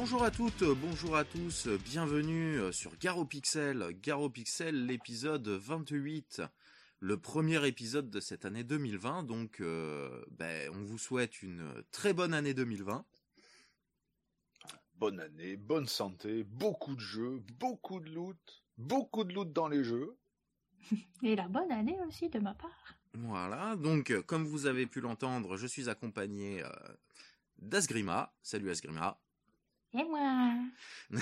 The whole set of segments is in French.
Bonjour à toutes, bonjour à tous, bienvenue sur Garo Pixel, Garo Pixel, l'épisode 28, le premier épisode de cette année 2020, donc euh, ben, on vous souhaite une très bonne année 2020. Bonne année, bonne santé, beaucoup de jeux, beaucoup de loot, beaucoup de loot dans les jeux. Et la bonne année aussi de ma part. Voilà, donc euh, comme vous avez pu l'entendre, je suis accompagné euh, d'Asgrima. Salut Asgrima. Et moi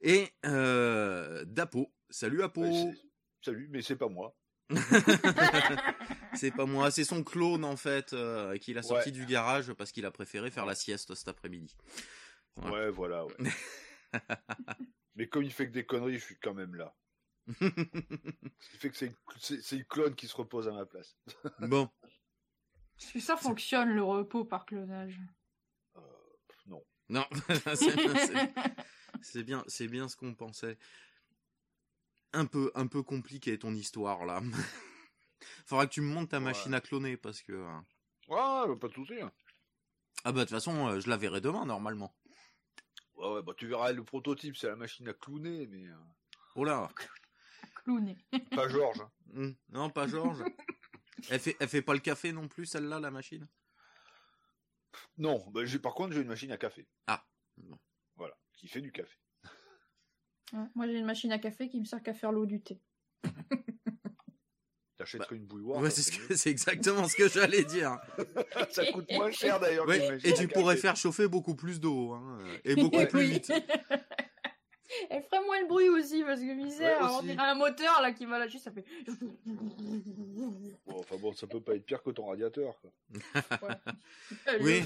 Et euh, d'Apo. Salut Apo. Ouais, salut, mais c'est pas moi. c'est pas moi, c'est son clone en fait, euh, qu'il a sorti Ouais. du garage parce qu'il a préféré faire la sieste cet après-midi. Ouais. Ouais, voilà, ouais. mais comme il fait que des conneries, je suis quand même là. Ce qui fait que c'est une, une clone qui se repose à ma place. bon, Est-ce que ça fonctionne le repos par clonage non. c'est- bien, c'est bien ce qu'on pensait. Un peu, un peu compliqué ton histoire là. Faudra que tu me montes ta Ouais. machine à cloner parce que. euh, Ouais, bah, pas de soucis. hein. Ah bah de toute façon, euh, je la verrai demain normalement. Ouais, ouais, bah, tu verras le prototype, c'est la machine à clowner, mais euh, Oh là, Clowné. pas Georges. hein. Hum, non pas Georges. elle fait, elle fait pas le café non plus celle-là la machine? Non, bah, j'ai, par contre, j'ai une machine à café. Ah. Voilà, qui fait du café. Ouais, Moi j'ai une machine à café qui me sert qu'à faire l'eau du thé. T'achèterais une bouilloire. ouais, c'est ce serait que- c'est exactement ce que j'allais dire. ça coûte moins cher d'ailleurs. Ouais, et tu café. pourrais faire chauffer beaucoup plus d'eau hein, et beaucoup plus vite. Elle ferait moins de bruit aussi parce que misère, Ouais, on aussi. dirait un moteur là qui va lâcher, ça fait. Bon, enfin bon, ça peut pas être pire que ton radiateur. Quoi. Oui.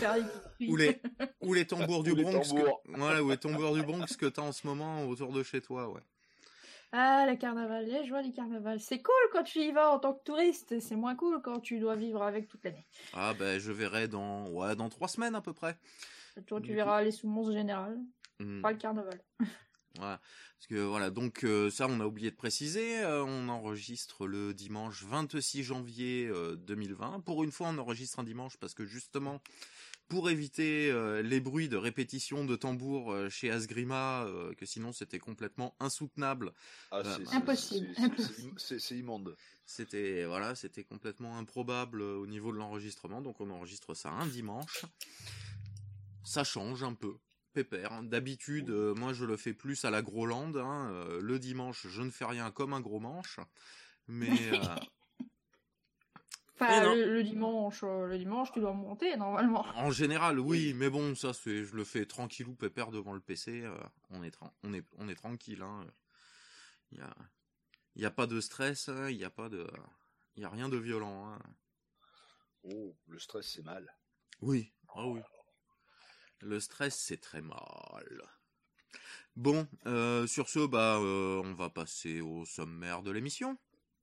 Ou les, ou les tambours du les Bronx. tambours. Que, voilà, ou les tambours du Bronx que t'as en ce moment autour de chez toi, ouais. Ah, le carnaval, les joies du carnaval. C'est cool quand tu y vas en tant que touriste, c'est moins cool quand tu dois vivre avec toute l'année. Ah ben je verrai dans ouais dans trois semaines à peu près. Toi, Du tu coup- verras les sous-monstres générales, Hmm, pas le carnaval. Voilà. Parce que voilà donc euh, ça on a oublié de préciser. euh, on enregistre le dimanche 26 janvier euh, 2020. Pour une fois on enregistre un dimanche parce que justement pour éviter euh, les bruits de répétition de tambours euh, chez Asgrima, euh, que sinon c'était complètement insoutenable. Ah, c'est, Impossible, c'est- immonde. C'était voilà, c'était complètement improbable euh, au niveau de l'enregistrement, donc on enregistre ça un dimanche. Ça change un peu, pépère. hein. D'habitude, euh, moi je le fais plus à la Groland. Hein. euh, le dimanche, je ne fais rien comme un gros manche, mais euh, Enfin, le, le dimanche, le dimanche, tu dois monter normalement. en général, oui. Mais bon, ça c'est, je le fais tranquillou, pépère devant le PC. on est on est on est tranquille. Hein. Il y a il y a pas de stress, hein, il y a pas de il y a rien de violent. Oh, le stress, c'est mal. Oui, ah oui. Le stress, c'est très mal. Bon, euh, sur ce, bah, euh, on va passer au sommaire de l'émission.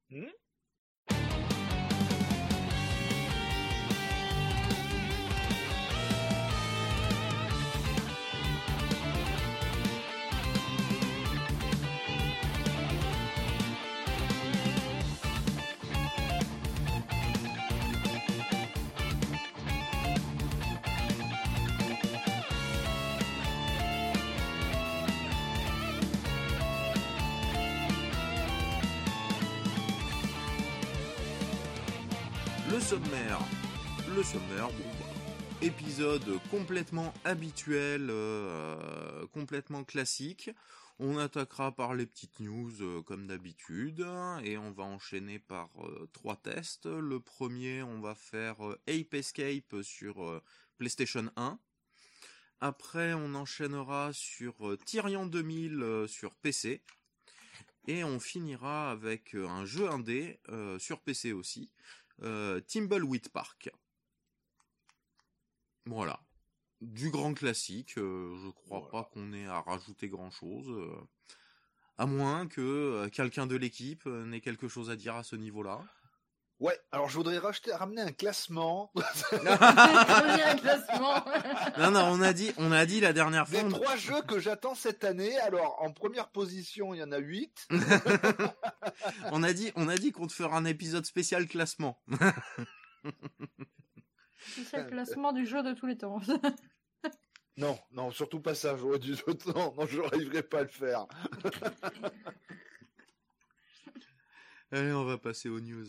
Hmm Épisode complètement habituel, euh, complètement classique. On attaquera par les petites news euh, comme d'habitude et on va enchaîner par euh, trois tests. Le premier, on va faire Ape Escape sur PlayStation 1. Après, on enchaînera sur Tyrion 2000 euh, sur PC. Et on finira avec un jeu indé sur PC aussi, Timbleweed Park. Voilà. Du grand classique, euh, je crois Voilà. pas qu'on ait à rajouter grand chose. à moins que euh, quelqu'un de l'équipe euh, n'ait quelque chose à dire à ce niveau-là. Ouais, alors je voudrais racheter, ramener un classement Premier classement. Non, non, on a dit, on a dit la dernière fois. des on- trois jeux que j'attends cette année. Alors, en première position, il y en a huit. On a dit, on a dit qu'on te fera un épisode spécial classement. C'est le classement du jeu de tous les temps. Non, non, surtout pas ça. J'aurais dû. Non, non, je n'arriverai pas à le faire. Allez, on va passer aux news.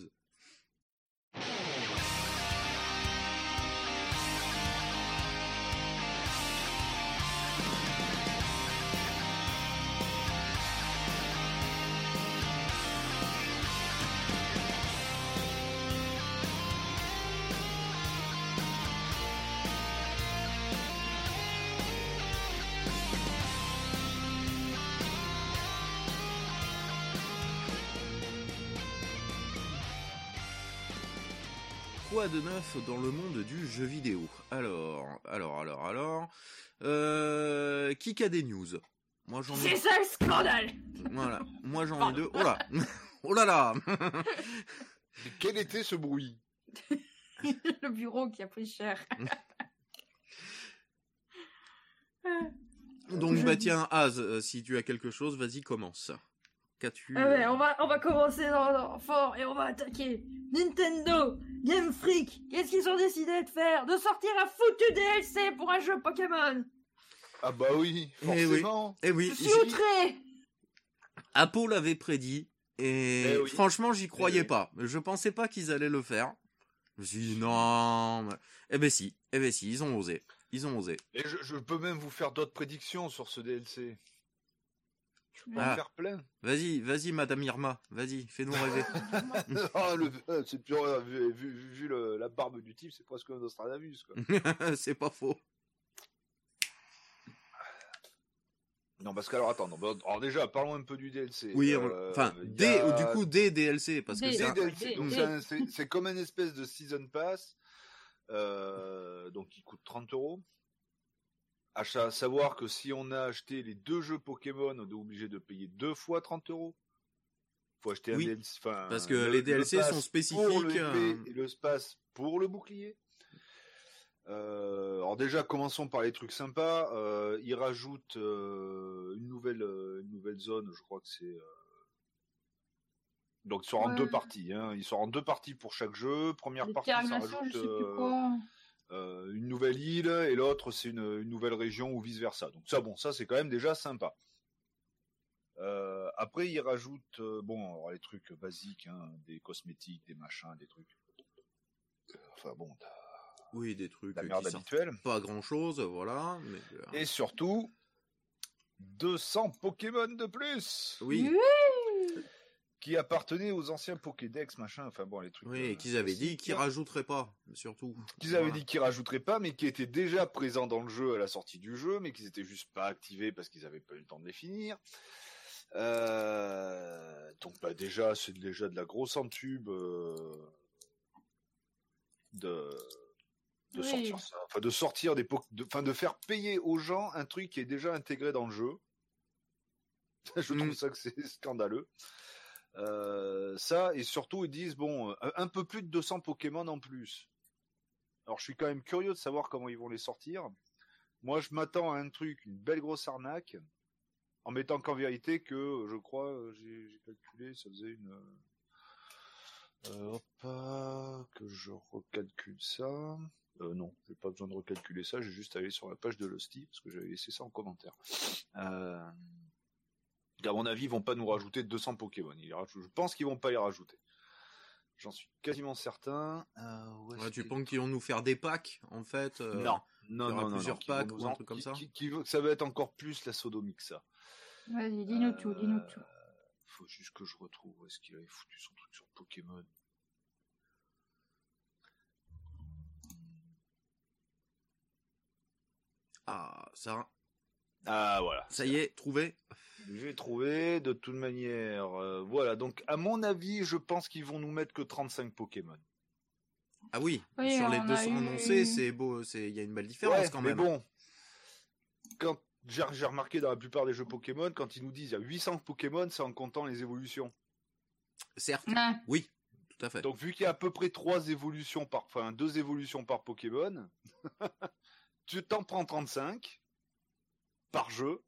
Quoi de neuf dans le monde du jeu vidéo? Alors, alors, alors, alors... Euh, qui a des news? Moi j'en ai... C'est ça le scandale. Voilà, moi j'en ai deux. Oh là. Oh là là. Mais quel était ce bruit? Le bureau qui a pris cher. Donc Je bah dis- tiens, Az, euh, si tu as quelque chose, vas-y, commence. Qu'as-tu Ah ouais, euh, on va, on va commencer dans, dans- fort et on va attaquer. Nintendo, Game Freak, qu'est-ce qu'ils ont décidé de faire? De sortir un foutu DLC pour un jeu Pokémon Ah bah oui, Eh oui. forcément. Eh oui, Je suis outré Apple l'avait prédit, et Eh oui. franchement, j'y croyais Eh oui. pas. Je pensais pas qu'ils allaient le faire. Je me suis dit, non... mais- Eh ben si, eh ben si, ils ont osé. Ils ont osé. Et je, je peux même vous faire d'autres prédictions sur ce DLC. Je peux Ah. en faire plein. Vas-y, vas-y, Madame Irma, vas-y, fais-nous rêver. Ah, le- euh, c'est pur, euh, vu, vu- vu- vu le- la barbe du type, c'est presque un Nostradamus. Quoi. C'est pas faux. non, parce que alors attends, non, alors déjà parlons un peu du DLC. Oui, Euh, enfin, des, a- du coup, des DLC, parce que c'est DLC. Donc un- c'est c'est comme une espèce de season pass, euh, donc qui coûte 30 euros. À savoir que si on a acheté les deux jeux Pokémon, on est obligé de payer deux fois 30 euros. Faut acheter Oui, un DLC. parce que le- les le DLC sont Pour spécifiques, le épée euh. et le space pour le bouclier. Euh, alors déjà, commençons par les trucs sympas. Euh, ils rajoutent euh, une nouvelle euh, une nouvelle zone. Je crois que c'est euh, donc il sort en deux parties. Hein. Il sort en deux parties pour chaque jeu. Première Les partie, ça rajoute je sais plus euh, quoi. Euh, une nouvelle île et l'autre c'est une, une nouvelle région ou vice versa. Donc ça, bon, ça c'est quand même déjà sympa. Euh, après, ils rajoutent euh, bon alors, les trucs basiques, hein, des cosmétiques, des machins, des trucs. Enfin bon, Oui, des trucs la merde qui habituelle. pas grand chose, voilà. Mais, Et surtout, 200 Pokémon de plus oui, qui appartenaient aux anciens Pokédex, machin. Enfin bon, les trucs. oui, euh, et qu'ils avaient dit qu'ils rajouteraient pas, surtout. qu'ils avaient Voilà. dit qu'ils rajouteraient pas, mais qui étaient déjà présents dans le jeu à la sortie du jeu, mais qu'ils étaient juste pas activés parce qu'ils avaient pas eu le temps de les finir. Euh, donc bah déjà, c'est déjà de la grosse entube euh, de de Oui. sortir ça, enfin de sortir des po- de, enfin de faire payer aux gens un truc qui est déjà intégré dans le jeu. Je trouve Mm. ça que c'est scandaleux. Euh, ça et surtout ils disent bon un, un peu plus de 200 Pokémon en plus. Alors je suis quand même curieux de savoir comment ils vont les sortir. Moi je m'attends à un truc, une belle grosse arnaque, en mettant qu'en vérité que je crois euh, j'ai calculé, ça faisait une euh, hop, euh, que je recalcule ça. Euh, non, j'ai pas besoin de recalculer ça, j'ai juste allé sur la page de Lusty parce que j'avais laissé ça en commentaire. Euh, à mon avis, ils vont pas nous rajouter 200 Pokémon. Ils les rajoutent- Je pense qu'ils vont pas les rajouter. J'en suis quasiment certain. Euh, Ouais, tu penses qu'ils vont nous faire des packs, en fait euh, Non, il y non, aura non, plusieurs non, packs ou un en- truc comme ça qui- qui veut- ça va être encore plus la sodomie que ça. Vas-y, dis-nous tout, dis-nous tout. Euh, Faut juste que je retrouve où est-ce qu'il avait foutu son truc sur Pokémon. Ah, ça, Ah voilà. ça y est, trouvé J'ai trouvé de toute manière. euh, voilà, donc à mon avis, je pense qu'ils vont nous mettre que 35 Pokémon. Ah oui, Oui, sur les on a 200 eu- annoncés, c'est beau, c'est il y a une belle différence Ouais, quand mais même. bon, quand j'ai remarqué dans la plupart des jeux Pokémon, quand ils nous disent il y a 800 Pokémon, c'est en comptant les évolutions. Certes, oui, tout à fait. Donc vu qu'il y a à peu près trois évolutions par, enfin deux évolutions par Pokémon, tu t'en prends 35 par jeu.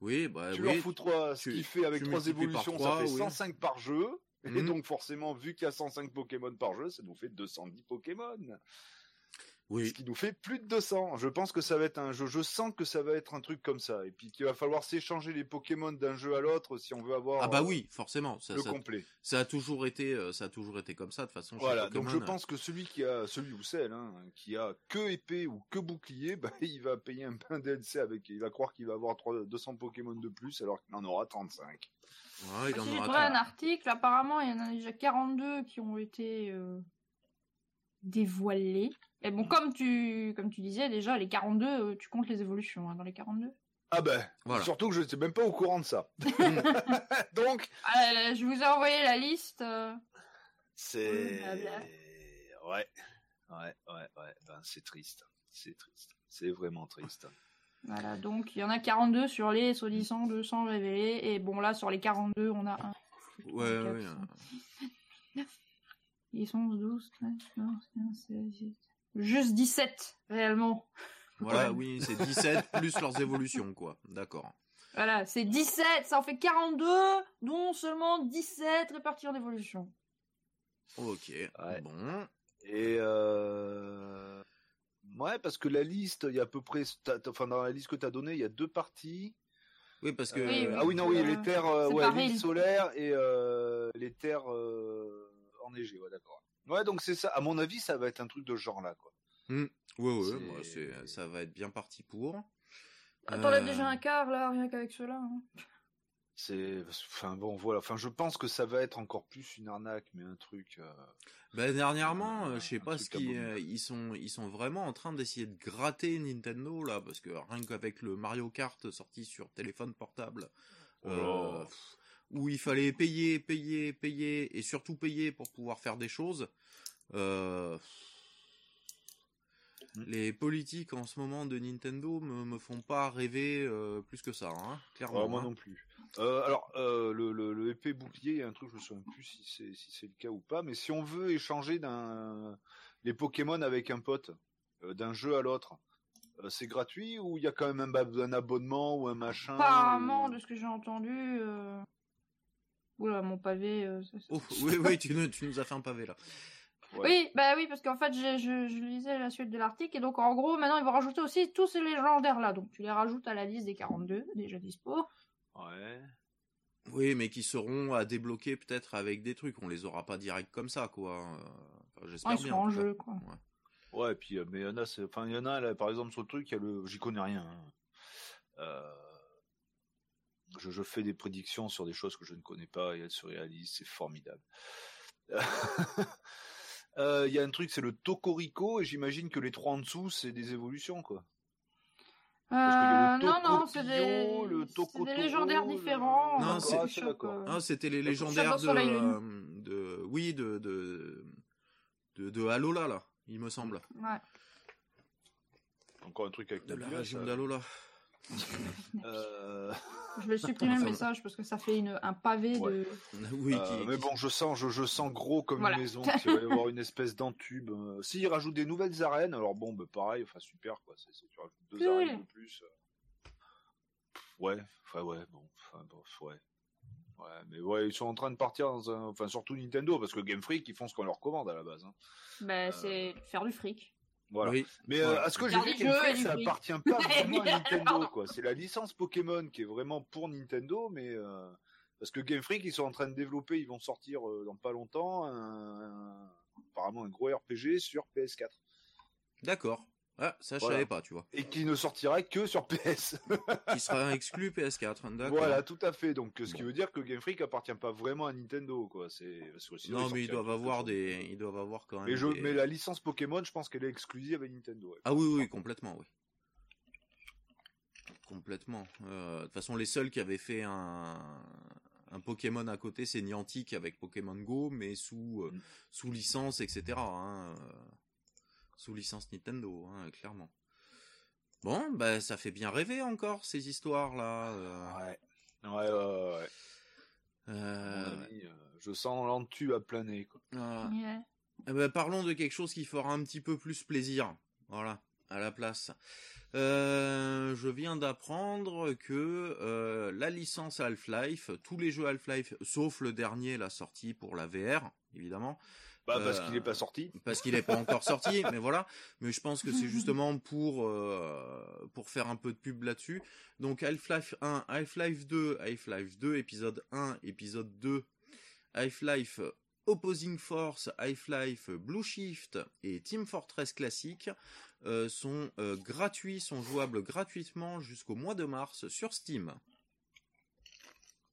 Oui, bah tu oui. leur fous trois, ce tu- qui fait avec trois évolutions, ça fait oui. 105 par jeu. Et Mhm. donc forcément, vu qu'il y a 105 Pokémon par jeu, ça nous fait 210 Pokémon. Oui. Ce qui nous fait plus de 200. Je pense que ça va être un jeu. Je sens que ça va être un truc comme ça. Et puis qu'il va falloir s'échanger les Pokémon d'un jeu à l'autre si on veut avoir Ah bah euh, oui, forcément. Ça, le ça, complet. ça a toujours été, euh, ça a toujours été comme ça de toute façon. chez Voilà. Donc je Pokémon. pense que celui qui a, celui ou celle, hein, qui a que épée ou que bouclier, bah, il va payer un pain DLC avec. Il va croire qu'il va avoir 3 200 Pokémon de plus alors qu'il en aura 35. Ouais, il en Si j'ai aura un article, apparemment, il y en a déjà 42 qui ont été euh, dévoilés. Et bon, comme tu, comme tu disais, déjà, les 42, euh, tu comptes les évolutions hein, dans les 42. Ah ben, Voilà. surtout que je n'étais même pas au courant de ça. Donc, Ah, je vous ai envoyé la liste. euh, c'est... Blabla. Ouais, ouais, ouais, ouais. Ben, c'est triste. C'est triste. C'est vraiment triste. Voilà, donc il y en a 42 sur les soi-disant 200 révélés. Et bon, là, sur les 42, on a un. Ouais, ouais. cinq, 10, 11, 12, 13, 14, 15, 16, 17. Juste 17, réellement. Voilà, oui, c'est 17 plus leurs évolutions, quoi. D'accord. Voilà, c'est 17, ça en fait 42, dont seulement 17 répartis en évolution. Ok. Ouais. Bon. Et euh... ouais, parce que la liste, il y a à peu près, enfin dans la liste que tu as donnée, il y a deux parties. Oui, parce que. Oui, oui. Ah oui, non, oui, Euh, les terres, euh, ouais, l'île solaire et euh, les terres euh, enneigées, ouais, d'accord. Ouais, donc c'est ça. À mon avis, ça va être un truc de ce genre-là, quoi. Ouais, ouais, C'est- moi, c'est, ça va être bien parti pour. Attends, on a Euh, déjà un quart là, rien qu'avec cela. hein. C'est, enfin bon, voilà. Enfin, je pense que ça va être encore plus une arnaque, mais un truc. euh, Ben, dernièrement, euh, je sais pas ce qui, abominable. ils sont, ils sont vraiment en train d'essayer de gratter Nintendo là, parce que rien qu'avec le Mario Kart sorti sur téléphone portable, Oh euh, pff, où il fallait payer, payer, payer, et surtout payer pour pouvoir faire des choses. euh, Mm. les politiques en ce moment de Nintendo me, me font pas rêver euh, plus que ça, hein, clairement. Ah, moi hein. non plus. Euh, alors, euh, le, le, le épée bouclier, il y a un truc, je me souviens plus si c'est si c'est le cas ou pas, mais si on veut échanger d'un les Pokémon avec un pote, euh, d'un jeu à l'autre, euh, c'est gratuit ou il y a quand même un, un abonnement ou un machin Apparemment, ou- de ce que j'ai entendu. Euh... Oula, mon pavé. euh, ça- ça- Oh, oui, oui, tu, nous- tu nous as fait un pavé là. Ouais. Oui, bah oui, parce qu'en fait, j'ai- je, je lisais la suite de l'article, et donc en gros, maintenant, ils vont rajouter aussi tous ces légendaires là. Donc tu les rajoutes à la liste des 42, déjà dispo. Ouais. Oui, mais qui seront à débloquer peut-être avec des trucs. On les aura pas direct comme ça, quoi. Euh, enfin, J'espère ils bien. sont en jeu, quoi. Ouais, et puis euh, mais il y en a, c'est- enfin il y en a là, par exemple sur le truc, il y a le, j'y connais rien. hein. Euh, Je, je fais des prédictions sur des choses que je ne connais pas et elles se réalisent, c'est formidable. Euh, Il y a un truc, c'est le Tocorico et j'imagine que les trois en dessous, c'est des évolutions quoi. Parce Euh, le non, non, c'est des, le légendaires différents. Non, Ah, c'était les légendaires de, euh, de, oui, de, de, de, de Alola, là, il me semble. ouais. Encore un truc avec De la région ça. d'Alola. Euh, Je vais supprimer le message parce que ça fait une, un pavé Ouais. de. Oui, Euh, qui, mais qui- bon, je sens, je, je sens gros comme Voilà. une maison. qu'il va y avoir une espèce d'entube. Euh, S'ils rajoutent des nouvelles arènes, alors bon, bah, pareil, enfin super quoi. C'est, tu rajoutes deux Cool. arènes de plus. euh. Ouais, enfin ouais, bon, enfin bref, ouais. Ouais, mais ouais, ils sont en train de partir dans un, enfin surtout Nintendo parce que Game Freak ils font ce qu'on leur commande à la base. hein. Bah, c'est faire du fric. Voilà. oui. Mais euh, à ce que j'ai vu, Game ça appartient pas vraiment à Nintendo quoi. C'est la licence Pokémon qui est vraiment pour Nintendo, mais euh, parce que Game Freak ils sont en train de développer, ils vont sortir euh, dans pas longtemps un, un- apparemment un gros RPG sur PS4 D'accord. Ah, ça, je Voilà. savais pas, tu vois. et qui ne sortira que sur PS. Qui sera exclu PS4, d'accord. voilà, tout à fait. Donc ce qui veut dire que Game Freak appartient pas vraiment à Nintendo quoi. C'est Non, mais ils doivent avoir des, ils doivent avoir quand même. Mais, je, des- mais la licence Pokémon, je pense qu'elle est exclusive à Nintendo. Ah oui, oui, complètement, oui. Complètement. Euh, De toute façon, les seuls qui avaient fait un, un Pokémon à côté, c'est Niantic avec Pokémon Go, mais sous, euh, Mm. sous licence, etc. hein, sous licence Nintendo, hein, clairement. Bon, bah, ça fait bien rêver encore, ces histoires-là. euh, Ouais. Ouais, ouais, ouais, euh, mon euh, je sens l'entu à planer quoi. Yeah. Eh ben, parlons de quelque chose qui fera un petit peu plus plaisir. Voilà, à la place. Euh, je viens d'apprendre que euh, la licence Half-Life, tous les jeux Half-Life, sauf le dernier, la sortie pour la VR, évidemment. Bah, parce Euh, qu'il n'est pas sorti. parce qu'il n'est pas encore sorti, mais voilà. Mais je pense que c'est justement pour euh, pour faire un peu de pub là-dessus. Donc Half-Life 1, Half-Life 2, Half-Life 2, épisode 1, épisode 2, Half-Life Opposing Force, Half-Life Blue Shift et Team Fortress classique euh, sont euh, gratuits, sont jouables gratuitement jusqu'au mois de mars sur Steam.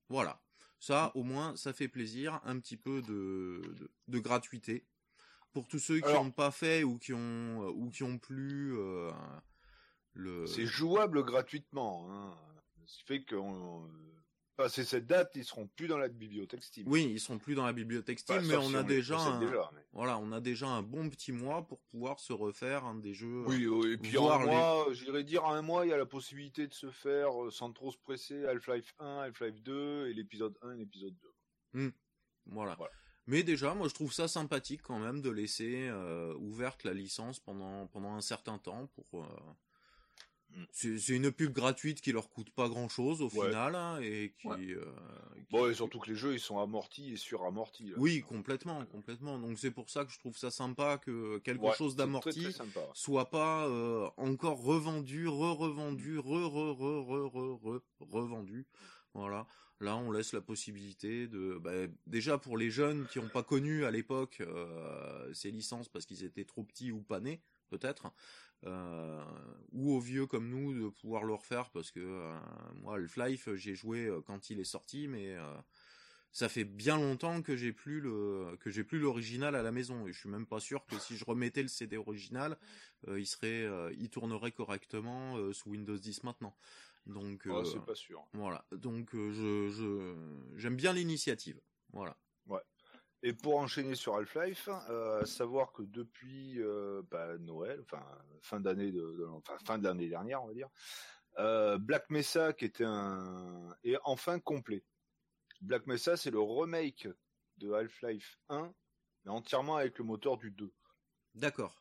Voilà. Ça, au moins, ça fait plaisir, un petit peu de, de, de gratuité. Pour tous ceux qui n'ont pas fait ou qui ont euh, ou qui ont plus euh, le. C'est jouable gratuitement. Hein. Ce qui fait que passé cette date, ils seront plus dans la bibliothèque Steam. Oui, ils sont plus dans la bibliothèque Steam, Bah, mais on si a déjà, un, déjà, mais- voilà, on a déjà un bon petit mois pour pouvoir se refaire un des jeux. Oui, oui, et puis en un les- mois, j'irais dire en un mois, il y a la possibilité de se faire euh, sans trop se presser Half-Life 1, Half-Life 2 et l'épisode 1 et l'épisode 2. Voilà. Voilà. Mais déjà, moi, je trouve ça sympathique quand même de laisser euh, ouverte la licence pendant pendant un certain temps pour. euh. C'est c'est une pub gratuite qui leur coûte pas grand chose au Ouais. final hein, et qui. Ouais. euh, qui- Bon, et surtout que les jeux, ils sont amortis et suramortis. là. Oui, complètement, complètement. Donc c'est pour ça que je trouve ça sympa que quelque Ouais, chose d'amorti soit pas euh, encore revendu, re-revendu, re-re-re-re-re-re-revendu. Voilà. Là, on laisse la possibilité de, bah, déjà pour les jeunes qui n'ont pas connu à l'époque euh, ces licences parce qu'ils étaient trop petits ou pas nés, peut-être, euh, ou aux vieux comme nous de pouvoir le refaire parce que euh, moi, Half-Life, j'ai joué euh, quand il est sorti, mais euh, ça fait bien longtemps que j'ai plus le que j'ai plus l'original à la maison. Et je suis même pas sûr que si je remettais le CD original euh, il serait il tournerait correctement sous Windows 10 maintenant. Donc Ah, c'est pas sûr. voilà. Donc je j'aime bien l'initiative. Voilà Et pour enchaîner sur Half-Life, euh, savoir que depuis euh, bah, Noël, enfin fin d'année de, de- enfin fin de l'année dernière, on va dire, euh, Black Mesa qui était un est enfin complet. Black Mesa, c'est le remake de Half-Life 1, mais entièrement avec le moteur du 2. d'accord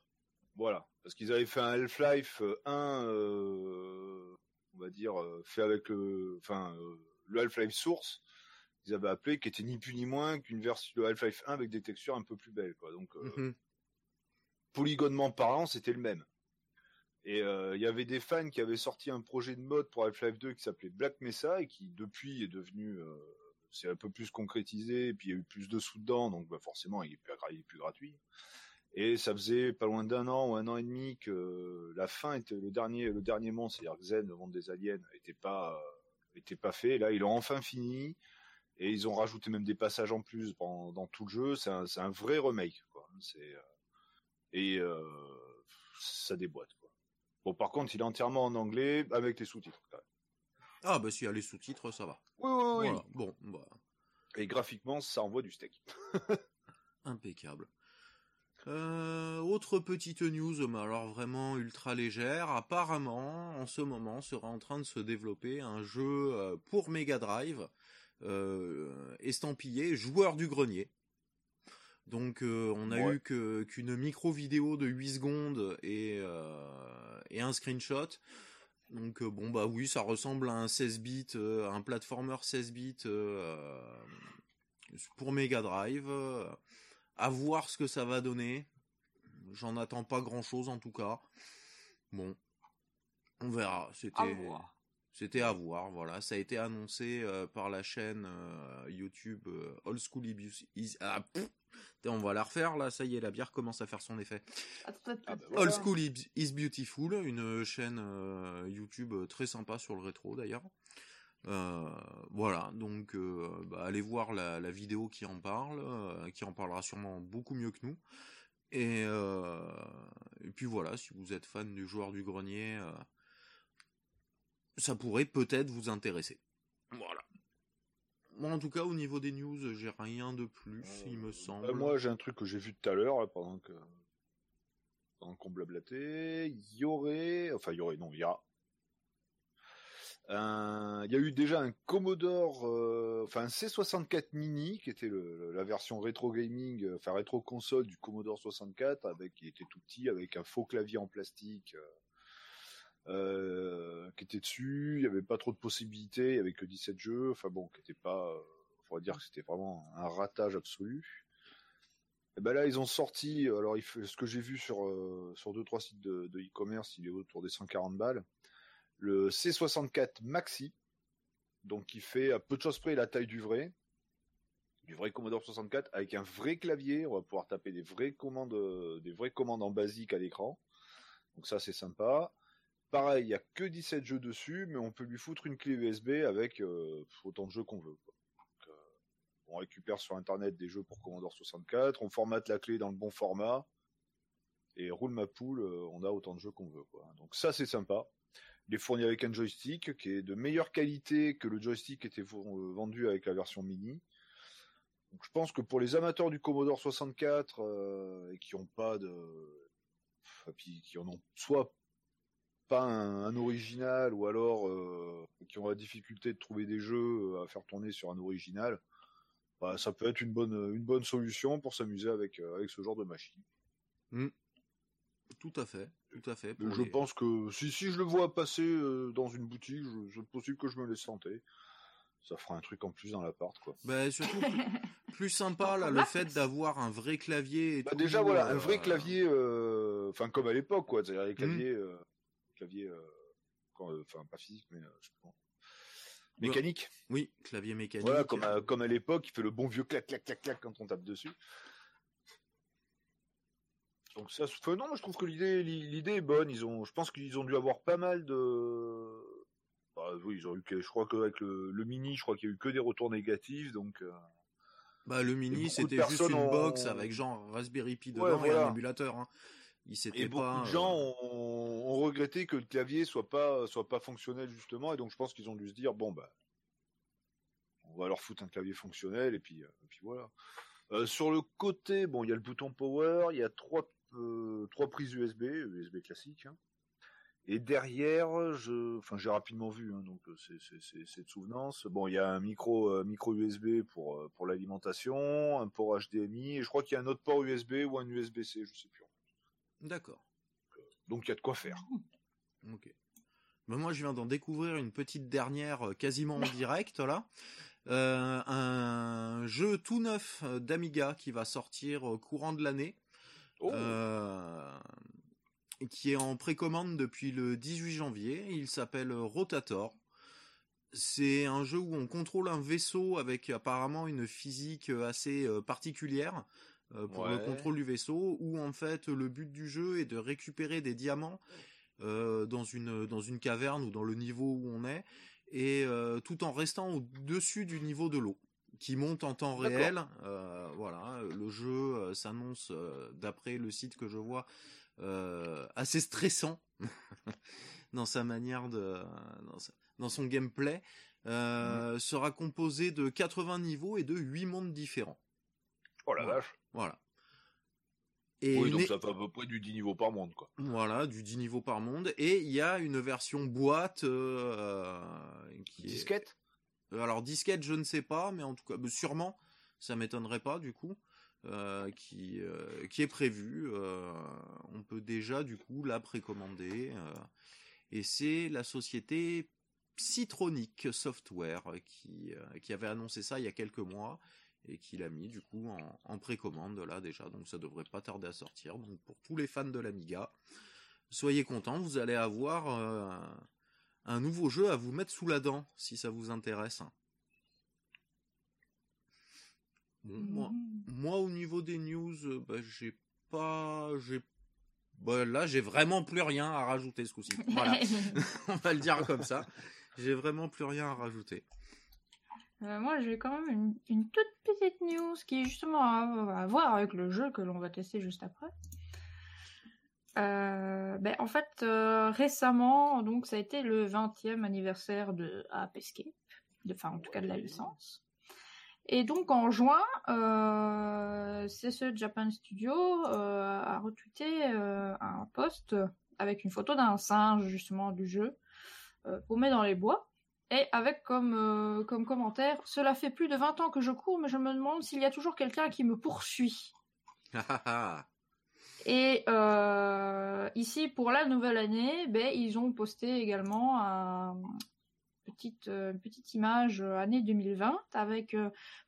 Voilà, parce qu'ils avaient fait un Half-Life 1, euh, on va dire fait avec le, enfin le Half-Life Source, ils avaient appelé, qui était ni plus ni moins qu'une version de Half-Life 1 avec des textures un peu plus belles, quoi. Donc euh, Mhm. polygonement parlant, c'était le même. Et euh, il y avait des fans qui avaient sorti un projet de mode pour Half-Life 2 qui s'appelait Black Mesa et qui depuis est devenu, euh, c'est un peu plus concrétisé, et puis il y a eu plus de sous dedans, donc bah, forcément il est, plus, il est plus gratuit. Et ça faisait pas loin d'un an ou un an et demi que la fin était le dernier, le dernier monde, c'est-à-dire Xen, le monde des aliens, était pas, euh, était pas fait. Là, ils l'ont enfin fini. Et ils ont rajouté même des passages en plus dans, dans tout le jeu. C'est un, vrai remake, quoi. C'est euh, et euh, ça déboîte, quoi. Bon, par contre, il est entièrement en anglais avec les sous-titres. ah bah s'il y a les sous-titres ça va Oui, oui, oui. voilà bon bah Et graphiquement, ça envoie du steak. Impeccable. Euh, autre petite news, mais alors vraiment ultra légère. Apparemment, en ce moment, sera en train de se développer un jeu pour Mega Drive, estampillé joueur du grenier. Donc, euh, on a Ouais. eu que qu'une micro vidéo de 8 secondes et euh, et un screenshot. Donc euh, bon bah oui, ça ressemble à un 16 bits, euh, un platformer 16 bits euh, pour Mega Drive. euh, à voir ce que ça va donner. J'en attends pas grand chose en tout cas. Bon, on verra. À C'était voir. C'était à voir. Voilà, ça a été annoncé euh, par la chaîne euh, YouTube euh, Old School Is, Is- ah, pff, on va la refaire là. Ça y est, la bière commence à faire son effet. Attends, Ah bah. Old School Is Is Beautiful, une chaîne euh, YouTube très sympa sur le rétro d'ailleurs. Euh, voilà, donc euh, bah, allez voir la, la vidéo qui en parle, euh, qui en parlera sûrement beaucoup mieux que nous. Et, euh, et puis voilà, si vous êtes fan du joueur du grenier, euh, ça pourrait peut-être vous intéresser. Voilà. Moi, en tout cas, au niveau des news, j'ai rien de plus, il me semble. Euh, moi, j'ai un truc que j'ai vu tout à l'heure, pendant que pendant qu'on blablatait. Il y aurait, enfin, il y aurait, non, il y a. un- Il y a eu déjà un Commodore, euh, enfin un C64 Mini, qui était le- la version rétro gaming, euh, enfin rétro console du Commodore 64, avec qui était tout petit, avec un faux clavier en plastique. Euh, qui était dessus, il y avait pas trop de possibilités, il y avait que 17 jeux, enfin bon, qui était pas, on dire que c'était vraiment un ratage absolu. Et ben là, ils ont sorti, alors ce que j'ai vu sur euh, sur deux trois sites de e-commerce, il est autour des 140 balles. Le C64 Maxi, donc qui fait à peu de choses près la taille du vrai, du vrai Commodore 64 avec un vrai clavier. On va pouvoir taper des vraies commandes, des vraies commandes en basique à l'écran. Donc ça c'est sympa. Pareil, il y a que 17 jeux dessus, mais on peut lui foutre une clé USB avec euh, autant de jeux qu'on veut. Euh, on récupère sur internet des jeux pour Commodore 64, on formate la clé dans le bon format et roule ma poule, euh, on a autant de jeux qu'on veut. Donc ça c'est sympa. Il est fourni avec un joystick qui est de meilleure qualité que le joystick qui était vendu avec la version mini. Je pense que pour les amateurs du Commodore 64 euh, et qui ont pas de, qui en ont soit pas un, un original ou alors euh, qui ont la difficulté de trouver des jeux euh, à faire tourner sur un original, bah, ça peut être une bonne une bonne solution pour s'amuser avec euh, avec ce genre de machine. Tout à fait, tout à fait. pour Je les- pense que si si je le vois passer euh, dans une boutique, c'est possible que je me laisse tenter. Ça fera un truc en plus dans l'appart quoi. Bah, surtout plus, plus sympa là, le fait d'avoir un vrai clavier et Bah, tout. déjà voilà, un vrai clavier, enfin comme à l'époque quoi, c'est-à-dire les Mm. claviers, claviers, euh, euh, enfin pas physique mais euh, je sais pas. mécanique. Oui, clavier mécanique. Voilà, comme à, comme à l'époque, il fait le bon vieux clac clac clac clac quand on tape dessus. Donc ça, non, moi je trouve que l'idée l'idée est bonne. Ils ont, je pense qu'ils ont dû avoir pas mal de. Bah, oui, ils ont eu, que- je crois qu'avec le, le mini, je crois qu'il y a eu que des retours négatifs, donc. euh, Bah, le mini, c'était juste une ont- box avec genre Raspberry Pi dedans Ouais, et un émulateur. Hein. Il Et beaucoup pas. de gens euh, ont, ont regretté que le clavier soit pas soit pas fonctionnel justement, et donc je pense qu'ils ont dû se dire bon bah on va leur foutre un clavier fonctionnel et puis euh, et puis voilà. Euh, sur le côté, bon il y a le bouton power, il y a trois euh, trois prises USB, USB classique. hein. Et derrière, je, enfin j'ai rapidement vu, hein, donc c'est c'est c'est c'est de souvenance. Bon il y a un micro euh, micro USB pour pour l'alimentation, un port HDMI, et je crois qu'il y a un autre port USB ou un USB-C, je sais plus. D'accord. Donc il y a de quoi faire. Ok. Ben, moi, je viens d'en découvrir une petite dernière euh, quasiment en direct là. Euh, un jeu tout neuf euh, d'Amiga qui va sortir courant de l'année. Oh. Euh, qui est en précommande depuis le 18 janvier. Il s'appelle Rotator. C'est un jeu où on contrôle un vaisseau avec apparemment une physique assez particulière euh, pour le contrôle du vaisseau, où en fait le but du jeu est de récupérer des diamants euh, dans une dans une caverne ou dans le niveau où on est, et euh, tout en restant au-dessus du niveau de l'eau qui monte en temps réel. Euh, voilà, le jeu euh, s'annonce euh, d'après le site que je vois assez stressant dans sa manière de dans, sa- dans son gameplay. Euh, sera composé de 80 niveaux et de 8 mondes différents. Oh la vache. Voilà. Et Oui, donc é- ça fait à peu près du 10 niveaux par monde, quoi. voilà, du 10 niveaux par monde. Et il y a une version boîte euh, qui. Disquette? Euh, Alors disquette, je ne sais pas, mais en tout cas, euh, sûrement, ça m'étonnerait pas du coup, euh, qui euh, qui est prévu. euh, on peut déjà du coup la précommander. euh, et c'est la société Citronic Software qui euh, qui avait annoncé ça il y a quelques mois et qui l'a mis du coup en, en précommande là déjà. Donc ça devrait pas tarder à sortir. Donc pour tous les fans de l'Amiga, soyez contents, vous allez avoir euh, un nouveau jeu à vous mettre sous la dent si ça vous intéresse. Bon, moi, Mhm. moi, au niveau des news, euh, bah, j'ai pas, j'ai, bah, là, j'ai vraiment plus rien à rajouter ce coup-ci. Voilà, on va le dire comme ça. J'ai vraiment plus rien à rajouter. Euh, moi, j'ai quand même une, une toute petite news qui est justement à, à voir avec le jeu que l'on va tester juste après. Euh, ben, en fait, euh, récemment, donc ça a été le 20e anniversaire de Ape Escape, de, enfin en tout cas de la licence. Et donc en juin, euh, CSE Japan Studio a retweeté un post avec une photo d'un singe justement du jeu paumé dans les bois. Et avec comme, euh, comme commentaire, cela fait plus de 20 ans que je cours, mais je me demande s'il y a toujours quelqu'un qui me poursuit. Et euh, ici, pour la nouvelle année, ben, ils ont posté également un petite, euh, une petite image année 2020 avec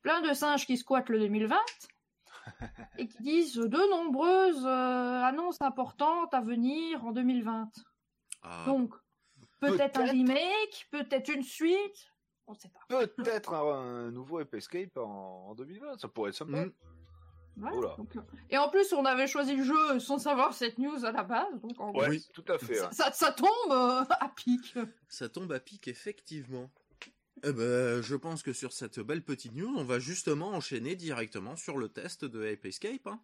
plein de singes qui squattent le 2020 et qui disent de nombreuses euh, annonces importantes à venir en 2020. Ah, Donc, peut-être un remake, peut-être une suite, on ne sait pas. Peut-être un, un nouveau Ape Escape en, en 2020, ça pourrait être sympa. mm, Voilà, Oula. donc, euh, et en plus, on avait choisi le jeu sans savoir cette news à la base, donc en Ouais, gros, Oui. tout à fait. ça, ouais. ça- ça tombe euh, à pic. ça tombe à pic, effectivement. Eh ben, je pense que sur cette belle petite news, on va justement enchaîner directement sur le test de Ape Escape. hein.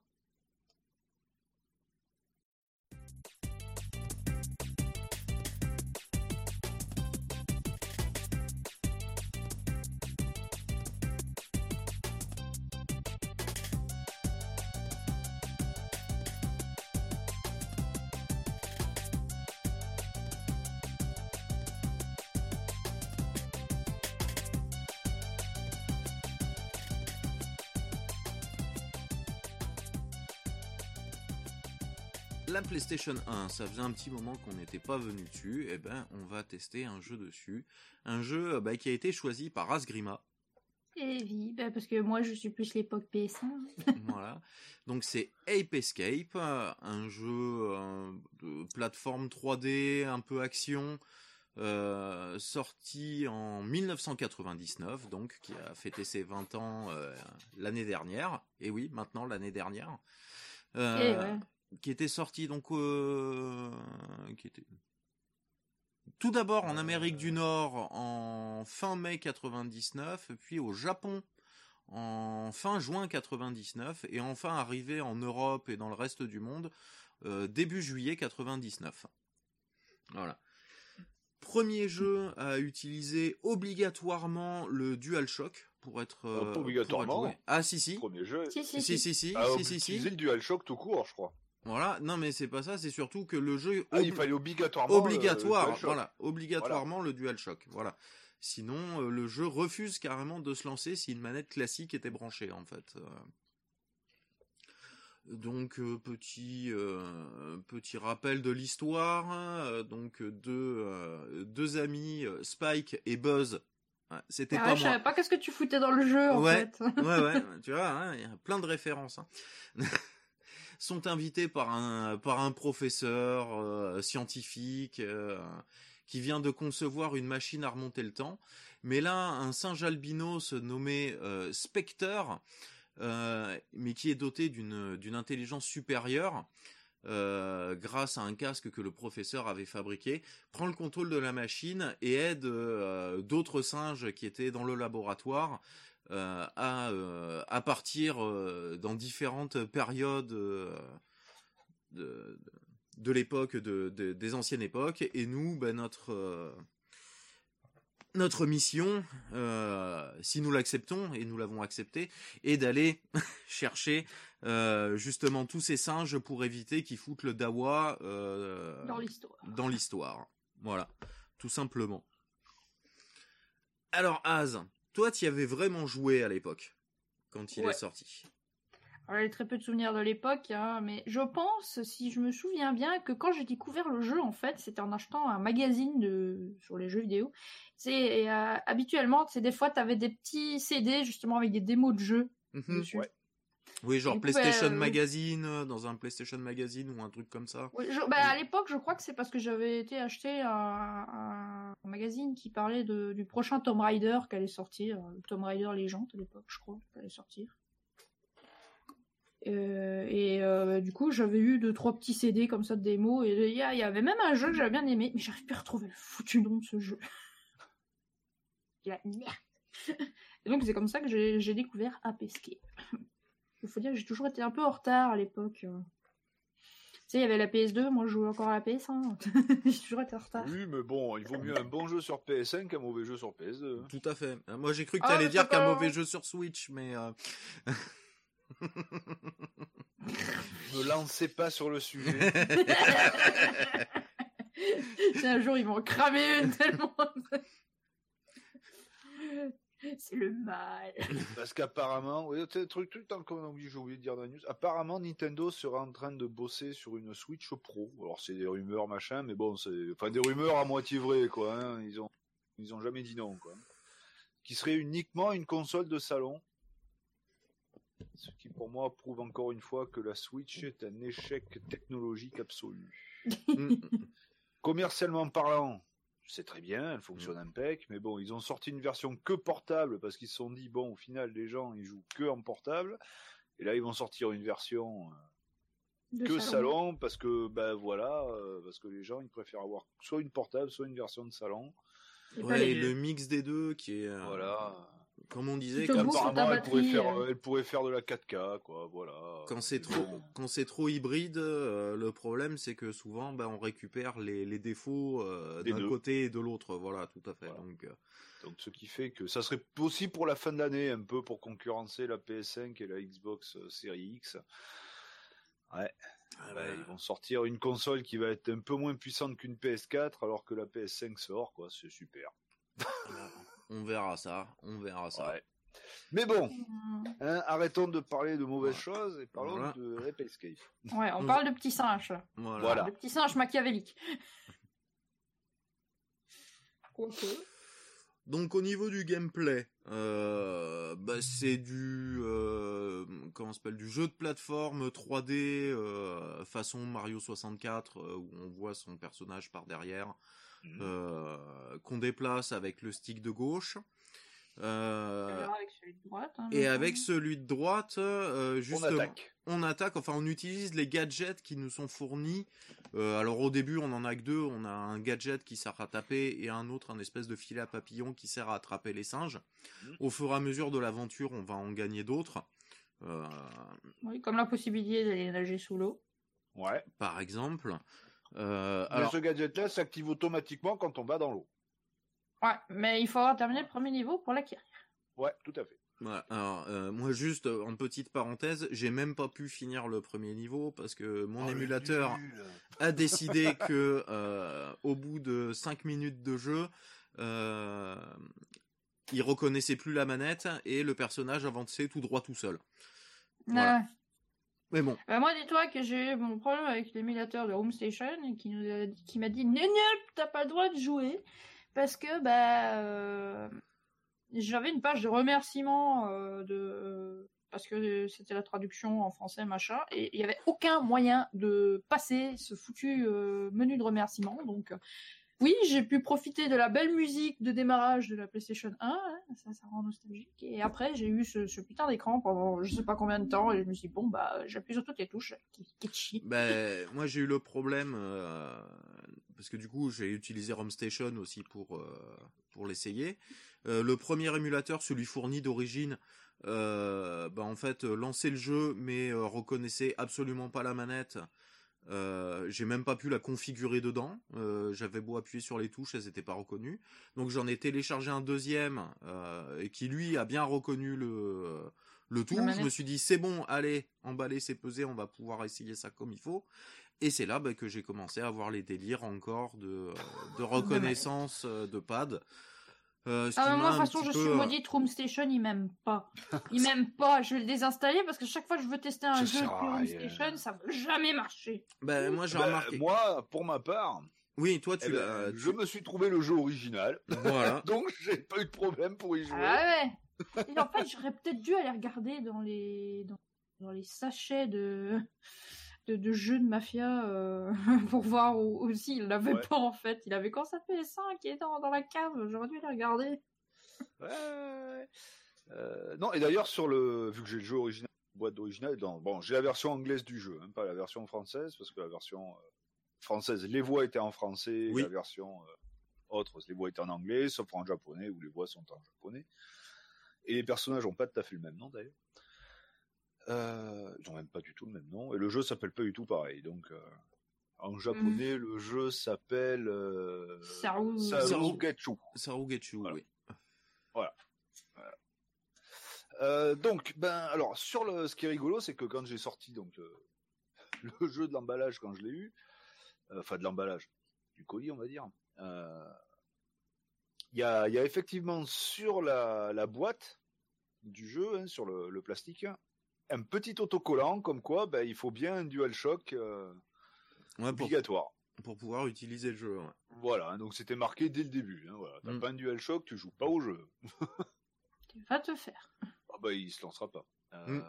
PlayStation 1, ça faisait un petit moment qu'on n'était pas venu dessus, et ben on va tester un jeu dessus. Un jeu euh, bah, qui a été choisi par Asgrima. Et oui, bah, parce que moi, je suis plus l'époque PS1. voilà. Donc c'est Ape Escape, euh, un jeu euh, de plateforme 3D, un peu action, euh, sorti en 1999, donc qui a fêté ses 20 ans euh, l'année dernière. Et oui, maintenant l'année dernière. Euh, ouais. Qui était sorti donc euh, qui était tout d'abord en Amérique du Nord en fin mai 99 puis au Japon en fin juin 99 et enfin arrivé en Europe et dans le reste du monde euh, début juillet 99. Voilà. Premier jeu à utiliser obligatoirement le DualShock pour être pas euh, pour être obligatoirement. joué. Ah si si. Premier jeu. Si, si, Si si. si si Ah, si si si. utiliser le DualShock tout court, je crois. Voilà, non mais c'est pas ça, c'est surtout que le jeu Ah, il fallait obligatoirement. obligatoire, le voilà, obligatoirement le DualShock, voilà. Sinon, euh, le jeu refuse carrément de se lancer si une manette classique était branchée en fait. Euh, Donc euh, petit euh, petit rappel de l'histoire. hein, euh, donc deux euh, deux amis euh, Spike et Buzz. Ouais, C'était Ah pas ouais, je moi. savais pas qu'est-ce que tu foutais dans le jeu, en Ouais. fait. ouais, ouais, tu vois, hein, il y a plein de références. hein. Sont invités par un par un professeur euh, scientifique euh, qui vient de concevoir une machine à remonter le temps. Mais là, un singe albinos nommé euh, Spectre, euh, mais qui est doté d'une d'une intelligence supérieure. grâce à un casque que le professeur avait fabriqué, prend le contrôle de la machine et aide d'autres singes qui étaient dans le laboratoire à, euh, à partir euh, dans différentes périodes euh, de, de l'époque de, de- des anciennes époques et nous ben, notre euh, notre mission euh, si nous l'acceptons et nous l'avons accepté est d'aller chercher euh, justement tous ces singes pour éviter qu'ils foutent le dawa euh, Dans l'histoire. dans l'histoire. Voilà, tout simplement. Alors Az, toi tu y avais vraiment joué à l'époque quand il Ouais. est sorti. Alors, j'ai très peu de souvenirs de l'époque, hein, mais je pense, si je me souviens bien, que quand j'ai découvert le jeu, en fait, c'était en achetant un magazine de sur les jeux vidéo. C'est euh, habituellement, c'est des fois, t'avais des petits CD justement avec des démos de jeux Mhm. dessus. ouais. Oui, genre coup, PlayStation euh, Magazine, euh, dans un PlayStation Magazine ou un truc comme ça. Oui, je- bah, à l'époque, je crois que c'est parce que j'avais été acheter un, un- un magazine qui parlait de, du prochain Tomb Raider qui allait sortir, euh, Tomb Raider Légende à l'époque, je crois, qui allait sortir. Euh, et euh, du coup, j'avais eu deux trois petits CD comme ça de démos et il y, avait même un jeu que j'avais bien aimé, mais j'arrive plus à retrouver le foutu nom de ce jeu. La merde. Et donc c'est comme ça que j'ai découvert Ape Escape. Il faut dire que j'ai toujours été un peu en retard à l'époque. euh. Tu sais, il y avait la PS2, moi je jouais encore à la PS1. j'ai toujours été en retard. Oui, mais bon, il vaut mieux un bon jeu sur PS5 qu'un mauvais jeu sur PS2. hein. Tout à fait. Euh, Moi j'ai cru que Ah, tu allais dire qu'un mauvais jeu sur Switch, mais euh, Ne lancez pas sur le sujet. Un jour ils vont cramer une tellement. C'est le mal. Parce qu'apparemment, oui, c'est un truc, truc dans le qu'on a oublié, j'ai oublié de dire dans la news. Apparemment, Nintendo serait en train de bosser sur une Switch Pro. Alors c'est des rumeurs machin, mais bon, c'est, enfin des rumeurs à moitié vraies quoi. hein. Ils ont, ils ont jamais dit non quoi. Qui serait uniquement une console de salon. Ce qui pour moi prouve encore une fois que la Switch est un échec technologique absolu. Mm. Commercialement parlant, c'est très bien, elle fonctionne impec, mais bon, ils ont sorti une version que portable parce qu'ils se sont dit bon, au final, les gens ils jouent que en portable, et là ils vont sortir une version euh, que salon parce que ben voilà, euh, parce que les gens ils préfèrent avoir soit une portable, soit une version de salon. Ouais, et le mix des deux qui est, euh, Voilà. Comme on disait, quand, Apparemment, elle pourrait faire, euh. elle pourrait faire de la 4K, quoi. Voilà. quand c'est trop, quand c'est trop hybride, euh, le problème c'est que souvent, ben, on récupère les, les défauts euh, d'un côté et de l'autre. Voilà, tout à fait. Voilà. Donc, euh, Donc, ce qui fait que ça serait possible pour la fin de l'année, un peu pour concurrencer la PS5 et la Xbox Series X. Ouais. ah bah, ben, ils vont sortir une console qui va être un peu moins puissante qu'une PS4, alors que la PS5 sort, quoi. C'est super. On verra ça, on verra ça. Ouais. Mais bon, Mm. hein, arrêtons de parler de mauvaises choses et parlons Voilà. de Ape Escape. Ouais, on Mm. parle de petits singes. Voilà. Voilà. De petits singes machiavéliques. Donc au niveau du gameplay, euh, bah, c'est du euh, comment s'appelle du jeu de plateforme 3D euh, façon Mario 64 euh, où on voit son personnage par derrière Mhm. euh, qu'on déplace avec le stick de gauche Euh, On verra avec celui de droite. hein, et maintenant. avec celui de droite euh, On justement attaque. on attaque, enfin on utilise les gadgets qui nous sont fournis. Euh, alors au début on en a que deux, on a un gadget qui sert à taper et un autre un espèce de filet à papillon qui sert à attraper les singes. Mhm. Au fur et à mesure de l'aventure on va en gagner d'autres. Euh, Oui, comme la possibilité d'aller nager sous l'eau. Ouais. par exemple. Euh, Mais alors, ce gadget-là s'active automatiquement quand on va dans l'eau. Ouais, mais il faut avoir terminé le premier niveau pour l'acquérir. Ouais, tout à fait. voilà, alors, euh, moi juste euh, en petite parenthèse, j'ai même pas pu finir le premier niveau parce que Oh, mon émulateur a décidé que euh, au bout de 5 minutes de jeu, euh, il reconnaissait plus la manette et le personnage avançait tout droit tout seul. Voilà. Ouais. Bah, moi, dis-toi que j'ai eu mon problème avec l'émulateur de Home Station qui nous a dit- qui m'a dit Nénel, t'as pas le droit de jouer. Parce que bah euh, j'avais une page de remerciements euh, de parce que c'était la traduction en français machin et il y avait aucun moyen de passer ce foutu euh, menu de remerciements donc euh, oui, j'ai pu profiter de la belle musique de démarrage de la PlayStation 1, hein, ça, ça rend nostalgique. Et après, j'ai eu ce, putain d'écran pendant je sais pas combien de temps, et je me suis dit, bon, bah, j'appuie sur toutes les touches, chie. ben, moi j'ai eu le problème euh, parce que du coup j'ai utilisé ROM Station aussi pour euh, l'essayer. Euh, le premier émulateur, celui fourni d'origine, ben, en fait lançait le jeu mais reconnaissait absolument pas la manette. Euh, j'ai même pas pu la configurer dedans. Euh, J'avais beau appuyer sur les touches, elles étaient pas reconnues. Donc j'en ai téléchargé un deuxième euh, et qui lui a bien reconnu le le tout. Je me suis dit c'est bon, allez, emballer, c'est pesé, on va pouvoir essayer ça comme il faut. Et c'est là bah, que j'ai commencé à avoir les délires encore de, de reconnaissance de pad. Euh, Ah, mais moi, de toute façon, je peu, suis euh, maudite, Room Station, il m'aime pas. Il m'aime pas, je vais le désinstaller parce que chaque fois que je veux tester un Ça jeu Room. Station, ça veut jamais marcher. bah, moi j'ai Bah, remarqué. Moi, pour ma part, Oui, toi eh tu ben, l'as. tu- je me suis trouvé le jeu original, Voilà. donc j'ai pas eu de problème pour y jouer. Ah ouais. Et en fait, j'aurais peut-être dû aller regarder dans les dans, dans les sachets de de, de jeux de mafia euh, pour voir où, aussi il l'avait Ouais. pas en fait. Il avait quand ça fait 5 qui est dans, dans la cave. J'aurais dû aller regarder. Ouais, ouais, ouais. Euh, non, et d'ailleurs, sur le, vu que j'ai le jeu original, boîte d'original, dans, bon, j'ai la version anglaise du jeu, hein, pas la version française, parce que la version euh, française, les voix étaient en français, Oui. la version euh, autre, les voix étaient en anglais, sauf en japonais, où les voix sont en japonais. Et les personnages ont pas tout à fait le même nom, d'ailleurs. Euh, ils ont même pas du tout le même nom, et le jeu s'appelle pas du tout pareil, donc, euh, en japonais, le jeu s'appelle, euh, Saru- Sarugetsu. Sarugetsu, Voilà. oui. Euh, donc, ben, alors, sur le, ce qui est rigolo, c'est que quand j'ai sorti donc le, le jeu de l'emballage, quand je l'ai eu, euh, enfin de l'emballage, du colis, on va dire, euh, il y, a, il y a effectivement sur la, la boîte du jeu, hein, sur le, le plastique, un petit autocollant comme quoi ben, il faut bien un DualShock euh, Ouais, obligatoire. pour pouvoir utiliser le jeu. ouais. Voilà, hein, donc c'était marqué dès le début. Hein, voilà. T'as Mm. pas un DualShock, tu joues pas au jeu. Va te faire. Ah bah il se lancera pas. Euh,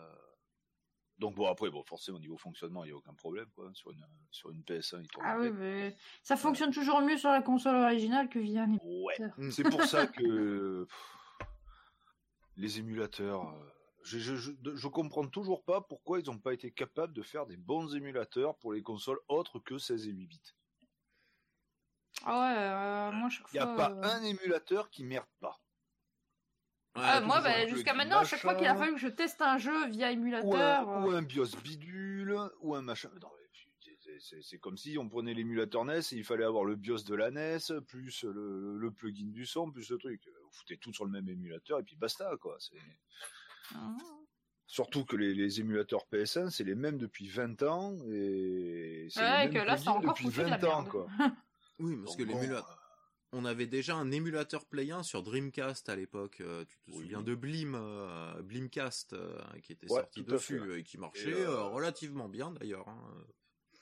donc bon après bon forcément au niveau fonctionnement il n'y a aucun problème quoi sur une sur une PS1 il tourne Ah oui, mais ça fonctionne toujours mieux sur la console originale que via un Ouais. Mm. C'est pour ça que pff, les émulateurs, euh, je, je, je, je comprends toujours pas pourquoi ils n'ont pas été capables de faire des bons émulateurs pour les consoles autres que 16 et 8 bits. Ah ouais, euh, moi chaque Il n'y a fois. pas euh, un émulateur qui merde pas. Ouais, Ah, moi, bah, jusqu'à maintenant, à chaque fois qu'il a fallu que je teste un jeu via Ou un, émulateur. ou euh, un BIOS bidule, ou un machin. Non, C'est comme si on prenait l'émulateur NES et il fallait avoir le BIOS de la NES, plus le, le plugin du son, plus le truc. Vous foutez tout sur le même émulateur et puis basta, quoi. C'est... ah. Surtout que les, les émulateurs PS1, c'est les mêmes depuis 20 ans et c'est Ouais, les que mêmes là, depuis foutu de 20 la ans, quoi. Oui, parce Donc que bon, l'émulateur. On avait déjà un émulateur Play 1 sur Dreamcast à l'époque. euh, tu te Oui. souviens de Blim, euh, Blimcast, euh, qui était Ouais, sorti dessus fait. et qui marchait Et, euh, euh, relativement bien d'ailleurs. hein.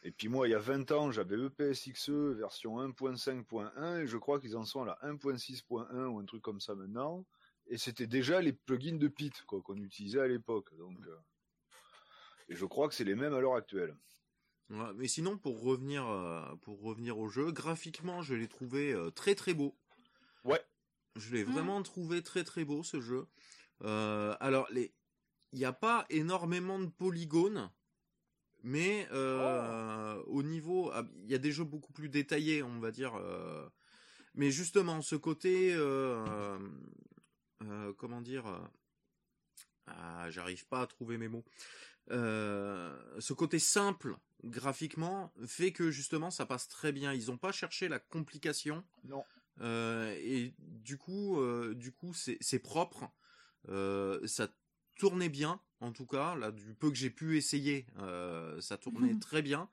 Et puis moi, il y a 20 ans, j'avais E EPSXE version 1.5.1 et je crois qu'ils en sont à la 1.6.1 ou un truc comme ça maintenant. Et c'était déjà les plugins de Pit quoi qu'on utilisait à l'époque. Donc, euh, et je crois que c'est les mêmes à l'heure actuelle. Ouais, mais sinon, pour revenir, euh, pour revenir au jeu, graphiquement, je l'ai trouvé euh, très très beau. Ouais. Je l'ai Mm. vraiment trouvé très très beau ce jeu. Euh, alors, les... il n'y a pas énormément de polygones, mais euh, au niveau, ah, il y a des jeux beaucoup plus détaillés, on va dire. euh, Mais justement, ce côté, euh, comment dire, euh, ah, j'arrive pas à trouver mes mots. Euh, ce côté simple graphiquement fait que justement ça passe très bien. Ils n'ont pas cherché la complication Non. euh, et du coup, euh, du coup c'est propre. Euh, ça tournait bien en tout cas. Là, du peu que j'ai pu essayer, euh, ça tournait très bien.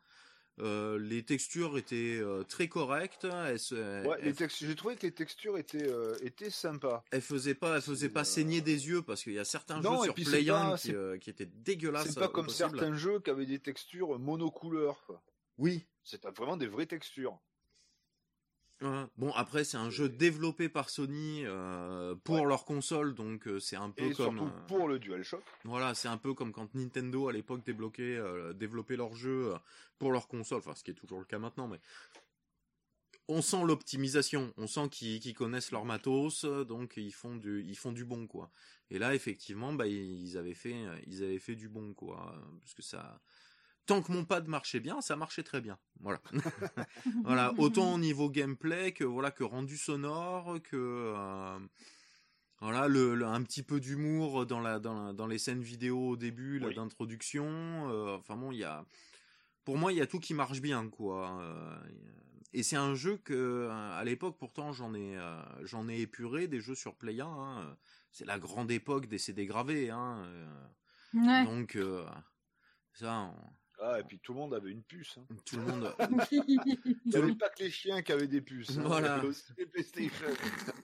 Euh, les textures étaient euh, très correctes. Elles, se- Ouais, les elles- textures, j'ai trouvé que les textures étaient, euh, étaient sympas. elles faisaient pas, elles faisaient pas saigner des yeux parce qu'il y a certains Non, jeux sur Play c'est 1 pas- qui, étaient dégueulasses. C'est pas comme possible. certains jeux qui avaient des textures monocouleurs. Oui. C'est vraiment des vraies textures. Ouais. Bon après c'est un jeu développé par Sony euh, pour Ouais. leur console donc euh, c'est un peu Et comme surtout euh, pour le DualShock. voilà c'est un peu comme quand Nintendo à l'époque débloquait euh, développait leur jeu euh, pour leur console enfin ce qui est toujours le cas maintenant mais on sent l'optimisation on sent qu'ils connaissent leur matos donc ils font du ils font du bon quoi et là effectivement bah ils avaient fait ils avaient fait du bon quoi parce que ça tant que mon pad marchait bien, ça marchait très bien. Voilà. voilà, autant au niveau gameplay que voilà que rendu sonore que euh, voilà le, le- un petit peu d'humour dans la dans, la- dans les scènes vidéo au début, là, Oui. d'introduction. euh, enfin bon, il y a pour moi il y a tout qui marche bien quoi. euh, et c'est un jeu que à l'époque pourtant j'en ai euh, j'en ai épuré des jeux sur Play 1. hein. C'est la grande époque des CD gravés. Hein, Ouais. donc euh, ça, on- Ah, et puis tout le monde avait une puce. Hein. tout le monde. Il n'y avait pas que les chiens qui avaient des puces. hein. Voilà. Il y avait aussi les PlayStation.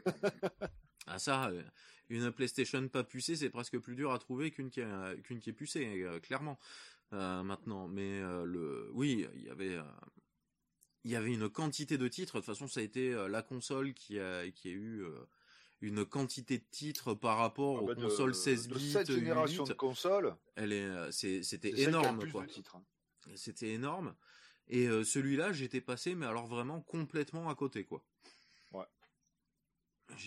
Ah ça, euh, une PlayStation pas pucée, c'est presque plus dur à trouver qu'une qui, est- qu'une qui est pucée, euh, clairement. euh, maintenant, mais euh, le, oui, il y avait, euh, il y avait une quantité de titres. De toute façon, ça a été la console qui a, qui a eu euh, une quantité de titres par rapport Ah aux bah, de- consoles 16 de bits, cette 8 génération de consoles, Elle est, euh, c'était énorme, quoi. hein. C'était énorme. Et euh, celui-là, j'étais passé, mais alors vraiment complètement à côté, quoi. Ouais.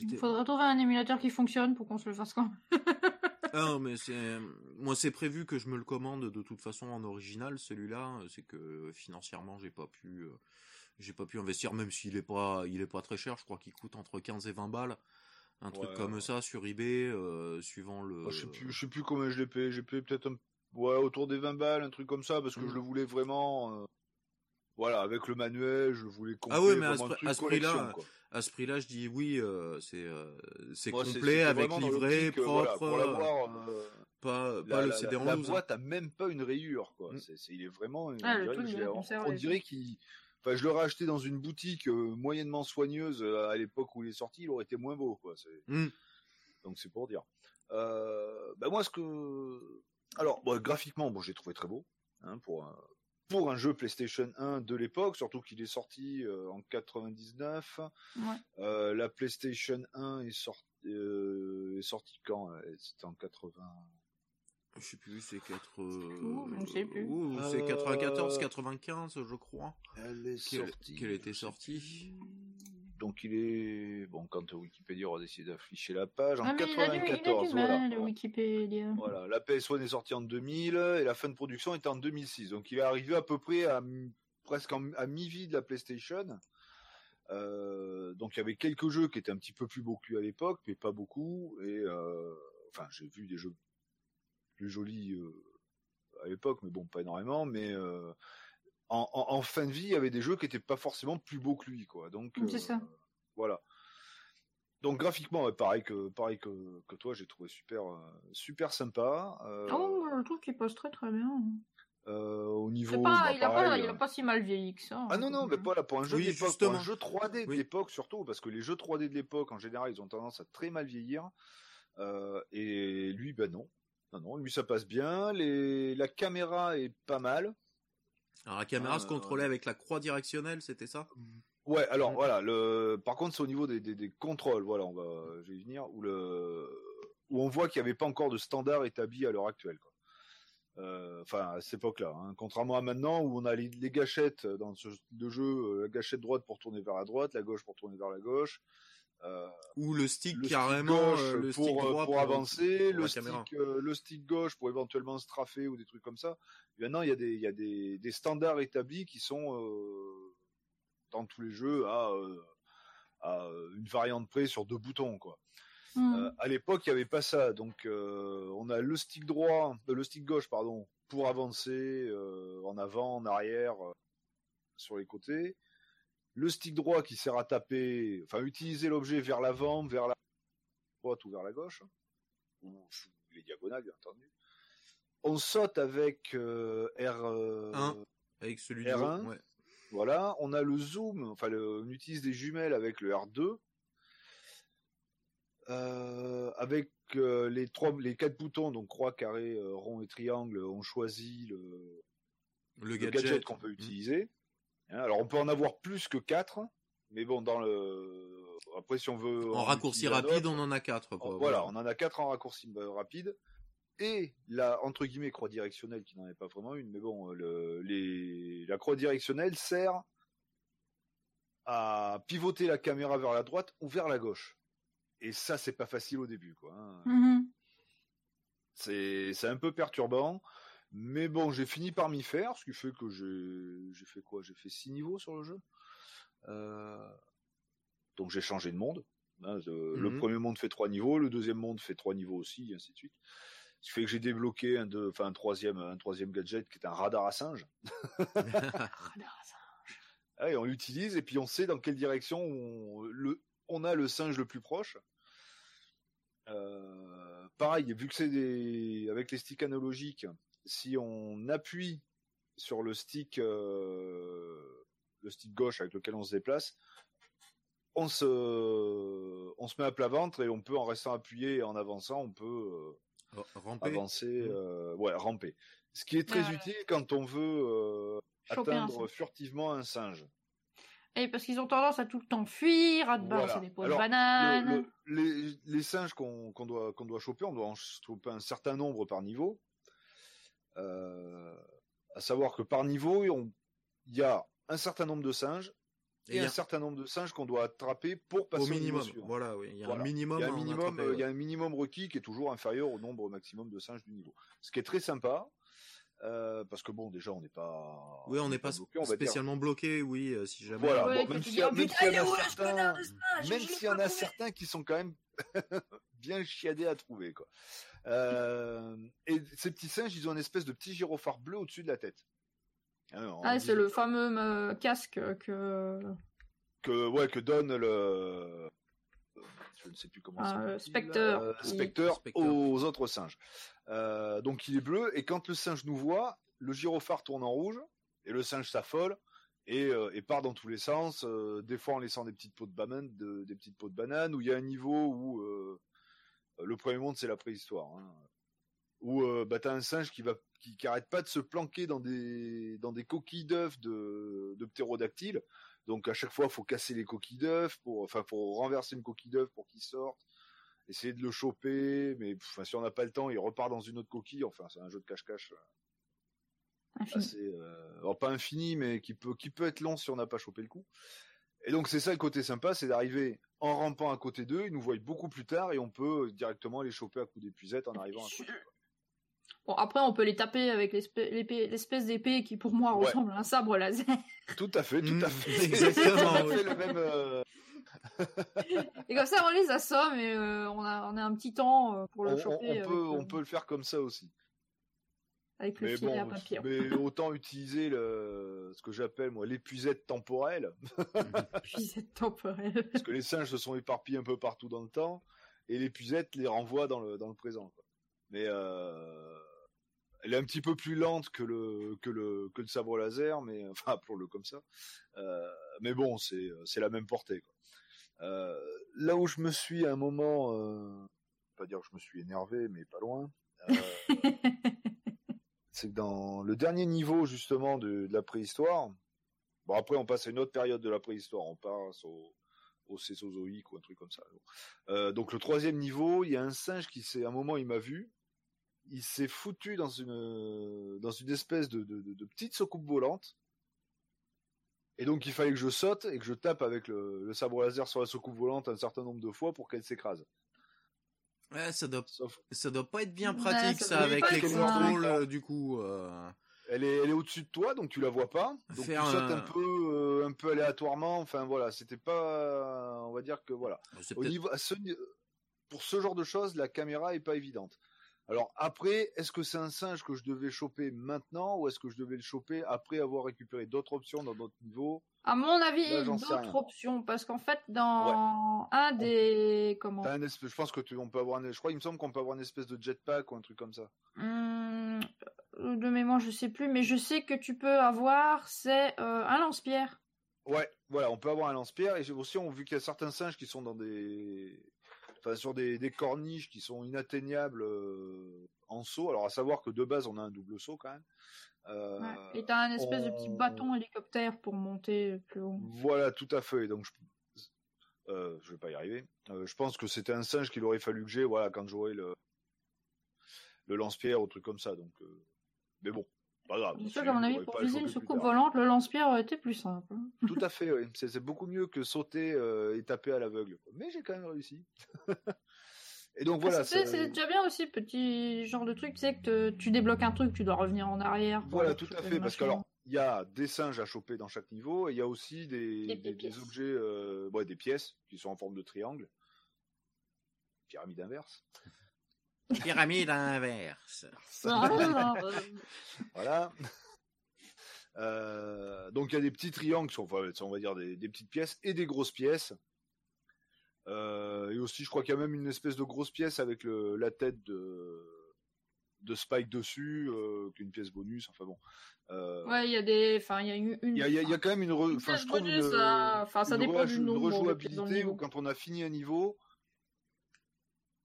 Il faudrait trouver un émulateur qui fonctionne pour qu'on se le fasse quand. Ah non, mais c'est moi c'est prévu que je me le commande de toute façon en original celui-là, c'est que financièrement j'ai pas pu euh, j'ai pas pu investir même s'il est pas il est pas très cher, je crois qu'il coûte entre 15 et 20 balles. Un truc comme ça sur eBay euh, suivant le Moi, je sais plus, je sais plus combien je l'ai payé. J'ai payé peut-être un... ouais, autour des 20 balles, un truc comme ça, parce que je le voulais vraiment. euh, Voilà, avec le manuel, je le voulais complet. Ah ouais, mais à ce à prix-là, à ce prix-là, je dis oui, euh, c'est euh, c'est complet avec livret voilà, propre, pour l'avoir, euh, pas la, pas le CD en la boîte a même pas une rayure, quoi. Mm. C'est, il est vraiment. on Ah, dirait truc je on- on dirait qu'il. Enfin, je l'aurais acheté dans une boutique euh, moyennement soigneuse euh, à l'époque où il est sorti, il aurait été moins beau, quoi. C'est... Mm. Donc c'est pour dire. Euh, ben moi, ce que. Alors, bon, graphiquement, bon, j'ai trouvé très beau. Hein, pour, un, pour un jeu PlayStation 1 de l'époque, surtout qu'il est sorti euh, en 99. Ouais. Euh, la PlayStation 1 est, sorti est sortie quand C'était en 80. Je sais plus, c'est 4... Ouh, je ne sais plus. Ouh, Euh, c'est 94, 95, je crois. Elle est Qu'elle sortie. qu'elle était sortie. Donc il est bon quand Wikipédia aura décidé d'afficher la page en Ah, mais il a du, il a 94. voilà. Wikipédia. Voilà, la PS1 est sortie en 2000 et la fin de production était en 2006. Donc il est arrivé à peu près à presque en- à mi-vie de la PlayStation. Euh, donc il y avait quelques jeux qui étaient un petit peu plus beaux que lui à l'époque, mais pas beaucoup. Et euh, enfin j'ai vu des jeux plus jolis euh, à l'époque, mais bon pas énormément. Mais euh, en, en- en fin de vie, il y avait des jeux qui étaient pas forcément plus beaux que lui, quoi. Donc C'est ça. voilà. Donc graphiquement, pareil que pareil que, que toi, j'ai trouvé super euh, super sympa. Euh, Oh, je trouve qu'il passe très très bien. euh, au niveau, pas, bah, il, a pas, pareil, il a euh, pas si mal vieilli que ça. Ah non non, mais pas là pour un jeu Oui, d'époque, un jeu 3D de Oui. l'époque surtout, parce que les jeux 3D de l'époque en général, ils ont tendance à très mal vieillir. Euh, et lui, ben non, non non, lui ça passe bien. Les la caméra est pas mal. Alors la caméra se contrôlait avec la croix directionnelle, c'était ça? Ouais, alors Mhm. voilà, le par contre c'est au niveau des, des, des contrôles, voilà, on va je vais y venir où le où on voit qu'il n'y avait pas encore de standard établi à l'heure actuelle quoi. Euh, enfin à cette époque-là, hein. contrairement à maintenant où on a les, les gâchettes dans ce style de jeu, euh, la gâchette droite pour tourner vers la droite, la gauche pour tourner vers la gauche, euh, Ou le stick le carrément, stick gauche euh, le pour, stick euh, droit pour avancer, pour le stick, caméra. euh, le stick gauche pour éventuellement straffer ou des trucs comme ça. Et maintenant, il y a des, il y a des, des standards établis qui sont euh, dans tous les jeux à, euh, à une variante près sur deux boutons, quoi. Euh, à l'époque, il n'y avait pas ça. Donc, euh, on a le stick droit, euh, le stick gauche, pardon, pour avancer euh, en avant, en arrière, euh, sur les côtés. Le stick droit qui sert à taper, enfin, utiliser l'objet vers l'avant, vers la droite ou vers la gauche, ou les diagonales, bien entendu. On saute avec euh, R. euh, Un. avec celui de R1. haut, ouais. voilà, on a le zoom, enfin le- on utilise des jumelles avec le R2. Euh, avec euh, les trois, les quatre boutons, donc croix, carré, rond et triangle, on choisit le, Le le gadget, gadget, qu'on peut Mm. utiliser. Alors on peut en avoir plus que quatre, mais bon, dans le après si on veut En raccourci rapide, autre, on en a quatre. Quoi, voilà, on en a quatre en raccourci euh, rapide. Et la entre guillemets croix directionnelle qui n'en est pas vraiment une, mais bon, le, les, la croix directionnelle sert à pivoter la caméra vers la droite ou vers la gauche. Et ça, c'est pas facile au début, quoi. hein. Mhm. C'est c'est un peu perturbant, mais bon, j'ai fini par m'y faire, ce qui fait que j'ai fait quoi? J'ai fait six niveaux sur le jeu. Euh, donc j'ai changé de monde. hein, de- Le Mhm. premier monde fait trois niveaux, le deuxième monde fait trois niveaux aussi, et ainsi de suite. Ce qui fait que j'ai débloqué un, enfin, un troisième, un troisième gadget qui est un radar à singe. Ah, et on l'utilise et puis on sait dans quelle direction on, le, on a le singe le plus proche. Euh, pareil, vu que c'est des, avec les sticks analogiques, si on appuie sur le stick, euh, le stick gauche avec lequel on se déplace, on se, on se met à plat ventre et on peut, en restant appuyé et en avançant, on peut euh, Ramper. avancer, Mm. euh, ouais, ramper. Ce qui est très Ouais. utile quand on veut euh, un atteindre furtivement un singe. Et parce qu'ils ont tendance à tout le temps fuir, à te Voilà. balancer des pots de banane. Le- le- les, les singes qu'on qu'on doit, qu'on doit choper, on doit en choper un certain nombre par niveau. Euh, à savoir que par niveau, il y a un certain nombre de singes Et un certain nombre de singes qu'on doit attraper pour passer au minimum. Voilà, oui. Il y a Voilà. un minimum. Il y a à un en minimum, attraper, euh, il y a un minimum requis qui est toujours inférieur au nombre maximum de singes du niveau. Ce qui est très sympa. euh, parce que bon, déjà, on n'est pas. Oui, on n'est pas bloqué, on va dire. spécialement bloqué, oui, euh, si jamais. Voilà. Ouais, bon, même s'il y en a certains- même s'il y en a certains qui sont quand même bien chiadés à trouver quoi. Euh, et ces petits singes, ils ont une espèce de petit gyrophare bleu au-dessus de la tête. Hein, on Ah, c'est le fameux euh, casque que. que ouais que donne le je ne sais plus comment Ah, ça euh, Spectre, euh. Spectre aux autres singes. Euh, donc il est bleu et quand le singe nous voit, le gyrophare tourne en rouge et le singe s'affole et, euh, et part dans tous les sens, euh, des fois en laissant des petites pots de banane, de- des petites pots de banane, où il y a un niveau où euh, le premier monde c'est la préhistoire, hein, où euh, bah, t'as un singe qui va qui, qui arrête pas de se planquer dans des dans des coquilles d'œufs de, de ptérodactyles. Donc à chaque fois, faut casser les coquilles d'œufs pour, enfin, faut renverser une coquille d'œuf pour qu'il sorte. essayer de le choper, mais pff, si on n'a pas le temps, il repart dans une autre coquille. Enfin, c'est un jeu de cache-cache Infini. assez, euh, alors pas infini, mais qui peut, qui peut être long si on n'a pas chopé le coup. Et donc c'est ça le côté sympa, c'est d'arriver en rampant à côté d'eux, ils nous voient beaucoup plus tard et on peut directement les choper à coups d'épuisette en arrivant à côté. Bon, après, on peut les taper avec l'espèce d'épée qui, pour moi, Ouais. ressemble à un sabre laser. Tout à fait, tout Mm, à fait. exactement, oui. le même. euh, Et comme ça, on les assomme et euh, on, a, on a un petit temps euh, pour le on- choper. on avec, peut, euh, on peut le faire comme ça aussi. Avec le Mais filet à bon, papillon. mais autant utiliser le, ce que j'appelle moi l'épuisette temporelle, Puis c'est temporel. parce que les singes se sont éparpillés un peu partout dans le temps et l'épuisette les renvoie dans le dans le présent. quoi. Mais euh, elle est un petit peu plus lente que le que le que le sabre laser, mais enfin appelons-le comme ça. Euh, mais bon, c'est c'est la même portée. Quoi. Euh, là où je me suis à un moment, euh, pas dire que je me suis énervé, mais pas loin. C'est que dans le dernier niveau justement de, la préhistoire, bon après on passe à une autre période de la préhistoire, on passe au, au Césozoïque ou un truc comme ça. Euh, donc le troisième niveau, il y a un singe qui s'est, à un moment il m'a vu, il s'est foutu dans une dans une espèce de petite soucoupe volante. Et donc il fallait que je saute et que je tape avec le, le sabre laser sur la soucoupe volante un certain nombre de fois pour qu'elle s'écrase. Ouais, ça doit, Sauf ça doit pas être bien Ouais, pratique ça avec les contrôles euh, du coup. euh, Elle est, elle est au-dessus de toi, donc tu la vois pas. Donc Faire tu sautes un- un peu, euh, un peu aléatoirement. Enfin voilà, c'était pas, on va dire que voilà. Au niveau, ce pour ce genre de choses, la caméra est pas évidente. Alors après, est-ce que c'est un singe que je devais choper maintenant ou est-ce que je devais le choper après avoir récupéré d'autres options dans d'autres niveaux? À mon avis, Là, j'en sais d'autres options, parce qu'en fait, dans un des comment T'as un espèce- Je pense que tu, on peut avoir, un- je crois, il me semble qu'on peut avoir une espèce de jetpack ou un truc comme ça. Hum, de mémoire, je sais plus, mais je sais que tu peux avoir, c'est euh, un lance-pierre. Ouais, voilà, on peut avoir un lance-pierre et aussi on vu qu'il y a certains singes qui sont dans des, enfin sur des, des corniches qui sont inatteignables euh, en saut. Alors à savoir que de base on a un double saut quand même. Euh, Ouais. Et t'as un espèce de petit on- bâton hélicoptère pour monter plus haut. Voilà, tout à fait. Donc je, euh, je vais pas y arriver. Euh, je pense que c'était un singe qu'il aurait fallu que j'ai, voilà, quand j'aurais le le lance-pierre ou truc comme ça. Donc, euh, mais bon, pas grave. C'est sûr qu'à mon avis, pour viser une soucoupe volante, le lance-pierre aurait été plus simple. hein. Tout à fait, oui. C'est beaucoup mieux que sauter euh, et taper à l'aveugle. Mais j'ai quand même réussi. et donc voilà. Ah, c'est c'est déjà bien aussi, petit genre de truc, tu sais que te- tu débloques un truc, tu dois revenir en arrière. Voilà, tout à fait. Parce que alors, il y a des singes à choper dans chaque niveau et il y a aussi des, Des des, des pièces. objets, euh, ouais, des pièces qui sont en forme de triangle. Pyramide inverse. Pyramide inverse. Ah, Voilà. Euh, donc il y a des petits triangles, qui sont, enfin, on va dire des, des petites pièces et des grosses pièces. Euh, et aussi, je crois qu'il y a même une espèce de grosse pièce avec le, la tête de, de Spike dessus, euh, qui est une pièce bonus. Enfin bon. Euh, Ouais, il y a des. Enfin, il y a une. il y a, y y quand même une, re- Une enfin, je trouve bonus, une, ça- enfin, ça une dépend du nombre rejouabilité où quand on a fini un niveau,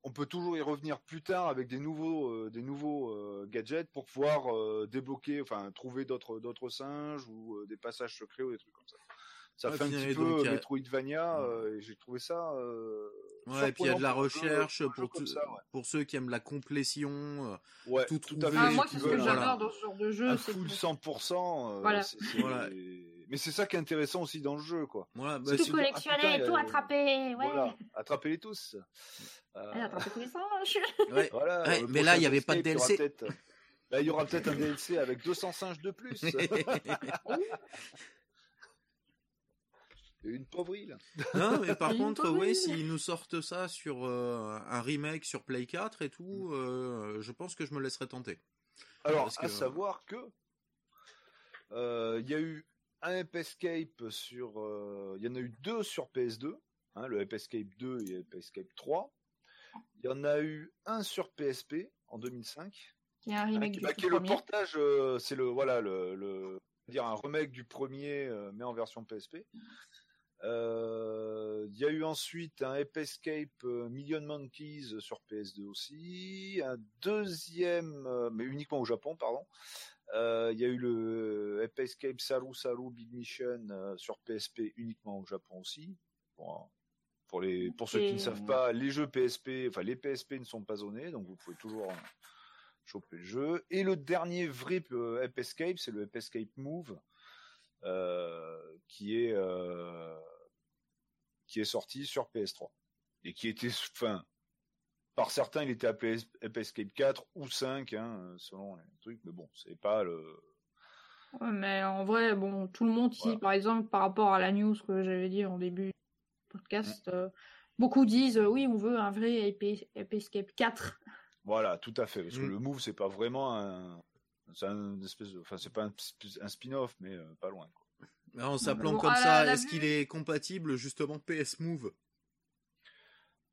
on peut toujours y revenir plus tard avec des nouveaux, euh, des nouveaux euh, gadgets pour pouvoir euh, débloquer, enfin trouver d'autres, d'autres singes ou des passages secrets ou des trucs comme ça. Ça Ouais, fait un petit et peu donc, y a- Metroidvania euh, et j'ai trouvé ça. euh, Ouais, et puis il y a de la recherche pour pour, comme tout- ça, ouais. pour ceux qui aiment la complétion. euh, Ouais, tout tout à fait. Ah, moi, c'est ce que j'adore voilà. dans ce genre de jeu. C'est full que- 100%. euh, Voilà. Mais c'est ça qui est intéressant aussi dans le jeu, quoi. Voilà, bah, Tout ah, collectionner, putain, il y a- tout attraper, ouais. Voilà, attrapez-les tous. Euh, Elle a attrapé tous les singes. ouais. Voilà. Ouais, le mais là, il y avait pas de Escape, il y aura DLC. peut-être- Là, il y aura peut-être un DLC avec 200 singes de plus. Une pauvre île. Non, mais par contre, ouais, s'ils nous sortent ça sur euh, un remake sur Play 4 et tout, euh, je pense que je me laisserai tenter. Alors, Parce à que- savoir que euh, il y a eu un Ape Escape sur, euh, il y en a eu deux sur PS2, hein, le Ape Escape 2 et Ape Escape 3. Il y en a eu un sur PSP en 2005. Qui est un hein, remake qui, du bah, tout qui est le portage, euh, c'est le voilà le, le dire un remake du premier, euh, mais en version PSP. Euh, Il y a eu ensuite un Ape Escape euh, Million Monkeys sur PS2 aussi, un deuxième, euh, mais uniquement au Japon, pardon. Il y a eu le Ape Escape Saru Saru Big Mission sur PSP uniquement au Japon aussi. Bon, pour les pour ceux qui ne savent pas, les jeux PSP, enfin les PSP ne sont pas zonés, donc vous pouvez toujours choper le jeu. Et le dernier vrai euh, Escape, c'est le App Escape Move, euh, qui est euh, qui est sorti sur PS3 et qui était, enfin, par certains, il était appelé App Escape 4 ou 5, hein, selon les trucs, mais bon, c'est pas le. Ouais, mais en vrai, bon, tout le monde ici, par exemple, par rapport à la news que j'avais dit en début du podcast, mm. beaucoup disent oui, on veut un vrai Escape 4. Voilà, tout à fait. Parce que mm. le Move, c'est pas vraiment un. C'est un espèce de... Enfin, c'est pas un, spin-off, mais euh, pas loin. Quoi. En s'appelant comme ça, est-ce qu'il est compatible justement PS Move?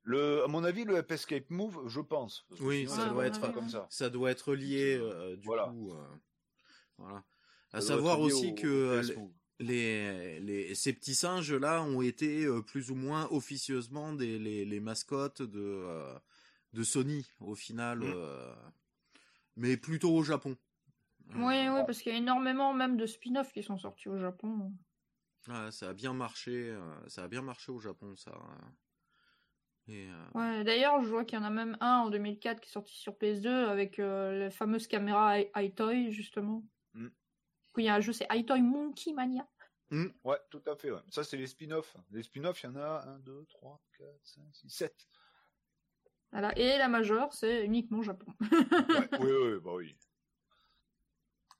Le, à mon avis, le App Escape Move, je pense. Oui, ça doit être comme ça. Ça doit être lié euh, du voilà. coup. Euh, voilà. À savoir aussi que les, les, ces petits singes là ont été plus ou moins officieusement des les, les mascottes de de Sony au final, mm. euh, mais plutôt au Japon. Oui, oui, parce qu'il y a énormément même de spin-offs qui sont sortis au Japon. ça a bien marché, euh, ça a bien marché au Japon, ça. Et, euh, ouais, d'ailleurs, je vois qu'il y en a même un en 2004 qui est sorti sur PS2 avec la fameuse caméra iToy, justement. Mm. Il y a un jeu, c'est iToy Monkey Mania. Mm. Ouais, tout à fait. Ça, c'est les spin-offs. Les spin-offs, il y en a 1, 2, 3, 4, 5, 6, 7. Et la majeure, c'est uniquement Japon. oui, oui, bah oui.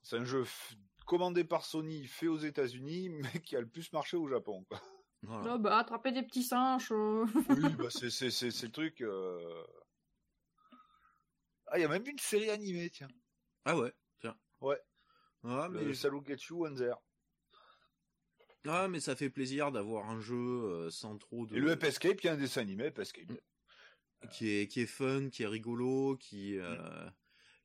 C'est un jeu commandé par Sony, fait aux États-Unis, mais qui a le plus marché au Japon. Quoi. bah, attraper des petits singes. Euh. oui, bah, c'est, le truc. Euh. Ah, il y a même une série animée, tiens. Ah ouais, tiens. Ouais. Ah, mais... Le Salugetsu Wanzer. Ah, mais ça fait plaisir d'avoir un jeu euh, sans trop de. Et le App Escape, il y a un dessin animé, App Escape. Mm qui est qui est fun, qui est rigolo, qui euh, mm.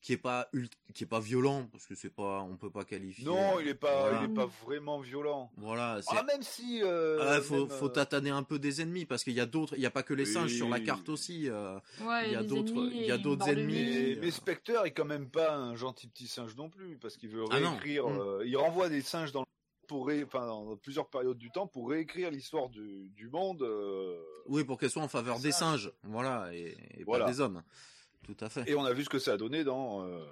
Qui est pas qui est pas violent parce que c'est pas on peut pas qualifier. Non, il est pas il est pas vraiment violent. Voilà, ah, même si euh, ah, faut faut euh, tataner un peu des ennemis parce qu'il y a d'autres, il y a pas que les singes sur la carte aussi. Euh, il y a d'autres il y a d'autres ennemis. Mais, Spectre est quand même pas un gentil petit singe non plus parce qu'il veut ah réécrire mm. il renvoie des singes dans pour enfin, dans plusieurs périodes du temps pour réécrire l'histoire du, du, monde. Euh, oui, pour qu'elle soit en faveur des singes, voilà, et, pas des hommes. Tout à fait. Et on a vu ce que ça a donné dans euh,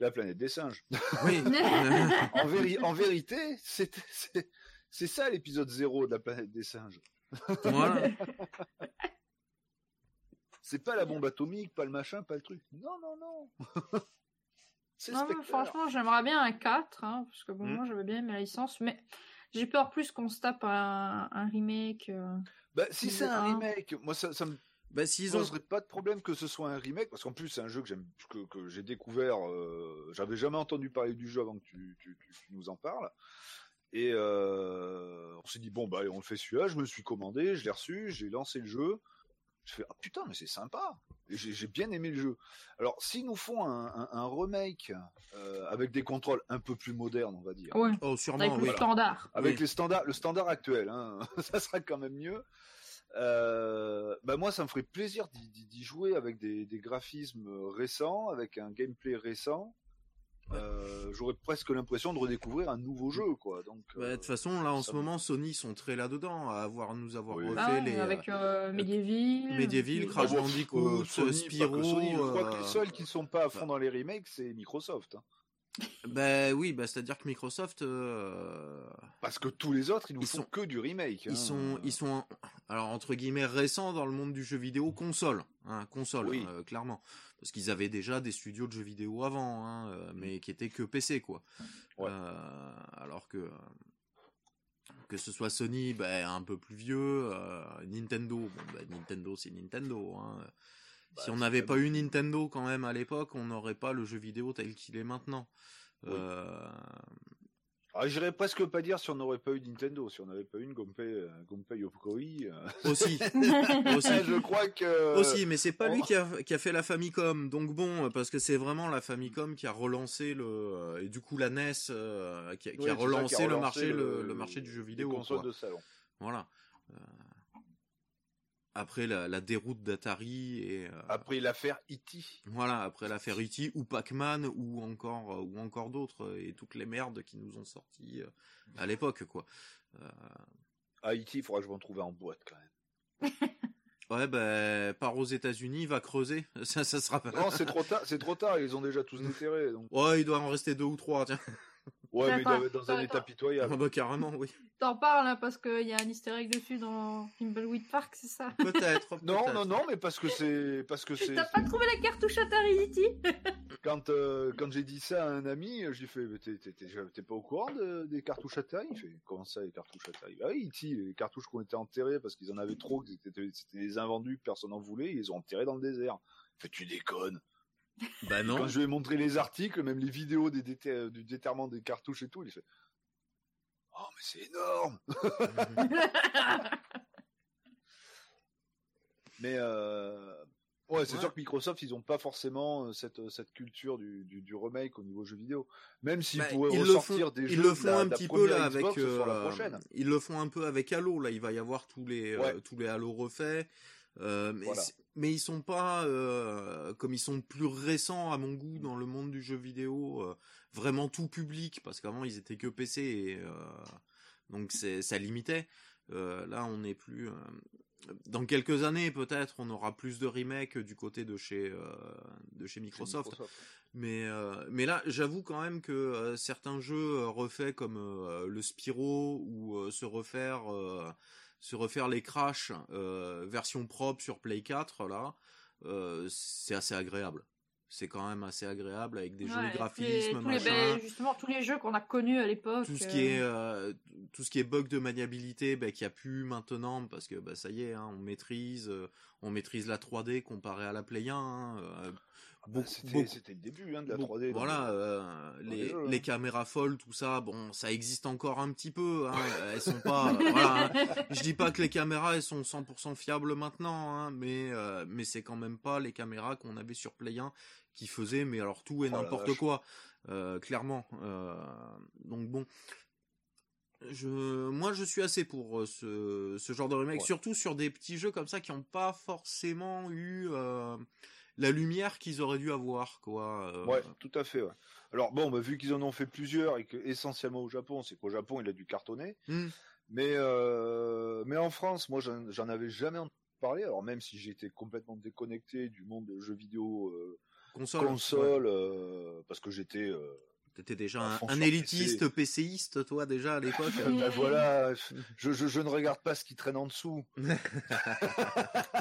la planète des singes. Oui. en, en, vérité, c'est ça l'épisode zéro de la planète des singes. Voilà. c'est pas la bombe atomique, pas le machin, pas le truc. Non, non, non. Non, franchement, j'aimerais bien un 4, hein, parce que bon, hmm. moi, j'avais bien mes licences, mais j'ai peur plus qu'on se tape un, remake. Euh, bah, si c'est un remake, moi, ça, ça me bah, s'ils poserait pas de problème que ce soit un remake, parce qu'en plus, c'est un jeu que j'aime, que, que j'ai découvert, euh, j'avais jamais entendu parler du jeu avant que tu, tu, tu, nous en parles. Et euh, on s'est dit, bon, bah, on le fait celui-là, je me suis commandé, je l'ai reçu, j'ai lancé le jeu. Je fais, ah putain, mais c'est sympa. J'ai bien aimé le jeu. Alors, s'ils nous font un, un, remake euh, avec des contrôles un peu plus modernes, on va dire. Ouais. Oh, sûrement. Avec le standard. Avec les standards, le standard actuel, hein, ça sera quand même mieux. Euh, bah moi, ça me ferait plaisir d'y jouer avec des, des, graphismes récents, avec un gameplay récent. Euh, j'aurais presque l'impression de redécouvrir un nouveau jeu, quoi. Donc, bah, de toute façon, là en ce moment, Sony sont très là dedans, à avoir nous avoir refait ah les avec euh, Medieval, Medieval, Crash Bandicoot, Spyro. je crois que les seuls qui ne sont pas à fond dans les remakes, c'est Microsoft. Hein. Ben oui, bah c'est à dire que Microsoft. Euh... Parce que tous les autres, ils nous font que du remake. Ils hein. sont, ils sont, alors entre guillemets récents dans le monde du jeu vidéo console, hein, console, oui. euh, clairement parce qu'ils avaient déjà des studios de jeux vidéo avant, hein, euh, mais qui étaient que PC quoi. Euh, alors que que ce soit Sony, ben, un peu plus vieux, Nintendo, bon, ben, Nintendo c'est Nintendo. Hein. Bah, si on n'avait pas eu Nintendo quand même à l'époque, on n'aurait pas le jeu vidéo tel qu'il est maintenant. Ah, j'irais presque pas dire si on n'aurait pas eu Nintendo, si on n'avait pas eu une euh, Gunpei Yokoi. Euh. Aussi. Aussi. Je crois que. Aussi, mais c'est pas lui qui a, qui a fait la Famicom. Donc bon, parce que c'est vraiment la Famicom qui a relancé le, euh, et du coup la NES, qui, a, qui, a relancé le marché, le, le, marché du jeu vidéo. Console de salon. Voilà après la, la déroute d'Atari et euh, après l'affaire E.T. Voilà, après l'affaire E.T. ou Pac-Man ou encore euh, ou encore d'autres euh, et toutes les merdes qui nous ont sorti à l'époque quoi. Ah E.T. il faudra que je m'en trouve en boîte quand même. Ouais, ben, part aux États-Unis, va creuser. Ça, ça sera pas. Non, c'est trop tard, c'est trop tard, ils ont déjà tous déterré. Donc... Ouais, il doit en rester deux ou trois, tiens. Ouais, mais il Attends, doit être dans un état pitoyable. Ah bah, carrément, oui. T'en parles hein, parce qu'il y a un easter egg dessus dans Thimbleweed Park, c'est ça? Peut-être. Non, non, non, mais parce que c'est, parce que c'est, T'as pas trouvé la cartouche Atari E.T. quand, euh, quand j'ai dit ça à un ami, j'ai fait, mais t'es, t'es, t'es- t'es pas au courant de- des cartouches Atari Il fait, comment ça, les cartouches Atari Ah oui, E.T., les cartouches qui ont été enterrées parce qu'ils en avaient trop, que c'était, des invendus, personne n'en voulait, ils les ont enterrés dans le désert. Il fait, tu déconnes. Bah non. Quand je lui ai montré les articles, même les vidéos des déter- du déterrement des cartouches et tout, il fait, oh, mais c'est énorme Mais euh... ouais, c'est Ouais. sûr que Microsoft, ils ont pas forcément euh, cette cette culture du, du, du remake au niveau jeu vidéo. Même s'ils Bah, pourraient ils le ressortir font, des ils jeux le de font la- un petit peu là avec Xbox sur la euh, prochaine. ils le font un peu avec Halo là il va y avoir tous les euh, tous les Halo refaits euh, mais Voilà. mais ils sont pas euh, comme ils sont plus récents à mon goût dans le monde du jeu vidéo euh, vraiment tout public parce qu'avant ils étaient que PC et donc ça limitait là on n'est plus dans quelques années peut-être on aura plus de remakes du côté de chez de chez Microsoft Microsoft. mais mais là, j'avoue quand même que certains jeux refaits comme le Spyro ou se refaire se refaire les Crash euh, version propre sur Play 4 là, euh, c'est assez agréable. C'est quand même assez agréable avec des Ouais, jolis tous les- graphismes, tous les, machin. justement, tous les jeux qu'on a connus à l'époque. Tout ce qui est euh, euh, tout ce qui est bug de maniabilité, ben, qu'il n'y a plus maintenant parce que bah, ça y est, hein, on maîtrise euh, on maîtrise la 3D comparé à la Play 1. hein, euh, Bah, beaucoup- c'était beaucoup- c'était le début hein, de la Bon, 3D. donc, Voilà, euh, euh, les, jeux, hein. les caméras folles, tout ça, bon, ça existe encore un petit peu. Hein, elles sont pas. voilà, hein. Je dis pas que les caméras elles sont 100% fiables maintenant, mais euh, mais c'est quand même pas les caméras qu'on avait sur Play 1 qui faisaient, mais alors tout et Oh n'importe quoi, euh, clairement. Euh, donc bon. Je, moi, je suis assez pour euh, ce, ce genre de remake, Ouais. surtout sur des petits jeux comme ça qui n'ont pas forcément eu euh, la lumière qu'ils auraient dû avoir, quoi. euh, Ouais, tout à fait. Ouais. Alors bon, bah, vu qu'ils en ont fait plusieurs et que essentiellement au Japon, c'est qu'au Japon il a dû cartonner. Hmm. Mais euh, mais en France, moi j'en avais jamais entendu parler. Alors même si j'étais complètement déconnecté du monde des jeux vidéo euh, console. console, euh, parce que j'étais T'étais déjà À un, élitiste PCiste, toi, déjà, à l'époque. euh, ben voilà, je, je, je ne regarde pas ce qui traîne en dessous.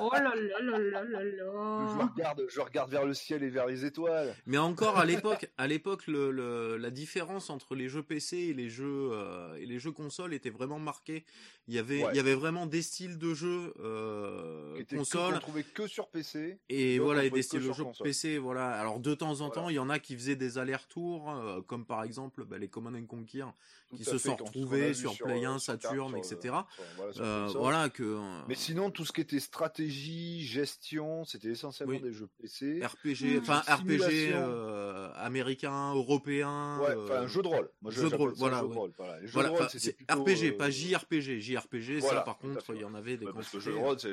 Oh là là là là là Je là. regarde, je regarde vers le ciel et vers les étoiles. Mais encore, à l'époque, à l'époque, le, le- la différence entre les jeux PC et les jeux, euh, et les jeux console était vraiment marquée. Il y avait, Ouais. il y avait vraiment des styles de jeux, euh, console. trouvait que sur PC. Et voilà, et des styles de jeux. PC, voilà. Alors de temps en Voilà. temps, il y en a qui faisaient des allers-retours, euh, comme par exemple bah, les Command and Conquer, qui se sont retrouvés sur Play 1, sur- Saturn, sur- etc. voilà, Euh, voilà que euh, Mais sinon, tout ce qui était stratégie, gestion, c'était essentiellement Oui. des jeux PC. RPG, enfin RPG euh, américain, européen. Ouais, euh, enfin, un jeu de rôle. Moi, je- jeu de rôle, voilà, ouais. rôle. Voilà. Les jeux Voilà, de rôle, enfin, c'était c'est RPG, euh, pas JRPG. JRPG, voilà, ça par contre, il y en avait des parce que jeu de rôle, c'est,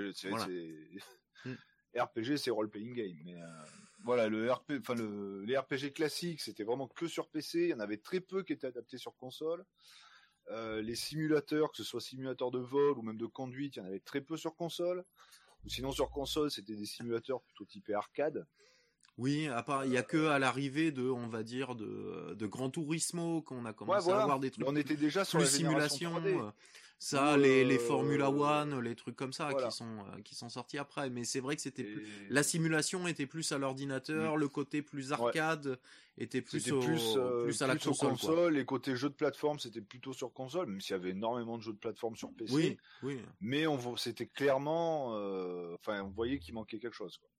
Hmm. RPG, c'est role playing game. Mais euh, voilà, le RP, enfin le, les RPG classiques, c'était vraiment que sur PC. Il y en avait très peu qui étaient adaptés sur console. Euh, les simulateurs, que ce soit simulateur de vol ou même de conduite, il y en avait très peu sur console. Ou sinon sur console, c'était des simulateurs plutôt typés arcade. Oui, à part, il y a que à l'arrivée de, on va dire, de, de Gran Turismo qu'on a commencé Ouais, voilà. à avoir des trucs Mais on était déjà sur la simulation. 3D. Ça, les, les euh, Formula One, les trucs comme ça voilà. qui sont euh, qui sont sortis après. Mais c'est vrai que c'était plus... La simulation était plus à l'ordinateur, le côté plus arcade était plus C'était au, plus, euh, plus à la plus aux console. quoi. côté jeux de plateforme, c'était plutôt sur console, même s'il y avait énormément de jeux de plateforme sur PC. Oui, oui. Mais on c'était clairement, euh, enfin, on voyait qu'il manquait quelque chose. Quoi.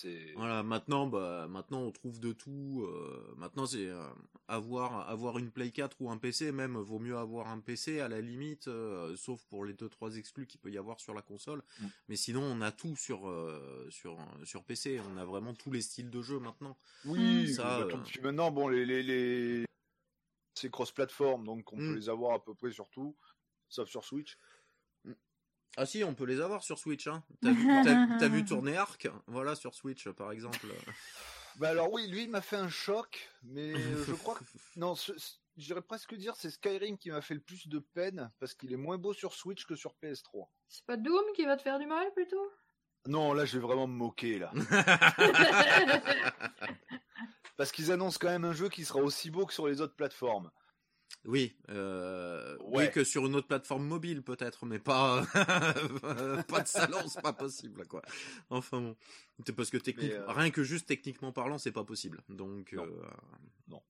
C'est Voilà, maintenant, bah, maintenant on trouve de tout. euh, maintenant, c'est euh, avoir avoir une Play 4 ou un PC, même vaut mieux avoir un PC à la limite, euh, sauf pour les deux trois exclus qu'il peut y avoir sur la console. Mm. Mais sinon, on a tout sur euh, sur sur PC. On a vraiment tous les styles de jeu maintenant. oui, Ça, bah, tout- puis maintenant, bon, les, les, les... c'est cross-platform, donc on Mm. peut les avoir à peu près sur tout, sauf sur Switch. Ah si, on peut les avoir sur Switch. Hein. T'as vu, t'as- t'as vu tourner Arc Voilà sur Switch, par exemple. Bah alors oui, lui, il m'a fait un choc, mais euh, je crois que non, ce- ce- j'irais presque dire c'est Skyrim qui m'a fait le plus de peine parce qu'il est moins beau sur Switch que sur PS3. C'est pas Doom qui va te faire du mal plutôt? Non, là je vais vraiment me moquer là. parce qu'ils annoncent quand même un jeu qui sera aussi beau que sur les autres plateformes. Oui, euh, Ouais. oui que sur une autre plateforme mobile peut-être, mais pas pas de salon, c'est pas possible quoi. Enfin bon, c'est parce que technique, euh, rien que juste techniquement parlant, c'est pas possible. Donc Non. euh, Non.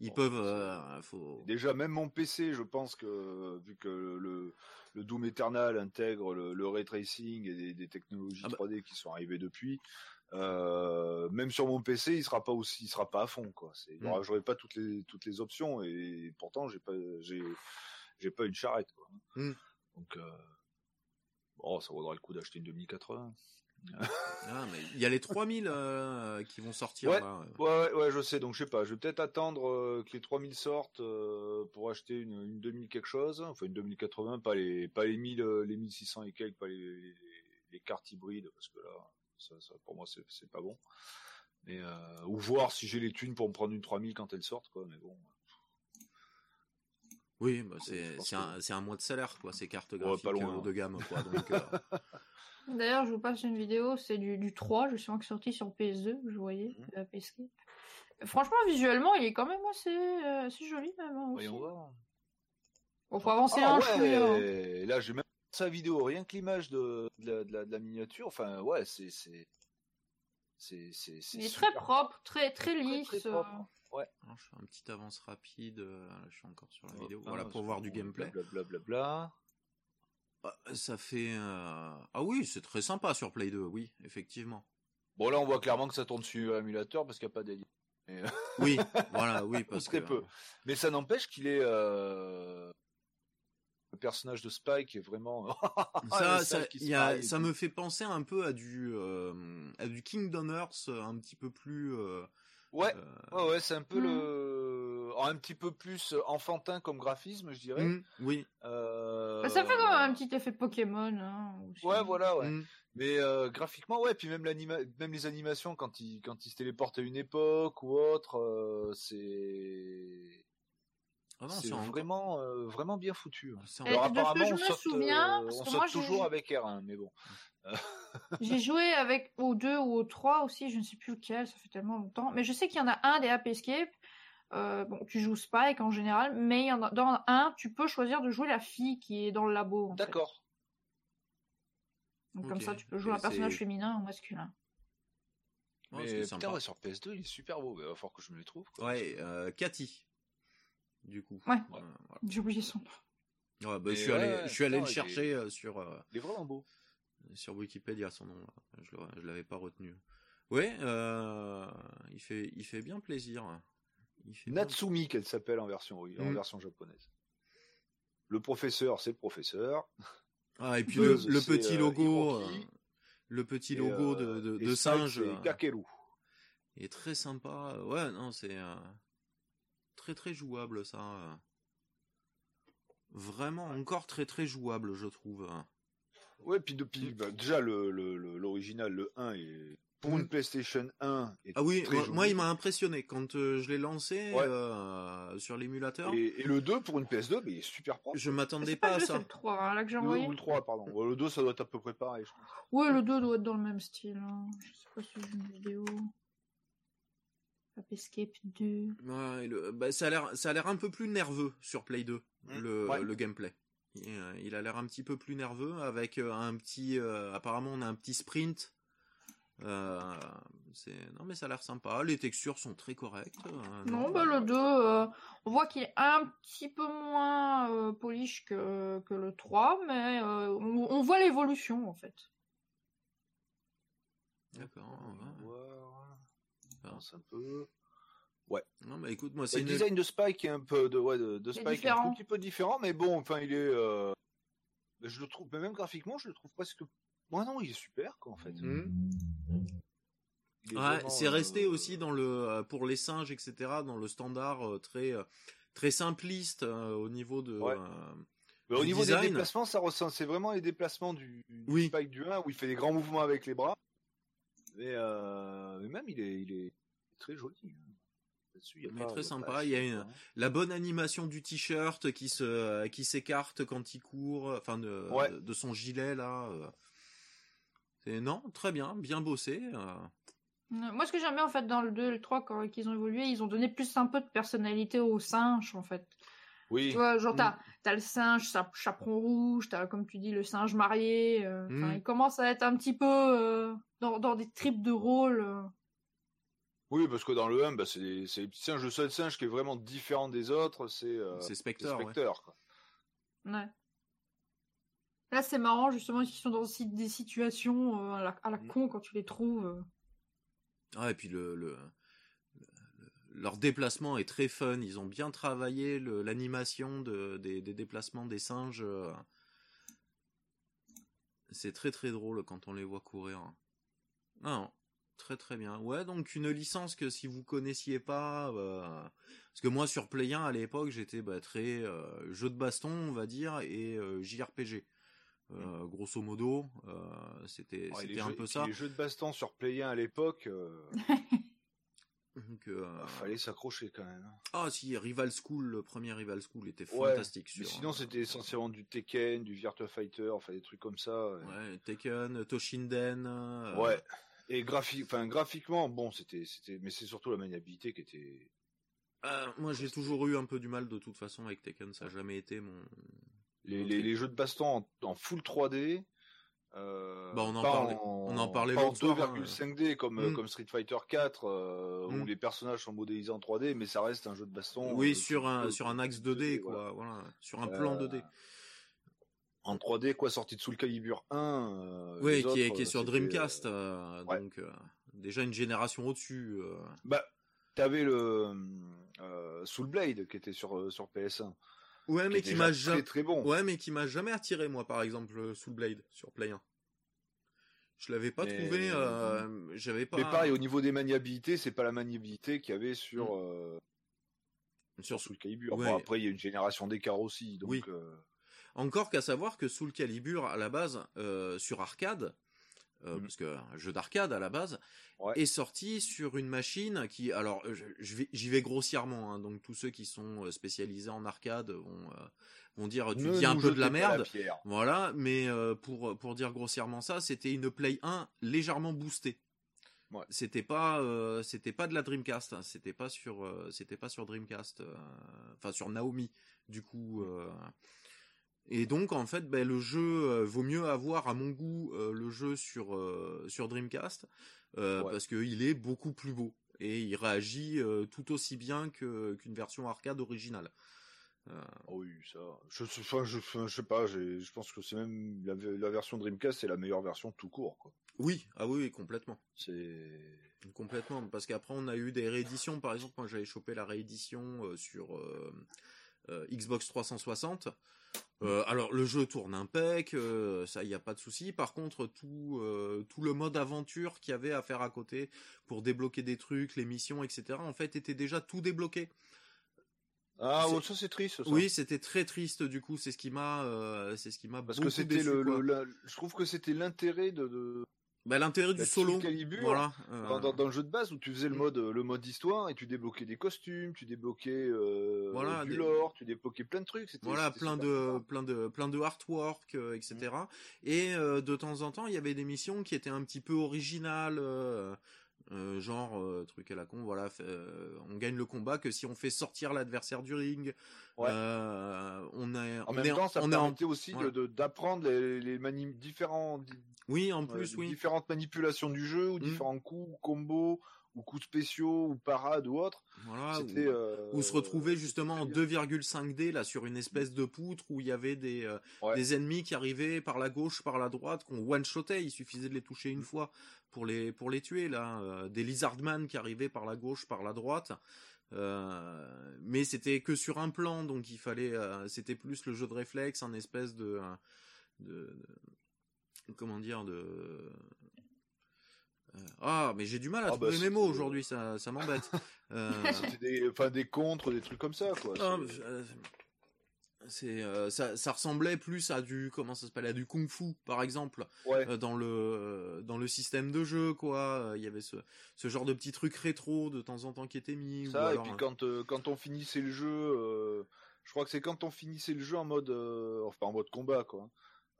ils peuvent, faut. Déjà, même mon PC, je pense que vu que le, le Doom Eternal intègre le, le ray tracing et des, des technologies Ah bah. 3D qui sont arrivées depuis, euh, même sur mon PC, il sera pas aussi, il sera pas à fond quoi. C'est, il y aura- Mm. j'aurai pas toutes les toutes les options et pourtant j'ai pas j'ai j'ai pas une charrette quoi. Mm. Donc euh, bon, ça vaudra le coup d'acheter une 2080. Ah, mais il y a les 3000 euh, qui vont sortir Ouais. là. Ouais, ouais, ouais, je sais. Donc, je sais pas. Je vais peut-être attendre euh, que les 3000 sortent euh, pour acheter une, une 2000 quelque chose. Enfin, une 2080, pas les, pas les 1000, euh, les 1600 et quelques, pas les, les, les cartes hybrides, parce que là, ça, ça, pour moi, c'est, c'est pas bon. Mais, euh, ou voir si j'ai les thunes pour me prendre une 3000 quand elles sortent, quoi. Mais bon. Oui, bah, c'est c'est un, c'est un mois de salaire quoi, ces cartes pas graphiques loin, euh, haut hein. de gamme quoi. Donc, euh, D'ailleurs, je vous passe une vidéo, c'est du, du 3, justement, qui est sorti sur PS2, je voyais, Mhm. la PS4. Franchement, visuellement, il est quand même assez, euh, assez joli, même. hein, aussi. Voyons voir. Bon, faut avancer Ah un ouais, hein. Là, j'ai même sa vidéo, rien que l'image de, de, la, de, la, de la miniature. Enfin, ouais, c'est, c'est, c'est, c'est, Il est super très propre, très, très lisse. très euh. propre. alors, je fais un petit avance rapide. euh, là, je suis encore sur la vidéo. Hop, Voilà pour voir du gameplay. Blablabla. Ah, Ça fait euh, ah oui, c'est très sympa sur Play 2, oui, effectivement. Bon, là, on voit clairement que ça tourne sur émulateur parce qu'il n'y a pas. Mais, euh, Oui, voilà, oui, parce très que peu. Mais ça n'empêche qu'il est. euh, Le personnage de Spike est vraiment. ça, ça, y a- me fait penser un peu à du euh, à du Kingdom Hearts, euh, un petit peu plus. euh, Ouais, euh, ouais, ouais, c'est un peu le. Un petit peu plus enfantin comme graphisme, je dirais. hmm, oui. Bah, ça fait quand même un petit effet Pokémon. Hein. Ouais, voilà, ouais. hmm. Mais euh, graphiquement, ouais, puis même l'anima, même les animations quand il quand il se téléporte à une époque ou autre, euh, c'est Ah non, c'est c'est en- vraiment euh, vraiment bien foutu. hein. Alors que apparemment, je on me saute, souviens, euh, parce on que moi, toujours avec R1, mais bon. J'ai joué avec au 2 ou au 3 aussi, je ne sais plus lequel, ça fait tellement longtemps. Mais je sais qu'il y en a un des App Escape. Euh, bon, tu joues Spike en général, mais il y en a, dans un, tu peux choisir de jouer la fille qui est dans le labo. D'accord. Donc comme ça, tu peux jouer un personnage féminin ou masculin. Oh, mais c'est putain, ouais, sur PS2, il est super beau. Il va falloir que je me les trouve. quoi. Ouais, euh, Cathy. Du coup. Ouais. Euh, voilà. J'ai oublié son nom. Ouais, bah, je suis allé, ouais, je suis allé le il chercher euh, sur euh, Il est vraiment beau. sur Wikipédia son nom. là. Je le- je l'avais pas retenu. Ouais, euh, il fait il fait bien plaisir. Il fait bien- Natsumi, qu'elle s'appelle en version en Mm. version japonaise. Le professeur, c'est le professeur. Ah, et puis le, le petit euh, logo, Hiroki. euh, le petit Et, logo euh, de, de, et de singe euh, Kakeru. est très sympa. Ouais, non, c'est euh, très très jouable ça. euh. Vraiment encore très très jouable, je trouve. Ouais, puis depuis bah, déjà le le- le- l'original, le 1 est pour Mm. une PlayStation 1 est Ah oui, très moi, moi, il m'a impressionné quand euh, je l'ai lancé Ouais. euh, sur l'émulateur. et, et le 2 pour une PS2, mais il est super propre. Je m'attendais pas pas à le 2, c'est ça. le 3 hein, là que j'ai Le, envoyé. ou le 3, pardon. Ouais, le 2, ça doit être à peu près pareil, je pense. Ouais, le 2 doit être dans le même style. hein. Je sais pas si j'ai une vidéo. Escape 2. Ouais, et le- bah, ça a l'air, ça a l'air un peu plus nerveux sur Play 2, Mm, le, ouais. le gameplay. Il, euh, il a l'air un petit peu plus nerveux avec euh, un petit, euh, apparemment on a un petit sprint. Euh, non mais ça a l'air sympa. Les textures sont très correctes. euh, Non, bah le 2, euh, on voit qu'il est un petit peu moins euh, polish que, que le 3, mais euh, on, on voit l'évolution en fait. D'accord. Ouais. Avance un peu. Non mais écoute, moi Le c'est une... design de Spike est un peu de, ouais, de, de Spike est un petit peu différent, mais bon, enfin, il est. euh, Je le trouve, mais même graphiquement, je le trouve presque. Moi, non, il est super, quoi, en fait. Mm. Ouais, c'est resté euh, aussi dans le euh, pour les singes etc dans le standard euh, très euh, très simpliste euh, au niveau de Ouais. euh, Mais au niveau design. des déplacements, ça ressemble. C'est vraiment les déplacements du, du Oui. Spike du 1 où il fait des grands mouvements avec les bras. Mais, euh, mais même, il est, il est très joli. Là-dessus, y a Mais pas- très y a pas sympa, il y a une-. La bonne animation du t-shirt qui se qui s'écarte quand il court, enfin de, Ouais. de, de son gilet là. euh. C'est non, très bien, bien bossé. euh. Moi, ce que j'aime bien, en fait, dans le 2 et le 3, quand ils ont évolué, ils ont donné plus un peu de personnalité aux singes, en fait. Oui. Tu vois, genre, t'as, t'as le singe sa- chaperon rouge, t'as, comme tu dis, le singe marié. euh, Mm. Ils commencent à être un petit peu euh, dans, dans des tripes de rôle. euh. Oui, parce que dans le 1, bah, c'est les petits singes. Le seul singe qui est vraiment différent des autres, c'est euh, Spectre. ouais. Spectre. quoi. Ouais. Là, c'est marrant, justement, ils sont dans des situations euh, à la, à la Mm. con quand tu les trouves. euh. Ah, et puis le, le, le- leur déplacement est très fun. Ils ont bien travaillé l'animation de, des, des déplacements des singes. euh. C'est très très drôle quand on les voit courir. Ah non, très très bien. Ouais, donc une licence que si vous connaissiez pas, euh, parce que moi sur Play 1 à l'époque j'étais bah, très euh, jeu de baston on va dire et euh, JRPG. Euh, grosso modo, euh, c'était Ouais, les c'était un jeux- peu ça. Les jeux de baston sur Play 1 à l'époque, Donc, euh, bah, fallait s'accrocher quand même. hein. Ah si, Rival School, le premier Rival School était Ouais, fantastique. Mais sinon, euh, c'était essentiellement du Tekken, du Virtua Fighter, enfin des trucs comme ça. ouais. Ouais, Tekken, Toshinden. euh, Ouais. Et graphique, enfin graphiquement, bon, c'était, c'était, mais c'est surtout la maniabilité qui était. euh, moi j'ai toujours eu un peu du mal de toute façon avec Tekken, ça a jamais été mon. Les, les, les jeux de baston en, en full 3D. Euh, Bah, on en parlait- en, on en parlait pas en l'autre soir, hein. 2,5D comme, Mm. comme Street Fighter 4 euh, Mm. où les personnages sont modélisés en 3D, mais ça reste un jeu de baston. oui, sur un sur un axe 2D quoi, voilà. voilà, sur un plan Euh, 2D. En 3D, quoi, sorti de Soul Calibur 1. euh, Oui, qui est qui est sur Dreamcast, euh, euh, ouais. donc euh, déjà une génération au-dessus. euh. Bah, t'avais le euh, Soul Blade qui était sur, euh, sur PS1. Ouais, mais qui déjà m'a jamais, très bon. ouais, mais qui m'a jamais attiré moi, par exemple, Soul Blade sur Play 1. Je l'avais pas Mais- trouvé, euh, j'avais pas. Mais pareil, au niveau des maniabilités, c'est pas la maniabilité qu'il y avait sur, euh, sur Soul Calibur. Ouais. Après, il y a une génération d'écart aussi. Donc, Oui. euh, Encore qu'à savoir que Soul Calibur, à la base, euh, sur arcade, euh, Mhm. parce que un jeu d'arcade à la base, Ouais. est sorti sur une machine qui, alors, vais, j'y vais grossièrement, hein, donc tous ceux qui sont euh, spécialisés en arcade vont, euh, vont dire, tu dis un peu de la merde. Voilà, mais euh, pour pour dire grossièrement ça, c'était une Play 1 légèrement boostée. Ouais. C'était pas c'était pas de la Dreamcast, hein, c'était pas sur c'était pas sur Dreamcast, enfin sur Naomi du coup. Et donc en fait, ben, le jeu euh, vaut mieux avoir à mon goût euh, le jeu sur euh, sur Dreamcast Ouais. parce que il est beaucoup plus beau et il réagit tout aussi bien que qu'une version arcade originale. Ah oui, ça. Je, enfin, je, je sais pas, je pense que c'est même la, la version Dreamcast, c'est la meilleure version tout court. Quoi. oui, ah oui, oui, complètement. C'est. Complètement, parce qu'après on a eu des rééditions. Par exemple, moi j'avais chopé la réédition sur euh, Xbox 360. Euh, alors le jeu tourne impec, euh, ça y a pas de souci. Par contre, tout euh, tout le mode aventure qu'il y avait à faire à côté pour débloquer des trucs, les missions, etc. En fait, était déjà tout débloqué. Ah, ouais, ça c'est triste. Ça. Oui, c'était très triste du coup. C'est ce qui m'a, c'est ce qui m'a parce que c'était le, le- la- je trouve que c'était l'intérêt de, de Bah, l'intérêt du solo. Calibur, Voilà. euh, dans, dans- dans le jeu de base où tu faisais le Mm. mode le mode histoire et tu débloquais des costumes, tu débloquais euh, Voilà, du des- lore, tu débloquais plein de trucs. Voilà, plein de, plein de, plein de artwork, euh, etc. Et euh, de temps en temps, il y avait des missions qui étaient un petit peu originales, euh, euh, genre euh, truc à la con. Voilà, euh, on gagne le combat que si on fait sortir l'adversaire du ring. Ouais. Euh, on est, En on même est, temps, ça on est en- permettait aussi d'apprendre les, les mani- différents, Oui, en euh, plus, oui. différentes manipulations du jeu, ou Mm. différents coups, ou combos, ou coups spéciaux, ou parades ou autres. Voilà. C'était ou- euh, ou se retrouver justement en très bien. 2,5D là sur une espèce de poutre où il y avait des euh, Ouais. des ennemis qui arrivaient par la gauche, par la droite, qu'on one shotait. Il suffisait de les toucher une fois pour les pour les tuer là. Euh, des lizardman qui arrivaient par la gauche, par la droite. Euh, mais c'était que sur un plan, donc il fallait. euh, c'était plus le jeu de réflexe, un espèce de, euh, de, de- comment dire de. euh, Ah, mais j'ai du mal à Ah, bah, trouver mes c'était, mots aujourd'hui, ça, ça m'embête. Euh, C'était des, enfin, des contres, des trucs comme ça, quoi. ah, C'est- euh, euh, ça, ça ressemblait plus à du comment ça s'appelle à du kung-fu par exemple Ouais. euh, dans le dans le système de jeu quoi. Il y avait ce ce genre de petits trucs rétro de temps en temps qui étaient mis. ou Ça, et puis quand, quand on finissait le jeu, je crois que c'est quand on finissait le jeu en mode, enfin en mode combat quoi.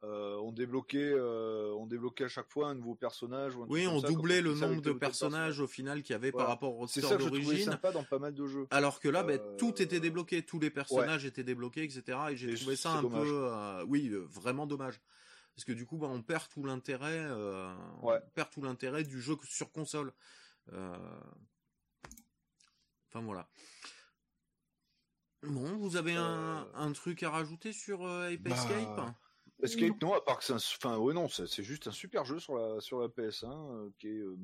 Euh, on débloquait, euh, on débloquait à chaque fois un nouveau personnage. Ou un Oui, on ça, doublait le nombre de personnages personnage. au final qu'il y avait Voilà. par rapport au C'est store ça que je trouvais d'origine. sympa dans pas mal de jeux. Alors que là, ben, Euh, tout était débloqué, tous les personnages étaient débloqués, etc. Et j'ai trouvé ça un dommage. peu, euh, oui, euh, vraiment dommage. Parce que du coup, ben, on perd tout l'intérêt, euh, Ouais. on perd tout l'intérêt du jeu sur console. Euh, Enfin voilà. Bon, vous avez un, Euh, un truc à rajouter sur euh, Ape Bah, Escape? Escape, non, à part que c'est un, enfin, ouais, non, c'est c'est juste un super jeu sur la, sur la PS1 euh, qui est euh,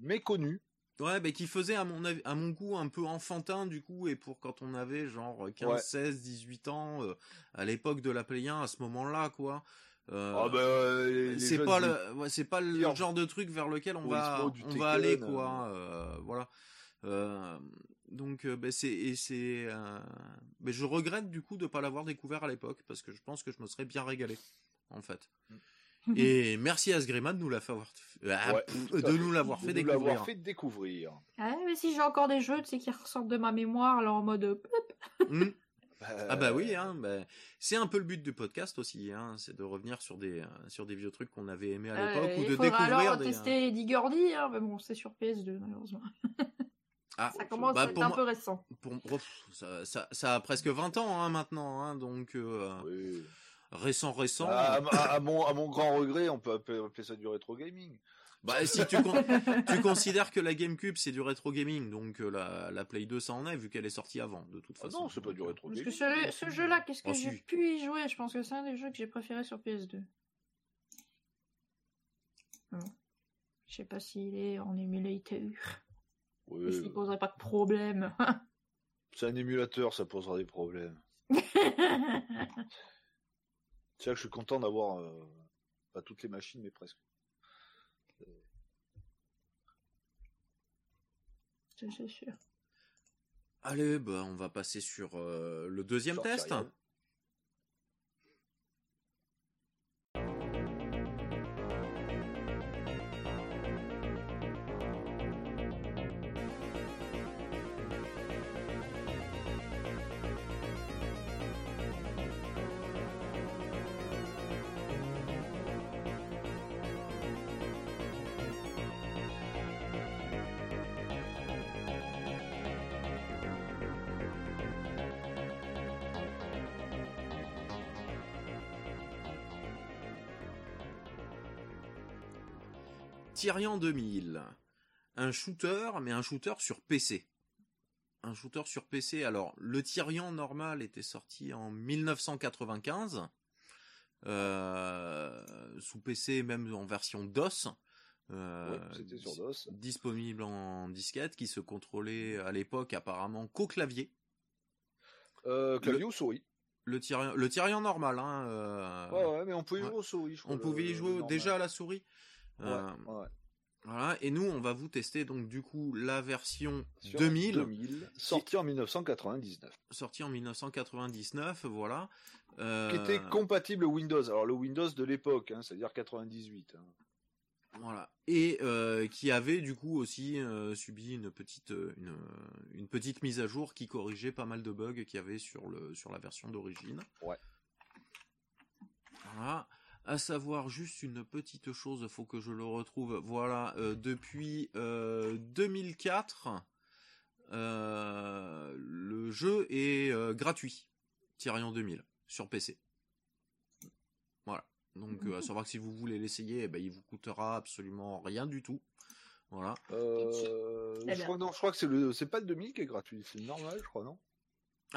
méconnu. Ouais, mais qui faisait à mon à mon goût un peu enfantin du coup et pour quand on avait genre 15, Ouais. 16, 18 ans euh, à l'époque de la Play 1 à ce moment-là quoi. Euh, Ah bah, euh, c'est pas le ouais, c'est pas le genre de truc vers lequel on Oui, va on va aller quoi euh, voilà. Donc euh, ben, c'est et c'est euh, ben, je regrette du coup de pas l'avoir découvert à l'époque parce que je pense que je me serais bien régalé en fait. Et merci à Sgrima de nous la faire ah, Ouais, pff, tout à de fait. nous l'avoir fait de nous découvrir. l'avoir fait découvrir. Ah, mais si j'ai encore des jeux, tu sais, qui ressortent de ma mémoire, alors en mode. euh. Hmm. Ah bah oui, hein, bah, c'est un peu le but du podcast aussi, hein, c'est de revenir sur des sur des vieux trucs qu'on avait aimés à l'époque Euh, ou de découvrir alors des. tester Digordy, hein, mais bon, c'est sur PS2, malheureusement. Ah, Ça commence bah, à être un moi- peu récent. pour oh, ça, ça, ça a presque 20 ans hein, maintenant, hein, donc euh, oui. récent récent. À, à- à mon, à mon grand regret, on peut appeler, appeler ça du rétro gaming. Bah si tu con- tu considères que la GameCube c'est du rétro gaming, donc euh, la la Play 2 ça en est vu qu'elle est sortie avant de toute Ah façon. non, c'est pas du euh, rétro Parce gaming. que ce, ce jeu-là, qu'est-ce que Oh, j'ai si. pu y jouer? Je pense que c'est un des jeux que j'ai préféré sur PS2. Bon. Je sais pas s'il est en émulateur. Oui, Est-ce qu'il poserait pas de problème c'est un émulateur, ça posera des problèmes. C'est là que je suis content d'avoir euh, pas toutes les machines, mais presque. C'est sûr. Allez, bah on va passer sur euh, le deuxième test. Tyrian 2000. Un shooter, mais un shooter sur PC. Un shooter sur PC. Alors, le Tyrian normal était sorti en 1995. euh, sous PC, même en version DOS. Euh, Ouais, c'était sur DOS. Disponible en disquette, qui se contrôlait à l'époque apparemment qu'au clavier. Euh, clavier ou souris Le Tyrian, le Tyrian normal, hein. euh, Ouais, ouais, mais on pouvait y ouais. jouer aux souris, je crois. on pouvait y le- jouer le normal. déjà à la souris. Ouais, Euh, ouais. Voilà, et nous, on va vous tester donc du coup la version Sur 2000, 2000, sorti en 1999. sortie en 1999, voilà. Euh, Qui était compatible Windows. Alors le Windows de l'époque, hein, c'est-à-dire 98. hein. voilà, et euh, qui avait du coup aussi euh, subi une petite une, une petite mise à jour qui corrigeait pas mal de bugs qu'il y avait sur le sur la version d'origine. Ouais. Voilà. À savoir juste une petite chose, faut que je le retrouve. Voilà, euh, depuis euh, 2004, euh, le jeu est euh, gratuit. Tyrion 2000 sur PC. Voilà. Donc euh, à savoir que si vous voulez l'essayer, eh ben, il vous coûtera absolument rien du tout. Voilà. Euh, Très je, bien. crois, non, je crois que c'est le, c'est pas le 2000 qui est gratuit, c'est le normal, je crois, non?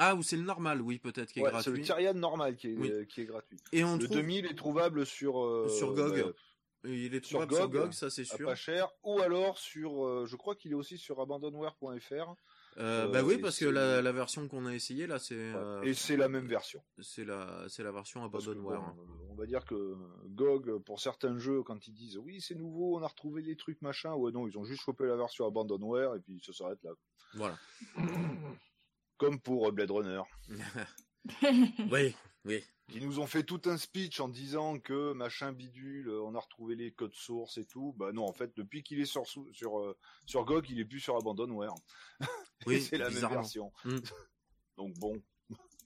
Ah, ou c'est le normal, oui, peut-être qui est Ouais, c'est le gratuit. Tyrian normal qui est, Oui. euh, qui est gratuit. Et on le trouve 2000 est trouvable sur euh, Sur GOG. il est sur trouvable sur GOG, GOG, ça c'est sûr. pas cher, ou alors sur, euh, je crois qu'il est aussi sur abandonware.fr. Euh, Euh, bah oui, et parce que la, la version qu'on a essayée là, c'est euh, et c'est la même version. c'est la c'est la version Abandonware. bon, euh, on va dire que GOG, pour certains jeux, quand ils disent oui c'est nouveau, on a retrouvé des trucs machin, ouais non, ils ont juste chopé la version Abandonware et puis ça s'arrête là. Voilà. Comme pour euh, Blade Runner. oui, oui. Qui nous ont fait tout un speech en disant que machin bidule, on a retrouvé les codes sources et tout. Bah non, en fait, depuis qu'il est sur sur euh, sur GOG, il est plus sur Abandonware. Oui, c'est la même version. Mm. Donc bon.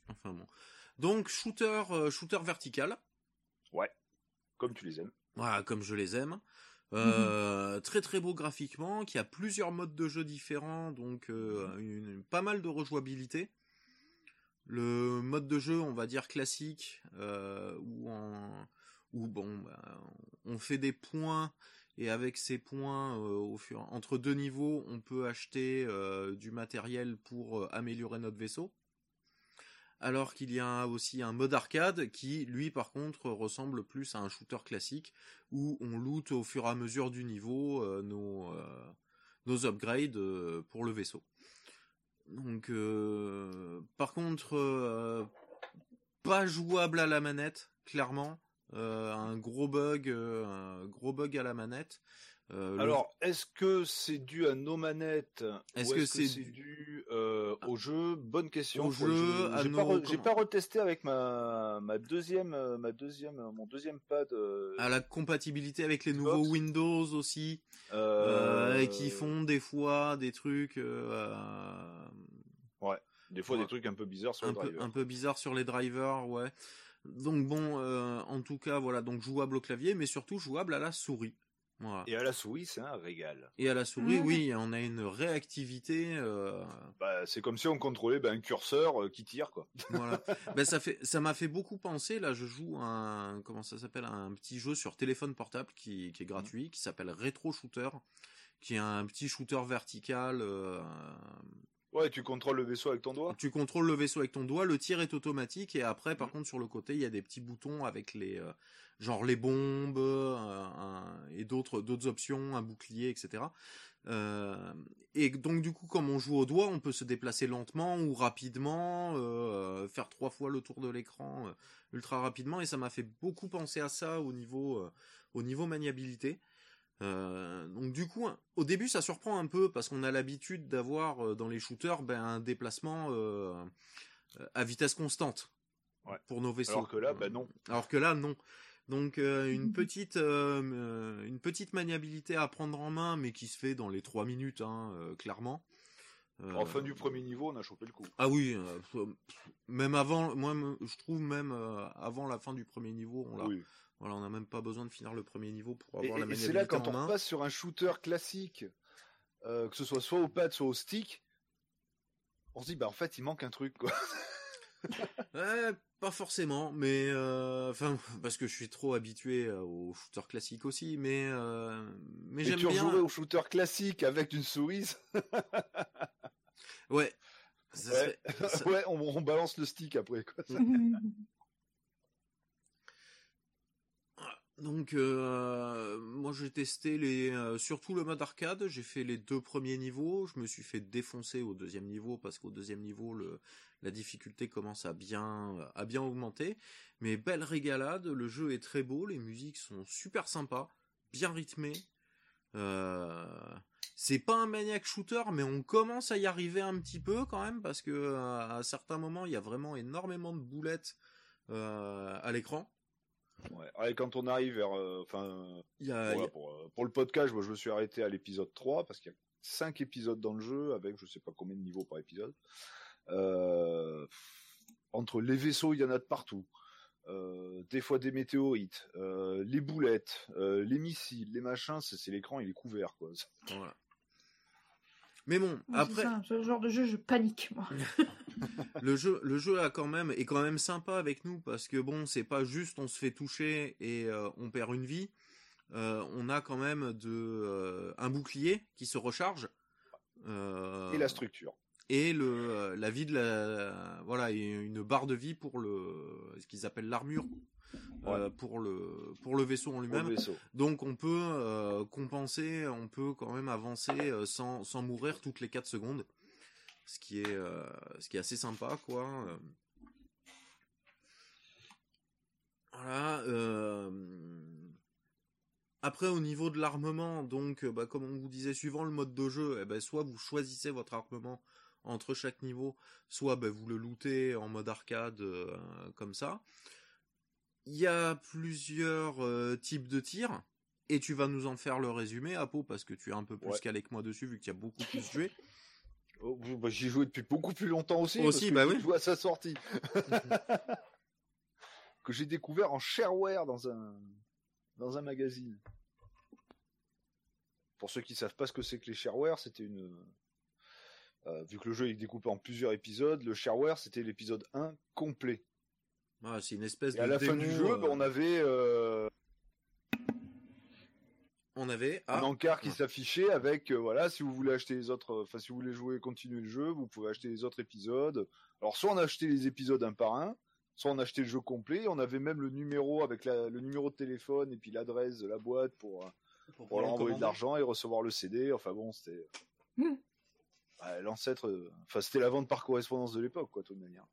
Enfin bon. Donc shooter euh, shooter vertical. Ouais. Comme tu les aimes. Voilà, comme je les aime. Euh, très très beau graphiquement, qui a plusieurs modes de jeu différents, donc une, pas mal de rejouabilité. Le mode de jeu, on va dire classique, euh, où, où bon, bah, on fait des points et avec ces points, euh, au fur, entre deux niveaux, on peut acheter euh, du matériel pour euh, améliorer notre vaisseau. Alors qu'il y a aussi un mode arcade qui, lui, par contre, ressemble plus à un shooter classique où on loot au fur et à mesure du niveau nos, nos upgrades pour le vaisseau. Donc, euh, par contre, euh, pas jouable à la manette, clairement. Euh, un gros bug, un gros bug à la manette. Alors, est-ce que c'est dû à nos manettes Est-ce que c'est dû au jeu? Bonne question. Au jeu, j'ai pas, retesté avec ma ma deuxième ma deuxième mon deuxième pad. à la compatibilité avec les nouveaux Windows aussi, et qui font des fois des trucs. Ouais. Des fois, des trucs un peu bizarres sur un les peu, drivers. Un peu bizarres sur les drivers, ouais. Donc bon, euh, en tout cas, voilà, donc jouable au clavier, mais surtout jouable à la souris. Voilà. Et à la souris, c'est un régal. Et à la souris, oui, on a une réactivité. Euh... Bah, c'est comme si on contrôlait bah, un curseur euh, qui tire, quoi. Voilà. bah, ça fait, ça m'a fait beaucoup penser. Là, je joue un, comment ça s'appelle, un petit jeu sur téléphone portable qui, qui est gratuit, qui s'appelle Retro Shooter, qui est un petit shooter vertical. Euh, Ouais, tu contrôles le vaisseau avec ton doigt. Tu contrôles le vaisseau avec ton doigt, le tir est automatique et après, par mm. contre, sur le côté, il y a des petits boutons avec les, euh, genre les bombes euh, et d'autres d'autres options, un bouclier, etc. Euh, et donc du coup, comme on joue au doigt, on peut se déplacer lentement ou rapidement, euh, faire trois fois le tour de l'écran ultra rapidement et ça m'a fait beaucoup penser à ça au niveau au niveau maniabilité. Donc du coup, au début, ça surprend un peu parce qu'on a l'habitude d'avoir dans les shooters ben, un déplacement à vitesse constante pour nos vaisseaux. Alors que là, ben non. Alors que là, non. Donc une petite une petite maniabilité à prendre en main, mais qui se fait dans les trois minutes, hein, clairement. En fin du premier niveau, on a chopé le coup. Ah oui, même avant, moi je trouve même avant la fin du premier niveau, on l'a voilà, on n'a même pas besoin de finir le premier niveau pour avoir la maniabilité Et c'est là quand on passe sur un shooter classique, euh, que ce soit soit au pad, soit au stick, on se dit bah en fait il manque un truc quoi. ouais, pas forcément, mais euh, enfin parce que je suis trop habitué euh, au shooter classique aussi, mais mais j'aime bien. Tu jouer au shooter classique avec une souris. ouais. ouais, on, on, balance le stick après quoi. Donc euh, moi j'ai testé les euh, surtout le mode arcade, j'ai fait les deux premiers niveaux, je me suis fait défoncer au deuxième niveau parce qu'au deuxième niveau le la difficulté commence à bien à bien augmenter, mais belle régalade, le jeu est très beau, les musiques sont super sympas, bien rythmées. Euh, c'est pas un maniac shooter, mais on commence à y arriver un petit peu quand même parce que à certains moments il y a vraiment énormément de boulettes à l'écran. Ouais. quand on arrive vers, euh, enfin, euh, pour, le podcast, moi je me suis arrêté à l'épisode 3 parce qu'il y a 5 épisodes dans le jeu avec je sais pas combien de niveaux par épisode. Euh, entre les vaisseaux, il y en a de partout. des fois des météorites, les boulettes, les missiles, les machins, c'est l'écran, il est couvert quoi. Voilà. Mais bon, après. ce genre de jeu, je panique, moi. le jeu, le jeu a quand même, est quand même sympa avec nous parce que bon, c'est pas juste on se fait toucher et euh, on perd une vie. Euh, on a quand même de, euh, un bouclier qui se recharge. et la structure. Et le, la vie de la, voilà, une barre de vie pour le, ce qu'ils appellent l'armure. Euh, pour le pour le vaisseau en lui-même. Donc on peut euh, compenser, on peut quand même avancer euh, sans sans mourir toutes les 4 secondes, ce qui est ce qui est assez sympa quoi. Voilà. Après, au niveau de l'armement, donc, bah, comme on vous disait, suivant le mode de jeu, eh ben, soit vous choisissez votre armement entre chaque niveau, soit ben, vous le lootez en mode arcade euh, comme ça. Il y a plusieurs euh, types de tirs, et tu vas nous en faire le résumé, Apo, parce que tu es un peu plus Ouais. calé que moi dessus, vu qu'il y a beaucoup plus joué. Oh, bah, J'y joué depuis beaucoup plus longtemps aussi. Aussi, parce que bah oui. joué à sa sortie. que j'ai découvert en shareware dans un dans un magazine. Pour ceux qui savent pas ce que c'est que les shareware, c'était une euh, vu que le jeu est découpé en plusieurs épisodes, le shareware c'était l'épisode 1 complet. Ah, c'est une espèce Et de à la fin du jeu, euh, bah, on avait euh, on avait un ah, encart qui Ah. s'affichait avec euh, voilà si vous voulez acheter les autres enfin si vous voulez jouer continuer le jeu vous pouvez acheter les autres épisodes alors soit on achetait les épisodes un par un soit on achetait le jeu complet on avait même le numéro avec la- le numéro de téléphone et puis l'adresse de la boîte pour, pour pour leur envoyer de l'argent et recevoir le CD enfin bon c'était Mm. Ouais, l'ancêtre euh, enfin c'était la vente par correspondance de l'époque quoi de toute manière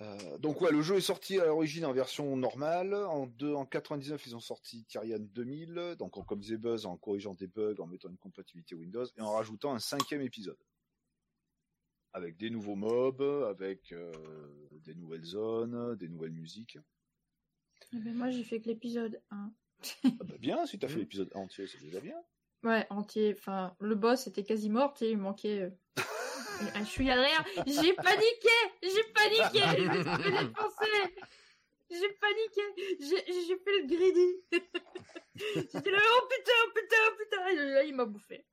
Euh, donc ouais, le jeu est sorti à l'origine en version normale. En, deux, en 99, ils ont sorti Tyrian 2000, donc en, comme disait Buzz, en corrigeant des bugs, en mettant une compatibilité Windows, et en rajoutant un cinquième épisode. Avec des nouveaux mobs, avec euh, des nouvelles zones, des nouvelles musiques. Eh ben, moi, j'ai fait que l'épisode 1. Ah bah bien, si t'as fait l'épisode entier, c'est déjà bien. Ouais, entier. Enfin, le boss était quasi mort, et il manquait. euh, un chouïa de rien. J'ai paniqué J'ai paniqué Je suis défoncer J'ai paniqué J'ai j'ai fait le greedy J'étais là, oh putain, oh putain, oh putain Et là, il m'a bouffé.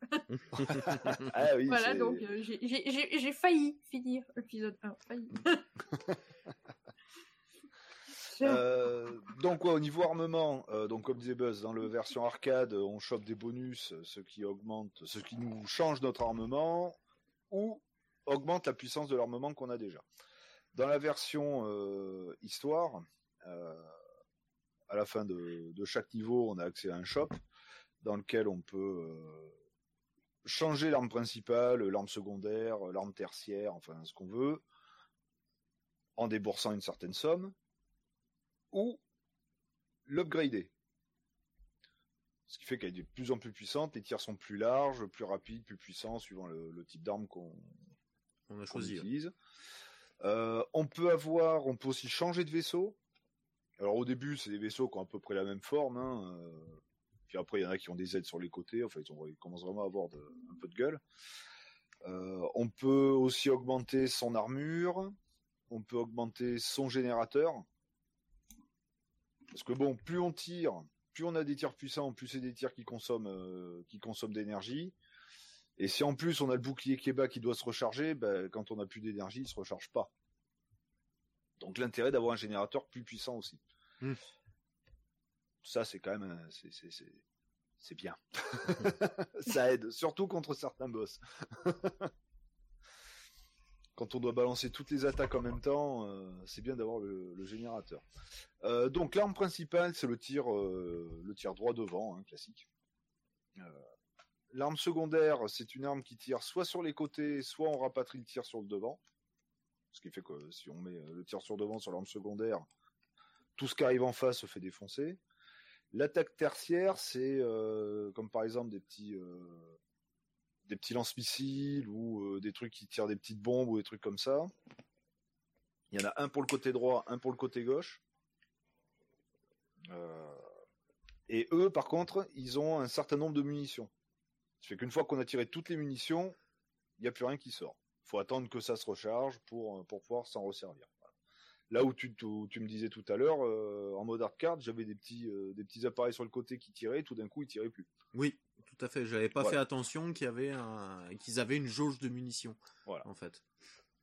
Ah oui, Voilà, c'est- donc euh, j'ai- j'ai j'ai- j'ai failli finir l'épisode 1. Failli. Euh, donc ouais, au niveau armement, euh, donc comme disait Buzz, dans la version arcade, on chope des bonus, ce qui augmente, ce qui nous change notre armement, ou augmente la puissance de l'armement qu'on a déjà. Dans la version euh, histoire, à la fin de, chaque niveau, on a accès à un shop dans lequel on peut changer l'arme principale, l'arme secondaire, l'arme tertiaire, enfin ce qu'on veut, en déboursant une certaine somme ou l'upgrader. Ce qui fait qu'elle est de plus en plus puissante, les tirs sont plus larges, plus rapides, plus puissants, suivant le, le type d'arme qu'on On a ouais. utilise. Euh, on peut avoir, on peut aussi changer de vaisseau. Alors au début, c'est des vaisseaux qui ont à peu près la même forme. Hein, euh, puis après, il y en a qui ont des aides sur les côtés. Enfin, ils, ont- ils commencent vraiment à avoir de- un peu de gueule. Euh, on peut aussi augmenter son armure. On peut augmenter son générateur. Parce que bon, plus on tire, plus on a des tirs puissants, plus c'est des tirs qui consomment, euh, qui consomment d'énergie. Et si en plus on a le bouclier qui est bas qui doit se recharger, ben, quand on n'a plus d'énergie, il se recharge pas. Donc l'intérêt d'avoir un générateur plus puissant aussi. Hmm. Ça c'est quand même, un- c'est c'est c'est c'est bien. Ça aide, surtout contre certains boss. Quand on doit balancer toutes les attaques en même temps, euh, c'est bien d'avoir le, générateur. Euh, donc l'arme principale, c'est le tir, euh, le tir droit devant, hein, classique. L'arme secondaire, c'est une arme qui tire soit sur les côtés, soit on rapatrie le tir sur le devant. Ce qui fait que si on met le tir sur devant sur l'arme secondaire, tout ce qui arrive en face se fait défoncer. L'attaque tertiaire, c'est comme par exemple des petits des petits lance-missiles ou euh, des trucs qui tirent des petites bombes ou des trucs comme ça. Il y en a un pour le côté droit, un pour le côté gauche. Euh, et eux, par contre, ils ont un certain nombre de munitions. Ça fait qu'une fois qu'on a tiré toutes les munitions, il n'y a plus rien qui sort. Faut attendre que ça se recharge pour, pour pouvoir s'en resservir. Là où tu, tu me disais tout à l'heure, euh, en mode hardcard, j'avais des petits, euh, des petits appareils sur le côté qui tiraient, tout d'un coup ils tiraient plus. Oui, tout à fait. J'avais pas fait attention qu'il y avait un... qu'ils avaient une jauge de munitions. Voilà. En fait.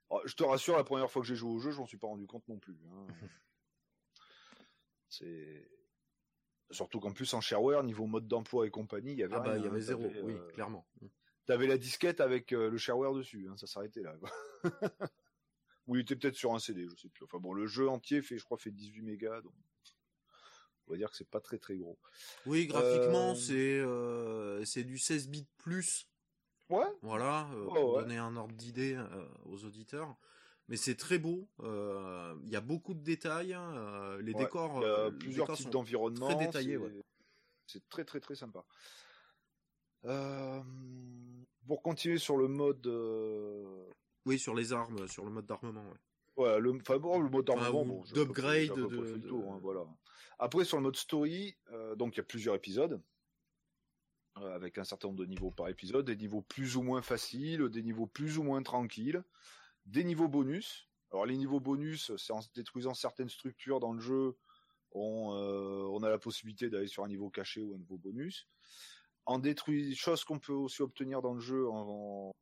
Oh, je te rassure, la première fois que j'ai joué au jeu, je m'en suis pas rendu compte non plus. hein. C'est surtout qu'en plus en shareware, niveau mode d'emploi et compagnie, il y avait Ah bah rien, il y avait hein. zéro. T'avais, Oui, euh, clairement. T'avais la disquette avec euh, le shareware dessus, hein, ça s'arrêtait là. Ou il était peut-être sur un CD, je sais plus. Enfin bon, le jeu entier fait, je crois, fait 18 mégas, donc on va dire que c'est pas très très gros. Oui, graphiquement, Euh, c'est euh, c'est du 16 bits plus. Ouais. Voilà, Ouais, pour ouais. donner un ordre d'idée aux auditeurs. Mais c'est très beau. Il y a beaucoup de détails. euh, les Ouais, décors, il y a les plusieurs décors types d'environnements. très détaillés, c'est- ouais. Très très très sympa. Euh, pour continuer sur le mode. euh, Oui, sur les armes, sur le mode d'armement. ouais. Ouais, le, enfin, bon, le mode d'armement, bon, d'upgrade de- de- hein, voilà. Après, sur le mode story, euh, donc il y a plusieurs épisodes, euh, avec un certain nombre de niveaux par épisode, des niveaux plus ou moins faciles, des niveaux plus ou moins tranquilles, des niveaux bonus. Alors les niveaux bonus, c'est en détruisant certaines structures dans le jeu, on, euh, a la possibilité d'aller sur un niveau caché ou un niveau bonus. En détruisant, chose qu'on peut aussi obtenir dans le jeu en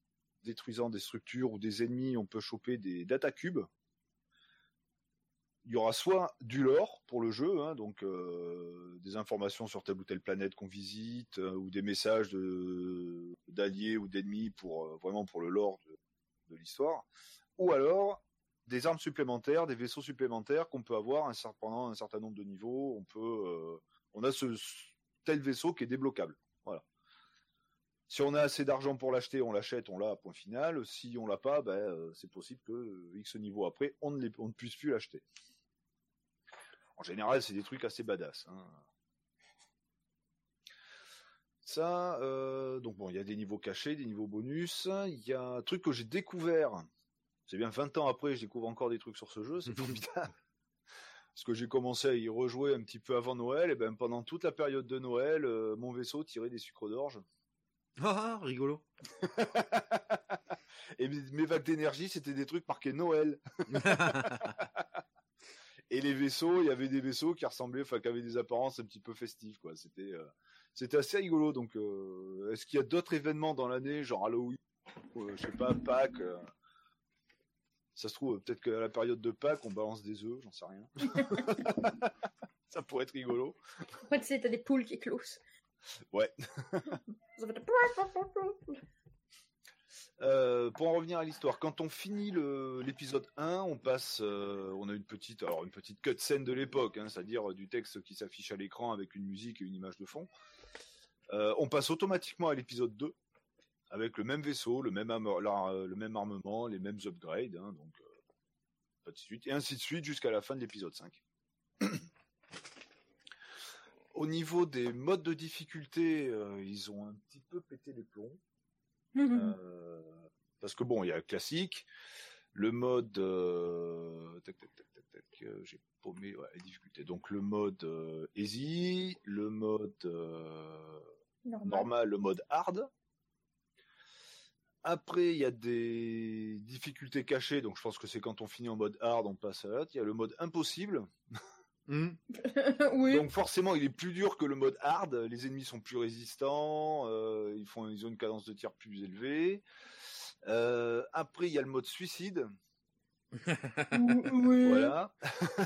détruisant des structures ou des ennemis, on peut choper des data cubes il y aura soit du lore pour le jeu, hein, donc euh, des informations sur telle ou telle planète qu'on visite, euh, ou des messages d'alliés ou d'ennemis pour euh, vraiment pour le lore de, l'histoire, ou alors des armes supplémentaires, des vaisseaux supplémentaires qu'on peut avoir un, pendant un certain nombre de niveaux. On peut, on a ce tel vaisseau qui est débloquable. Voilà. Si on a assez d'argent pour l'acheter, on l'achète, on l'a, point final. Si on l'a pas, ben, c'est possible que X niveau après, on ne puisse plus l'acheter. En général, c'est des trucs assez badass. hein. Ça, euh, donc bon, il y a des niveaux cachés, des niveaux bonus. Il y a un truc que j'ai découvert. C'est bien 20 ans après, je découvre encore des trucs sur ce jeu, c'est formidable. Parce que j'ai commencé à y rejouer un petit peu avant Noël, et ben pendant toute la période de Noël, euh, mon vaisseau tirait des sucres d'orge. Ah, ah, rigolo. Et mes, mes vagues d'énergie, c'était des trucs marqués Noël. Et les vaisseaux, il y avait des vaisseaux qui ressemblaient, enfin, qui avaient des apparences un petit peu festives, quoi. C'était, euh, c'était assez rigolo. Donc, euh, est-ce qu'il y a d'autres événements dans l'année, genre Halloween, ou, euh, je sais pas, Pâques euh, Ça se trouve, peut-être qu'à la période de Pâques, on balance des œufs, j'en sais rien. Ça pourrait être rigolo. Ouais, tu sais, t'as des poules qui éclosent. Ouais. Euh, pour en revenir à l'histoire, quand on finit l'épisode 1, on passe, euh, on a une petite, alors une petite cut scène de l'époque, hein, c'est-à-dire du texte qui s'affiche à l'écran avec une musique et une image de fond. Euh, on passe automatiquement à l'épisode 2 avec le même vaisseau, le même, armement, les mêmes upgrades, hein, donc euh, et ainsi de suite jusqu'à la fin de l'épisode 5. Au niveau des modes de difficulté, euh, ils ont un petit peu pété les plombs. Euh, parce que bon, il y a le classique, le mode, euh, tac, tac, tac, tac, tac, euh, j'ai paumé ouais, les difficultés. Donc le mode easy, le mode Normal. normal, le mode hard. Après, il y a des difficultés cachées, donc je pense que c'est quand on finit en mode hard, on passe à l'autre. Il y a le mode impossible, Hmm. oui. donc forcément, il est plus dur que le mode hard. Les ennemis sont plus résistants, euh, ils font, ils ont une cadence de tir plus élevée. Euh, après, il y a le mode suicide. oui. Voilà.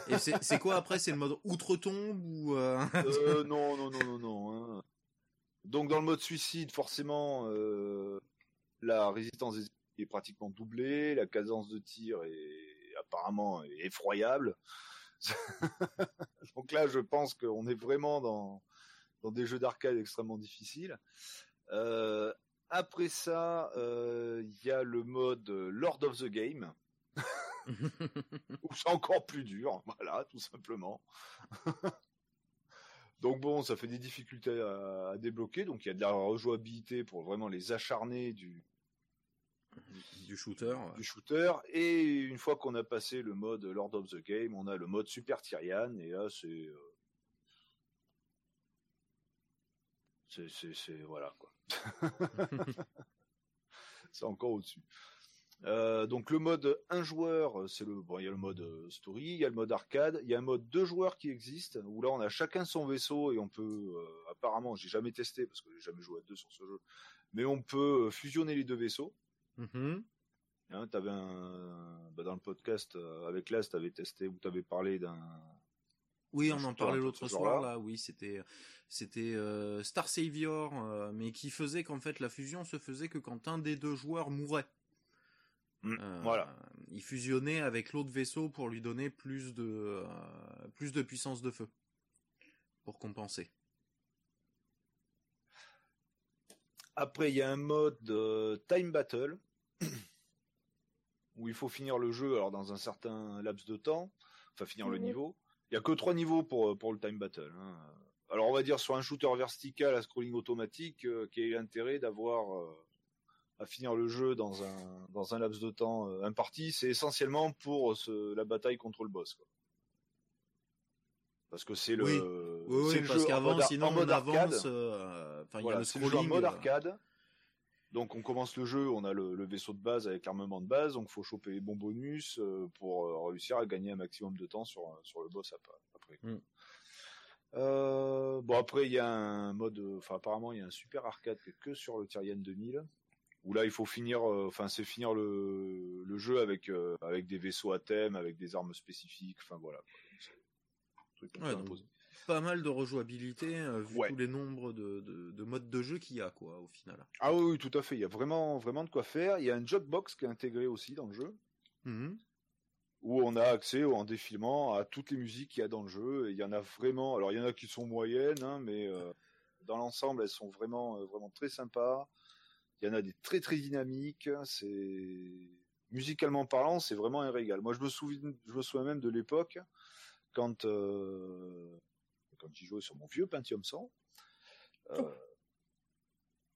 Et c'est quoi après? C'est le mode outre-tombe ou euh, Euh, non, non, non, non, non. hein. Donc dans le mode suicide, forcément, euh, la résistance des ennemis est pratiquement doublée, la cadence de tir est apparemment effroyable. Donc là, je pense qu'on est vraiment dans, des jeux d'arcade extrêmement difficiles. Euh, après ça, euh, il y a le mode Lord of the Game, où c'est encore plus dur, voilà, tout simplement. donc bon, ça fait des difficultés à, à débloquer, donc il y a de la rejouabilité pour vraiment les acharnés du, du shooter ouais. du shooter. Et une fois qu'on a passé le mode Lord of the Game, on a le mode Super Tyrian, et là c'est... euh, c'est, voilà quoi. c'est encore au-dessus. Euh, donc le mode un joueur, c'est le bon, il y a le mode euh, story, il y a le mode arcade, il y a un mode deux joueurs qui existe où là on a chacun son vaisseau et on peut euh, apparemment, j'ai jamais testé parce que j'ai jamais joué à deux sur ce jeu, mais on peut fusionner les deux vaisseaux. Mhm. Hein, t'avais un bah, dans le podcast euh, avec Las, t'avais testé ou t'avais parlé d'un Oui, on en parlait l'autre soir là. Oui, c'était c'était euh, Star Savior, euh, mais qui faisait qu'en fait la fusion se faisait que quand un des deux joueurs mourait. Mm, voilà. Il fusionnait avec l'autre vaisseau pour lui donner plus de plus de puissance de feu pour compenser. Après, il y a un mode euh, time battle où il faut finir le jeu alors dans un certain laps de temps, enfin finir le Mhm. niveau. Il y a que trois niveaux pour pour le time battle. hein. Alors on va dire sur un shooter vertical à scrolling automatique, euh, quel est l'intérêt d'avoir euh, à finir le jeu dans un dans un laps de temps euh, imparti, c'est essentiellement pour ce, la bataille contre le boss. Quoi. Parce que c'est le, Oui. Parce jeu en qu'avant, sinon, en mode on arcade. avance. euh, Enfin, il y a le jeu en scrolling. mode euh, arcade. Donc on commence le jeu, on a le, le vaisseau de base avec l'armement de base, donc faut choper les bons bonus euh, pour euh, réussir à gagner un maximum de temps sur sur le boss ap- après. Mm. Euh, bon après il y a un mode, euh, enfin apparemment il y a un super arcade que sur le Tyrian 2000 où là il faut finir, euh, enfin c'est finir le, le jeu avec euh, avec des vaisseaux à thème, avec des armes spécifiques, enfin voilà. Truc Ouais, donc. Pas mal de rejouabilité, euh, vu Ouais. tous les nombres de, de, de modes de jeu qu'il y a, quoi, au final. Ah oui, oui, tout à fait. Il y a vraiment, vraiment de quoi faire. Il y a un jukebox qui est intégré aussi dans le jeu. Mhm. où on a accès en défilement à toutes les musiques qu'il y a dans le jeu. Et il y en a vraiment. Alors il y en a qui sont moyennes, hein, mais euh, dans l'ensemble, elles sont vraiment, euh, vraiment très sympas. Il y en a des très très dynamiques. C'est musicalement parlant, c'est vraiment un régal. Moi, je me souviens, je me souviens même de l'époque quand euh, quand j'y jouais sur mon vieux Pentium 100, euh,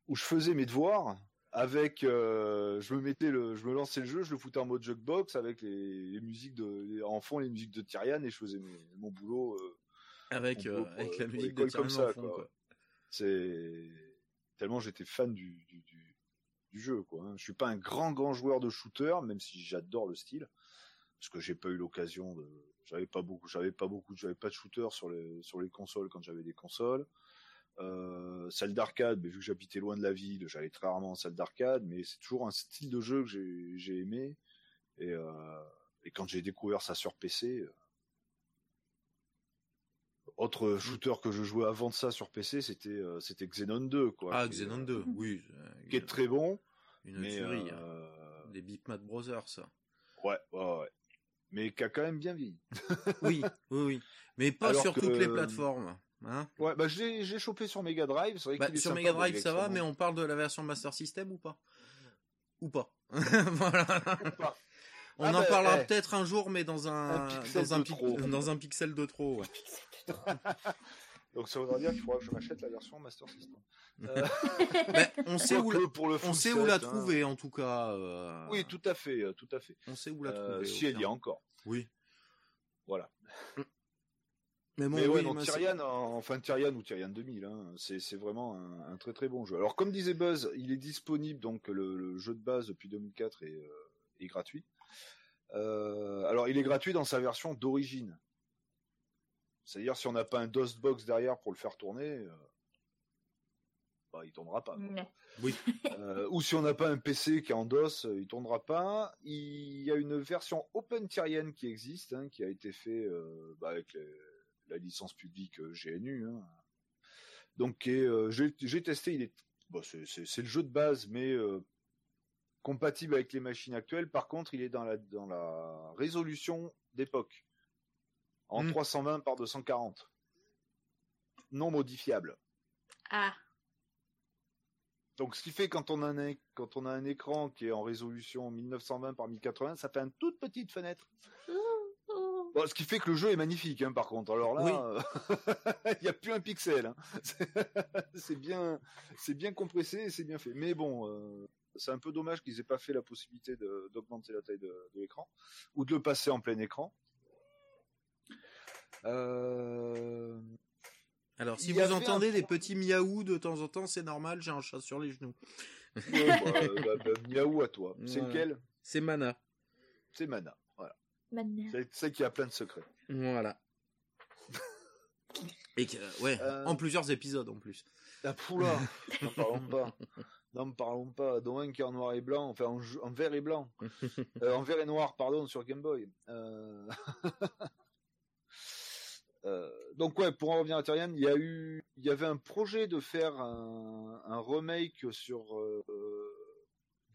où je faisais mes devoirs avec euh, je me mettais le je me lançais le jeu je le foutais en mode jukebox avec les, les musiques de les- en fond les musiques de Tyrian et je faisais mes- mon boulot euh, Avec, mon boulot pour- avec la musique de comme en ça fond, quoi. quoi. c'est tellement j'étais fan du, du, du, du jeu quoi hein. je suis pas un grand grand joueur de shooter même si j'adore le style parce que j'ai pas eu l'occasion de j'avais pas beaucoup j'avais pas beaucoup j'avais pas de shooter sur les sur les consoles quand j'avais des consoles euh, salle d'arcade, mais vu que j'habitais loin de la ville, j'allais très rarement en salle d'arcade, mais c'est toujours un style de jeu que j'ai, j'ai aimé. Et, euh, et quand j'ai découvert ça sur PC, euh, autre shooter que je jouais avant de ça sur PC, c'était euh, c'était Xenon 2, quoi. Ah, qui, Xenon euh, 2, oui. qui est très bon, Une mais tuerie. hein. Des Bitmap Brothers, ça. ouais, ouais, ouais, mais qui a quand même bien vieilli. Oui, oui, oui. Mais pas Alors sur que- toutes les plateformes. Hein Ouais, bah j'ai chopé sur Mega Drive. C'est vrai Bah, sur Mega Drive, ça va, mais on parle de la version Master System ou pas? Ou pas Voilà. pas. On Ah en bah, parlera eh. peut-être un jour, mais dans un, Un pixel dans, un dans un pixel de trop. ouais. Donc ça voudra dire qu'il faudra que je m'achète la version Master System. Euh, Ben, on sait où, la- quoique pour le on full sait où la set, hein. trouver, en tout cas. euh, Oui, tout à fait, euh, tout à fait. On sait où la Euh, trouver. si elle y a encore. Oui. Voilà. Mais bon, Mais ouais, oui, non, Tyrian, en- enfin Tyrian ou Tyrian 2000, hein, c'est c'est vraiment un, un très très bon jeu. Alors comme disait Buzz, il est disponible donc le, le jeu de base depuis 2004 est, euh, est gratuit. Euh, alors il est gratuit dans sa version d'origine. C'est-à-dire si on n'a pas un DOSBox derrière pour le faire tourner, euh, bah, il tournera pas. quoi. Oui. Euh, ou si on n'a pas un PC qui est en DOS, euh, il tournera pas. Il y a une version Open Tyrian qui existe, hein, qui a été fait euh, bah, avec les- la licence publique euh, GNU. hein. Donc euh, j'ai testé, il est, bon, c'est- le jeu de base, mais euh, compatible avec les machines actuelles. Par contre, il est dans la dans la résolution d'époque en Hmm. 320 par 240, non modifiable. Ah, Donc, ce qui fait quand on a un, é- quand on a un écran qui est en résolution 1920 par 1080, ça fait une toute petite fenêtre. Bon, ce qui fait que le jeu est magnifique, hein, par contre. Alors là, Oui. euh, il n'y a plus un pixel. hein. C'est- bien, c'est bien compressé et c'est bien fait. Mais bon, euh, c'est un peu dommage qu'ils aient pas fait la possibilité d'augmenter la taille de, de l'écran ou de le passer en plein écran. Euh, Alors, si vous entendez un des petits miaou de temps en temps, c'est normal, j'ai un chat sur les genoux. ouais, bah, bah, bah, miaou à toi. C'est Voilà. lequel? C'est Mana. C'est Mana. Voilà. maintenant. C'est qui a plein de secrets. Voilà. Et que, ouais, Euh. en plusieurs épisodes en plus. Ah, poula, n'en parlons pas. N'en parlons pas. Dont un qui est en noir et blanc, enfin en, en vert et blanc. Euh, en vert et noir, pardon, sur Game Boy. Euh... euh, donc ouais, pour en revenir à Tyrian, il y a eu, il y avait un projet de faire un, remake sur euh,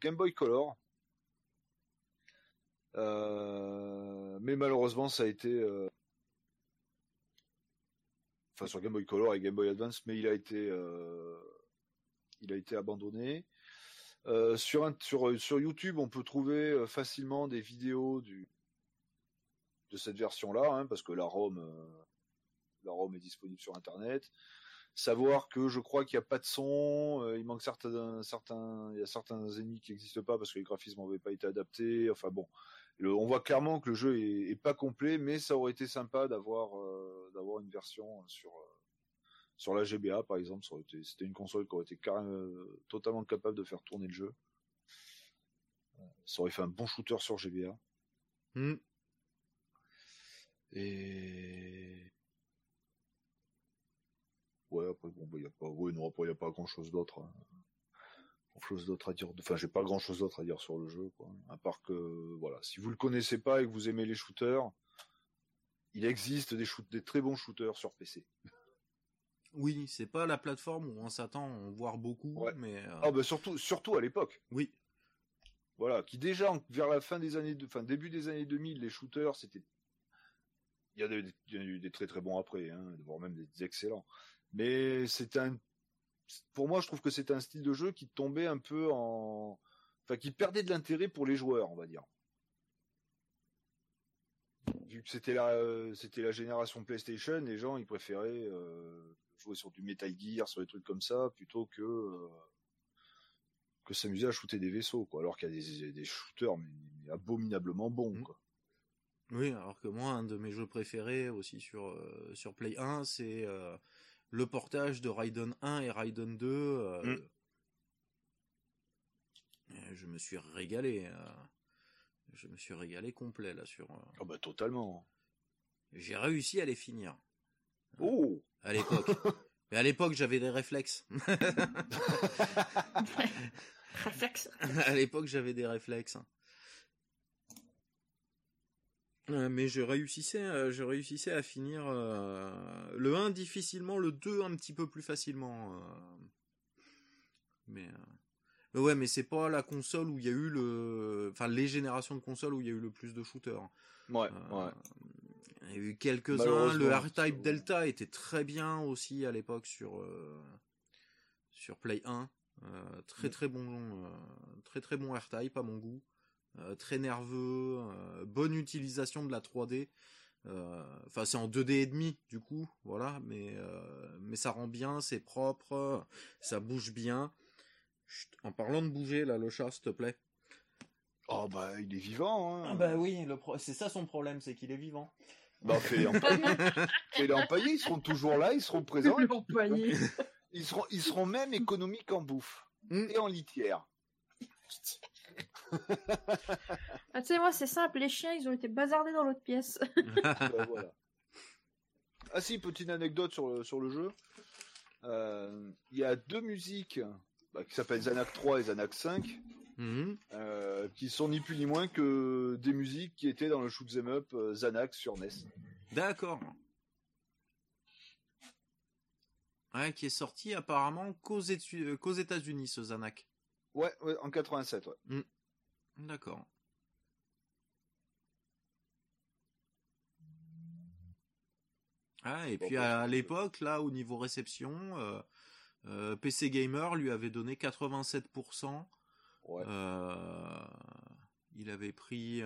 Game Boy Color. Euh, mais malheureusement, ça a été, enfin sur Game Boy Color et Game Boy Advance, mais il a été, il a été abandonné. Sur, YouTube, on peut trouver facilement des vidéos de cette version-là, hein, parce que la ROM, la ROM est disponible sur Internet. savoir que je crois qu'il n'y a pas de son, euh, il manque certains, certains, il y a certains ennemis qui n'existent pas parce que les graphismes n'avaient pas été adaptés. Enfin bon, on voit clairement que le jeu est, pas complet, mais ça aurait été sympa d'avoir euh, d'avoir une version sur euh, sur la GBA par exemple. C'était une console qui aurait été carrément, totalement capable de faire tourner le jeu. Ça aurait fait un bon shooter sur GBA. Hmm. Et Ouais, après, bon, bah, y a pas, ouais, non, après, y a pas grand chose d'autre. Hein. Chose d'autre à dire. Enfin, j'ai pas grand chose d'autre à dire sur le jeu, quoi. À part que, voilà, si vous le connaissez pas et que vous aimez les shooters, il existe des, shoot des très bons shooters sur PC. Oui, c'est pas la plateforme où on s'attend à en voir beaucoup, mais. Euh, ah, bah, surtout, surtout à l'époque. Oui. Voilà, qui déjà, vers la fin des années, de... enfin, début des années 2000, les shooters, c'était il y, a des, il eu des très très bons après, hein, voire même des excellents. Mais c'est un, pour moi, je trouve que c'est un style de jeu qui tombait un peu en, enfin, qui perdait de l'intérêt pour les joueurs, on va dire. Vu que c'était la, c'était la génération PlayStation, les gens ils préféraient euh, jouer sur du Metal Gear, sur des trucs comme ça, plutôt que euh, que s'amuser à shooter des vaisseaux, quoi. Alors qu'il y a des, des shooters mais, abominablement bons, mmh. quoi. Oui, alors que moi, un de mes jeux préférés aussi sur euh, sur Play 1, c'est le portage de Raiden 1 et Raiden 2. Euh, mm. Je me suis régalé. Euh, je me suis régalé complet là sur. Oh bah totalement. J'ai réussi à les finir. Oh. À l'époque. Mais à l'époque, j'avais des réflexes. réflexes. à l'époque, j'avais des réflexes. Euh, mais je réussissais, euh, je réussissais à finir euh, le 1 difficilement, le 2 un petit peu plus facilement. Mais, ouais, mais c'est pas la console où il y a eu le, enfin les générations de consoles où il y a eu le plus de shooters. Ouais, ouais. Il y a eu quelques-uns. Le R-Type Delta était très bien aussi à l'époque sur sur Play 1. très mm. très bon, très très bon R-Type à mon goût. Euh, très nerveux, euh, bonne utilisation de la 3D. Euh, enfin, c'est en 2D et demi du coup, voilà, mais mais ça rend bien, c'est propre, ça bouge bien. en parlant de bouger, là, le chat, s'il te plaît. Oh bah il est vivant. Hein. Ah bah oui, c'est ça son problème, c'est qu'il est vivant. Bah fais-les empailler. ils seront toujours là, ils seront présents. Ils seront, ils seront même économiques en bouffe hmm. et en litière. Ah, tu sais, moi, c'est simple, les chiens, ils ont été bazardés dans l'autre pièce. Bah, ah si, petite anecdote sur le, sur le jeu. Euh, il y a deux musiques bah, qui s'appellent Zanac 3 et Zanac 5, mhm. euh, qui sont ni plus ni moins que des musiques qui étaient dans le shoot'em up euh, Zanac sur NES. D'accord. Ouais, qui est sorti apparemment qu'aux États-Unis, ce Zanac. Ouais, en 87, ouais. Mm. D'accord. Ah, et puis à l'époque, là, au niveau réception, euh, euh, PC Gamer lui avait donné 87%. Euh, il avait pris,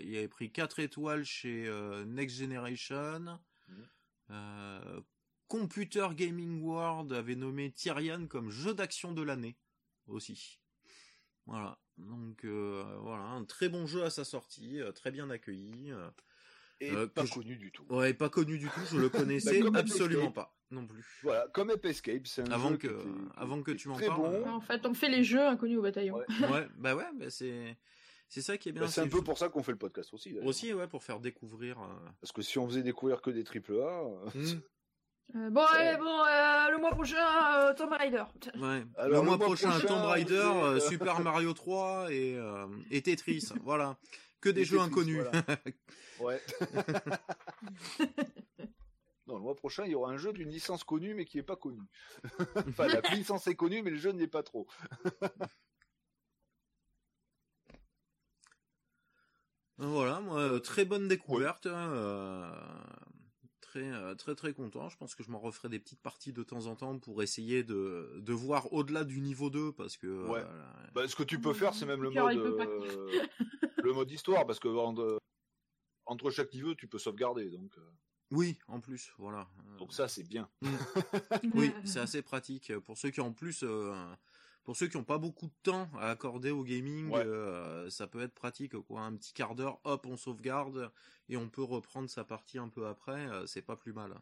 il avait pris 4 étoiles chez Next Generation. Mmh. Computer Gaming World avait nommé Tyrian comme jeu d'action de l'année aussi. Voilà. Donc euh, voilà, un très bon jeu à sa sortie, euh, très bien accueilli. Euh, et pas connu du tout. Ouais, pas connu du tout. Je le connaissais bah, absolument pas non plus. Voilà, comme Epic Escape, c'est un avant jeu que avant que tu m'en parles. En fait, on fait les jeux inconnus au bataillon. Ouais, bah ouais, bah c'est c'est ça qui est bien. Bah, c'est un peu pour ça qu'on fait le podcast aussi. Aussi, ouais, pour faire découvrir. Parce que si on faisait découvrir que des triple A. Hmm. Euh, bon, allez, bon, euh, le mois prochain, euh, Tomb Raider. Ouais. le, mois, prochain, Tomb Raider, Super Mario 3 et, et Tetris. voilà. Que des jeux inconnus. ouais. non, le mois prochain, il y aura un jeu d'une licence connue mais qui n'est pas connue. enfin, la licence est connue mais le jeu n'est pas trop. voilà, moi, très bonne découverte. Hein, très euh, très très content. Je pense que je m'en referai des petites parties de temps en temps pour essayer de, de voir au-delà du niveau 2 parce que ouais. bah, ce que tu peux faire c'est même le mode euh, le mode histoire parce que entre chaque niveau tu peux sauvegarder donc euh. Oui, en plus, voilà. Donc ça, c'est bien. oui, c'est assez pratique pour ceux qui en plus, pour ceux qui n'ont pas beaucoup de temps à accorder au gaming, ça peut être pratique quoi. Un petit quart d'heure, hop, on sauvegarde et on peut reprendre sa partie un peu après. c'est pas plus mal.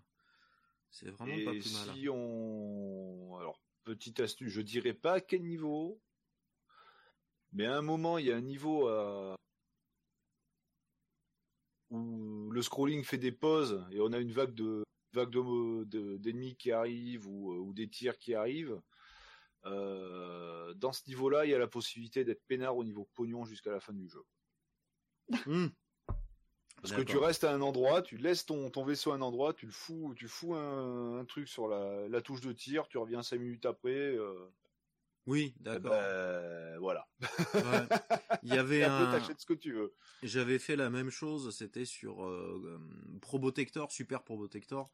C'est vraiment pas plus mal. Si on, alors petite astuce, je dirais pas à quel niveau, mais à un moment il y a un niveau à où le scrolling fait des pauses et on a une vague de vague de d'ennemis qui arrivent ou, ou, des tirs qui arrivent. Euh, dans ce niveau-là, il y a la possibilité d'être peinard au niveau pognon jusqu'à la fin du jeu. Hmm. Parce que tu restes à un endroit, tu laisses ton, ton vaisseau à un endroit, tu le fous, tu fous un, un truc sur la, la, touche de tir, tu reviens cinq minutes après. Euh, oui, d'accord. Ben, voilà. Ouais. Il y avait un. T'achètes ce que tu veux. J'avais fait la même chose. C'était sur euh, Probotector, Super Probotector,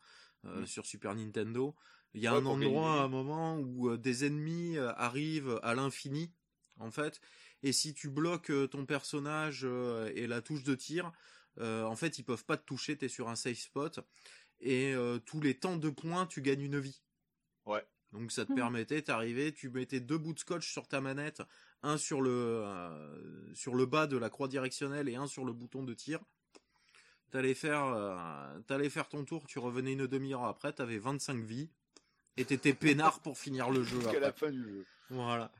euh, mm. sur Super Nintendo. Il y a un endroit, à un moment où euh, des ennemis euh, arrivent à l'infini, en fait. Et si tu bloques euh, ton personnage et la touche de tir, en fait, ils peuvent pas te toucher. T'es sur un safe spot. Et tous les temps de points, tu gagnes une vie. Ouais. Donc ça te mmh. permettait, t'arrivais, tu mettais deux bouts de scotch sur ta manette, un sur le euh, sur le bas de la croix directionnelle et un sur le bouton de tir. T'allais faire euh, t'allais faire ton tour, tu revenais une demi-heure après, t'avais 25 vies et t'étais peinard pour finir le jeu. Jusqu'à la fin du jeu. Voilà.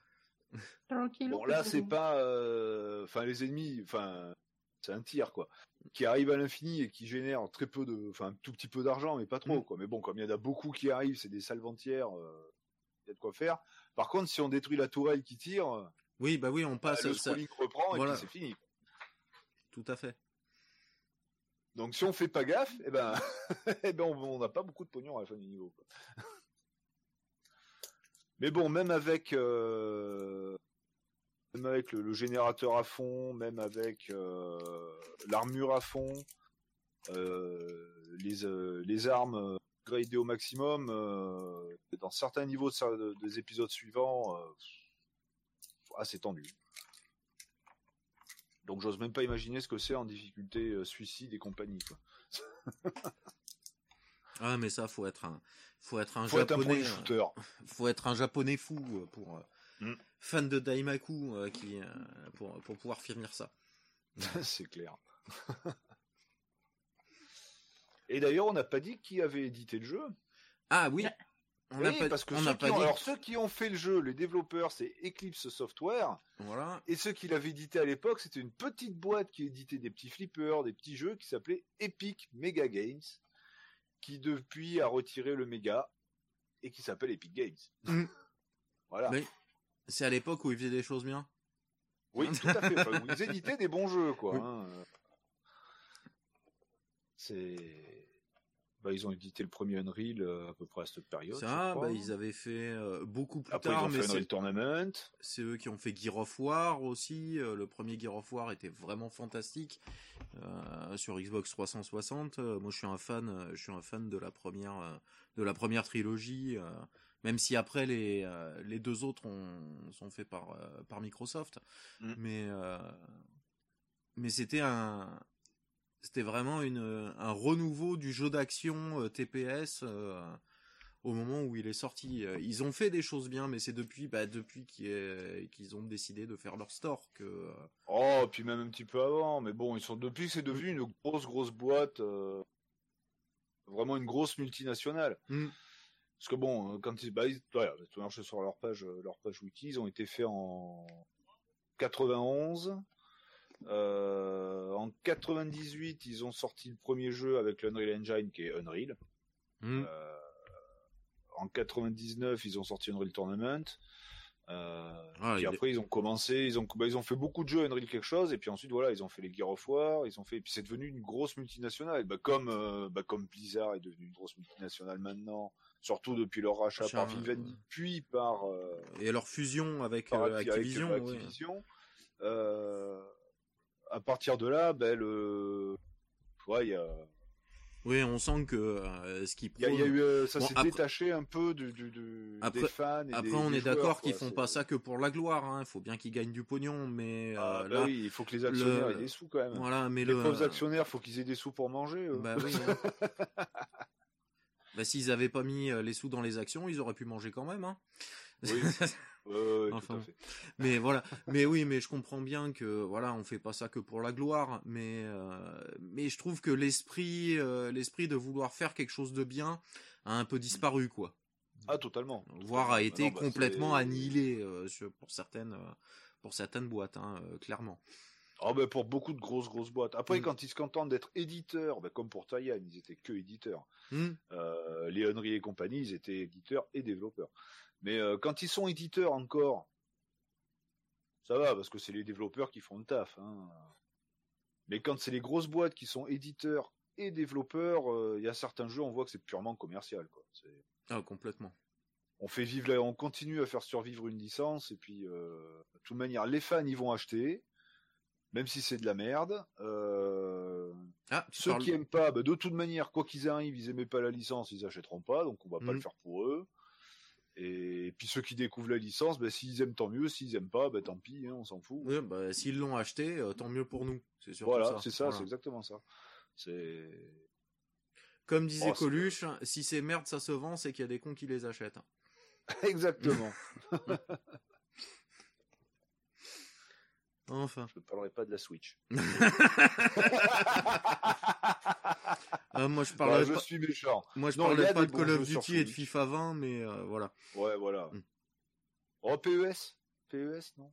Bon là c'est pas, euh, enfin les ennemis, enfin c'est un tir quoi, qui arrive à l'infini et qui génère très peu de, enfin un tout petit peu d'argent, mais pas trop mm. quoi. Mais bon, comme il y en a beaucoup qui arrivent, c'est des salventières, euh, il y a de quoi faire. Par contre, si on détruit la tourelle qui tire, oui bah oui, on passe. Bah, le ça... reprend et puis c'est fini. Tout à fait. Donc si on fait pas gaffe, eh ben, eh ben on n'a pas beaucoup de pognon à la fin du niveau. Quoi. Mais bon, même avec euh, même avec le, générateur à fond, même avec euh, l'armure à fond, euh, les, les armes gradées au maximum, dans certains niveaux des épisodes suivants, assez tendu. Donc j'ose même pas imaginer ce que c'est en difficulté suicide et compagnie. Quoi. ah mais ça faut être un faut être un japonais faut être un japonais fou pour Mm. Fan de Daimaku euh, qui, euh, pour, pour pouvoir finir ça. C'est clair. Et d'ailleurs, on n'a pas dit qui avait édité le jeu. Ah oui. On oui, pas, parce que ceux, qui ont, alors, ceux qui ont fait le jeu, les développeurs, c'est Eclipse Software. Voilà. Et ceux qui l'avaient édité à l'époque, c'était une petite boîte qui éditait des petits flippers, des petits jeux qui s'appelait Epic Mega Games, qui depuis a retiré le Mega et qui s'appelle Epic Games. Mm. voilà. C'est à l'époque où ils faisaient des choses bien. Oui, tout à fait. Enfin, ils éditaient des bons jeux, quoi. Hein. C'est. Bah, ils ont édité le premier Unreal euh, à peu près à cette période. Ça, bah, ils avaient fait euh, beaucoup plus tard. Ils ont fait Unreal Tournament. C'est eux qui ont fait Gear of War aussi. Euh, le premier Gear of War était vraiment fantastique sur Xbox 360. moi, je suis un fan. je suis un fan de la première, de la première trilogie. Même si après les, euh, les deux autres ont, sont faits par, euh, par Microsoft. Mm. Mais, euh, mais c'était un, c'était vraiment une, un renouveau du jeu d'action TPS au moment où il est sorti. Ils ont fait des choses bien, mais c'est depuis, bah, depuis qu'ils ont décidé de faire leur store que. Oh, puis même un petit peu avant, mais bon, ils sont depuis que c'est devenu une grosse grosse boîte, vraiment une grosse multinationale. Mm. Parce que bon, euh, quand ils, bah, ils voilà, sur leur page, euh, leur page wiki, ils ont été faits en 91. Euh, en 98, ils ont sorti le premier jeu avec l'Unreal Engine qui est Unreal. Hmm. Euh, en 99, ils ont sorti Unreal Tournament. Euh, ah, après, ils ont commencé, ils ont, bah, ils ont fait beaucoup de jeux Unreal quelque chose, et puis ensuite, voilà, ils ont fait les Gear of War, ils ont fait, et puis c'est devenu une grosse multinationale, bah, comme, euh, bah, comme Blizzard est devenu une grosse multinationale maintenant, surtout depuis leur rachat par Vivendi, puis par euh, et leur fusion avec, euh, Activision. Activision. À partir de là, ben le, ouais, il y a, Oui, on sent que euh, ce qui y, a- il y a eu, euh, ça Bon, s'est après- détaché un peu du, du, du- Après- des fans. Et Après, des- on des est d'accord qu'ils font pas ça que pour la gloire. Hein. Il faut bien qu'ils gagnent du pognon, mais Ah, euh, bah là, oui, il faut que les actionnaires le- aient des sous quand même. voilà, mais les le pauvres actionnaires, faut qu'ils aient des sous pour manger. Bah oui. hein. bah, s'ils avaient pas mis les sous dans les actions, ils auraient pu manger quand même. Hein. Oui. Tout à fait. mais voilà. Mais oui, mais je comprends bien que voilà, on fait pas ça que pour la gloire. Mais euh, mais je trouve que l'esprit euh, l'esprit de vouloir faire quelque chose de bien a un peu disparu quoi. Ah, totalement. voire a été Non, bah, complètement annihilé euh, pour certaines pour certaines boîtes hein, clairement. Ah ben pour beaucoup de grosses grosses boîtes. Après Mm. quand ils se contentent d'être éditeurs, ben, comme pour Tayan, ils étaient que éditeurs. Euh, les Henry et compagnie, ils étaient éditeurs et développeurs. Mais euh, quand ils sont éditeurs encore, ça va parce que c'est les développeurs qui font le taf. Hein. Mais quand c'est les grosses boîtes qui sont éditeurs et développeurs, euh, il y a certains jeux, on voit que c'est purement commercial. Quoi. Ah complètement. On fait vivre, la- on continue à faire survivre une licence et puis euh, de toute manière, les fans ils vont acheter, même si c'est de la merde. Euh, Ah, ceux parles- qui aiment pas, bah, de toute manière, quoi qu'ils arrivent, ils aimaient pas la licence, ils achèteront pas, donc on va pas Mhm. le faire pour eux. Et puis ceux qui découvrent la licence, bah, s'ils aiment tant mieux, s'ils aiment pas, bah, tant pis, hein, on s'en fout. Ouais, bah, s'ils l'ont acheté, euh, tant mieux pour nous. C'est voilà, ça. c'est ça, Voilà. c'est exactement ça. C'est Comme disait Oh, Coluche, si c'est merde, ça se vend, c'est qu'il y a des cons qui les achètent. exactement. Enfin. Je ne parlerai pas de la Switch. Ah, moi, je Bah, parlais je pas, suis méchant. moi, je Non, il y parlais a pas des de Call of Duty et de. FIFA 20, mais euh, voilà. Ouais, voilà. Mm. Oh, PES PES, non?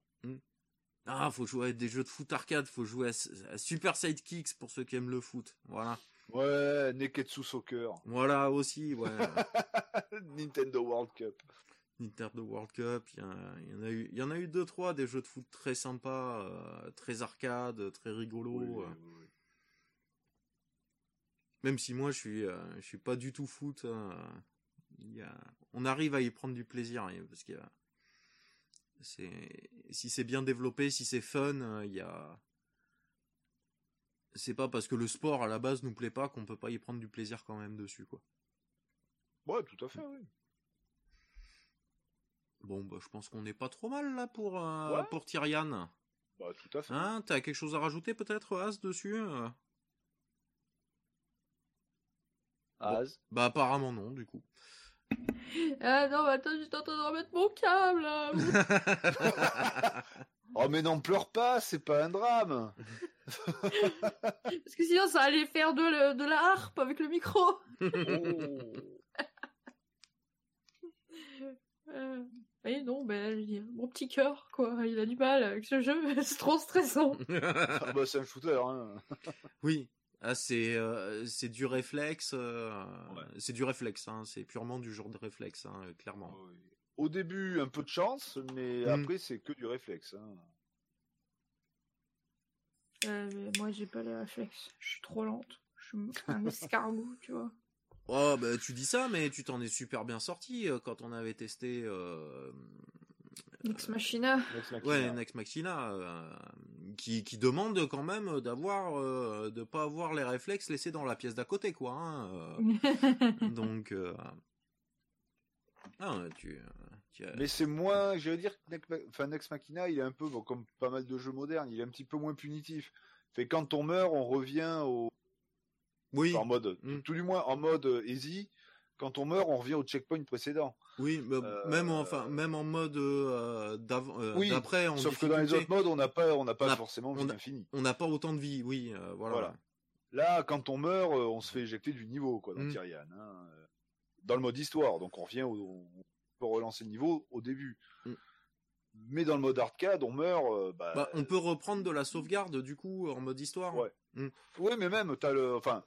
Ah, faut jouer à des jeux de foot arcade, faut jouer à, Super Sidekicks pour ceux qui aiment le foot. Voilà. Ouais, Neketsu Soccer. Voilà aussi, ouais. Nintendo World Cup. Nintendo World Cup, il y, en a eu, il y en a eu deux trois des jeux de foot très sympas, euh, très arcade, très rigolo. Oui, oui, euh. oui, oui. Même si moi je suis, euh, je suis pas du tout foot. hein, il y a, on arrive à y prendre du plaisir hein, parce que c'est, si c'est bien développé, si c'est fun, euh, il y a. C'est pas parce que le sport à la base nous plaît pas qu'on peut pas y prendre du plaisir quand même dessus quoi. Ouais, tout à fait, oui. Bon bah je pense qu'on est pas trop mal là pour euh, Ouais. pour Tyrian. Bah, tout à fait. Hein, t'as quelque chose à rajouter peut-être As dessus euh. Bah apparemment non du coup. Ah non, mais attends, j'étais en train de remettre mon câble. Oh, mais n'en pleure pas, c'est pas un drame. Parce que sinon, ça allait faire de, le- de la harpe avec le micro. Euh, et non, ben, mon petit cœur, quoi. Il a du mal avec ce jeu. C'est trop stressant. Ah, bah, c'est un shooter, hein. oui. Ah, c'est euh, c'est du réflexe. euh, Ouais. C'est du réflexe. Hein, c'est purement du genre de réflexe, hein, clairement. Au début, un peu de chance, mais Mm. après, c'est que du réflexe. Hein. Euh, mais moi, j'ai pas les réflexes. Je suis trop lente. Je suis un escargot, tu vois. Oh bah tu dis ça, mais tu t'en es super bien sorti euh, quand on avait testé. Euh... Ex Machina. Next Machina. Ouais, Next Machina, euh, qui, qui demande quand même d'avoir, euh, de pas avoir les réflexes laissés dans la pièce d'à côté, quoi. hein, euh. donc, euh, ah, tu, tu as- Mais c'est moins, je veux dire, enfin, Next Machina, il est un peu, bon, comme pas mal de jeux modernes, il est un petit peu moins punitif. Fait quand on meurt, on revient au, oui, en mode, Mm. tout du moins en mode easy. Quand on meurt, on revient au checkpoint précédent. Oui, euh, même enfin, même en mode euh, euh, Oui, d'après, en Sauf que dans les autres modes, on n'a pas, on n'a pas on a- forcément on vie a- infinie. on n'a pas autant de vie, oui, euh, voilà. Voilà. Là, quand on meurt, euh, on se fait éjecter du niveau, quoi, dans Mm. Tyrian. hein, euh, Dans le mode histoire, donc on revient, au, on peut relancer le niveau au début. Mm. Mais dans le mode arcade, on meurt. euh, bah, Bah, on peut reprendre de la sauvegarde du coup en mode histoire. Ouais. Mm. Oui, mais même, t'as le, enfin,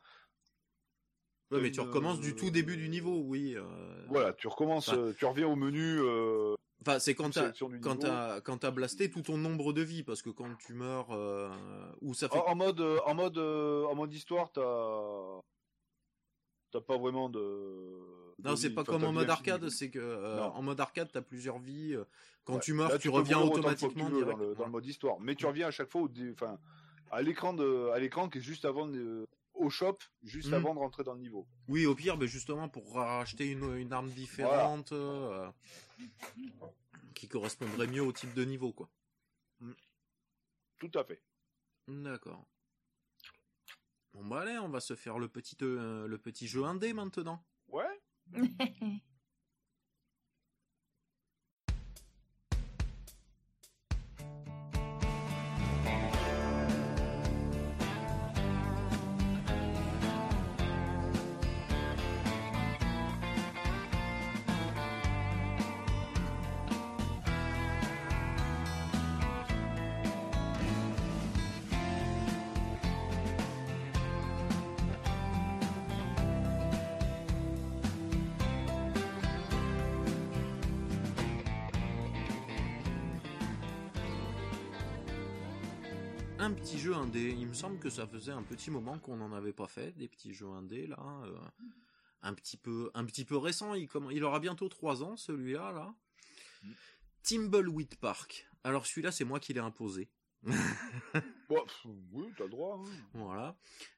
Ouais, mais tu recommences du tout début du niveau, oui. euh. voilà, tu recommences, Enfin, euh, tu reviens au menu. euh, Enfin, c'est quand t'as quand t'as quand t'as blasté tout ton nombre de vies, parce que quand tu meurs euh, ou ça fait en, en mode, en mode, en mode histoire, t'as, t'as pas vraiment de. de non, c'est pas Enfin, comme en mode arcade, c'est que euh, en mode arcade t'as plusieurs vies. Quand Ouais. tu meurs, Là, tu reviens que tu automatiquement veux dans le, dans le mode histoire, mais tu reviens à chaque fois, au dé- enfin, à l'écran de, à l'écran qui est juste avant, de- au shop juste Mm. avant de rentrer dans le niveau. Oui, au pire, mais justement pour racheter une, une arme différente euh, qui correspondrait mieux au type de niveau, quoi. Tout à fait. D'accord. Bon bah allez, on va se faire le petit euh, le petit jeu indé maintenant. Ouais. Un petit jeu indé. Il me semble que ça faisait un petit moment qu'on n'en avait pas fait des petits jeux indés là. euh, un petit peu un petit peu récent. Il, aura bientôt 3 ans celui-là là. Timbleweed Park. Alors celui-là c'est moi qui l'ai imposé. Bon, oui, t'as le droit. hein. Voilà.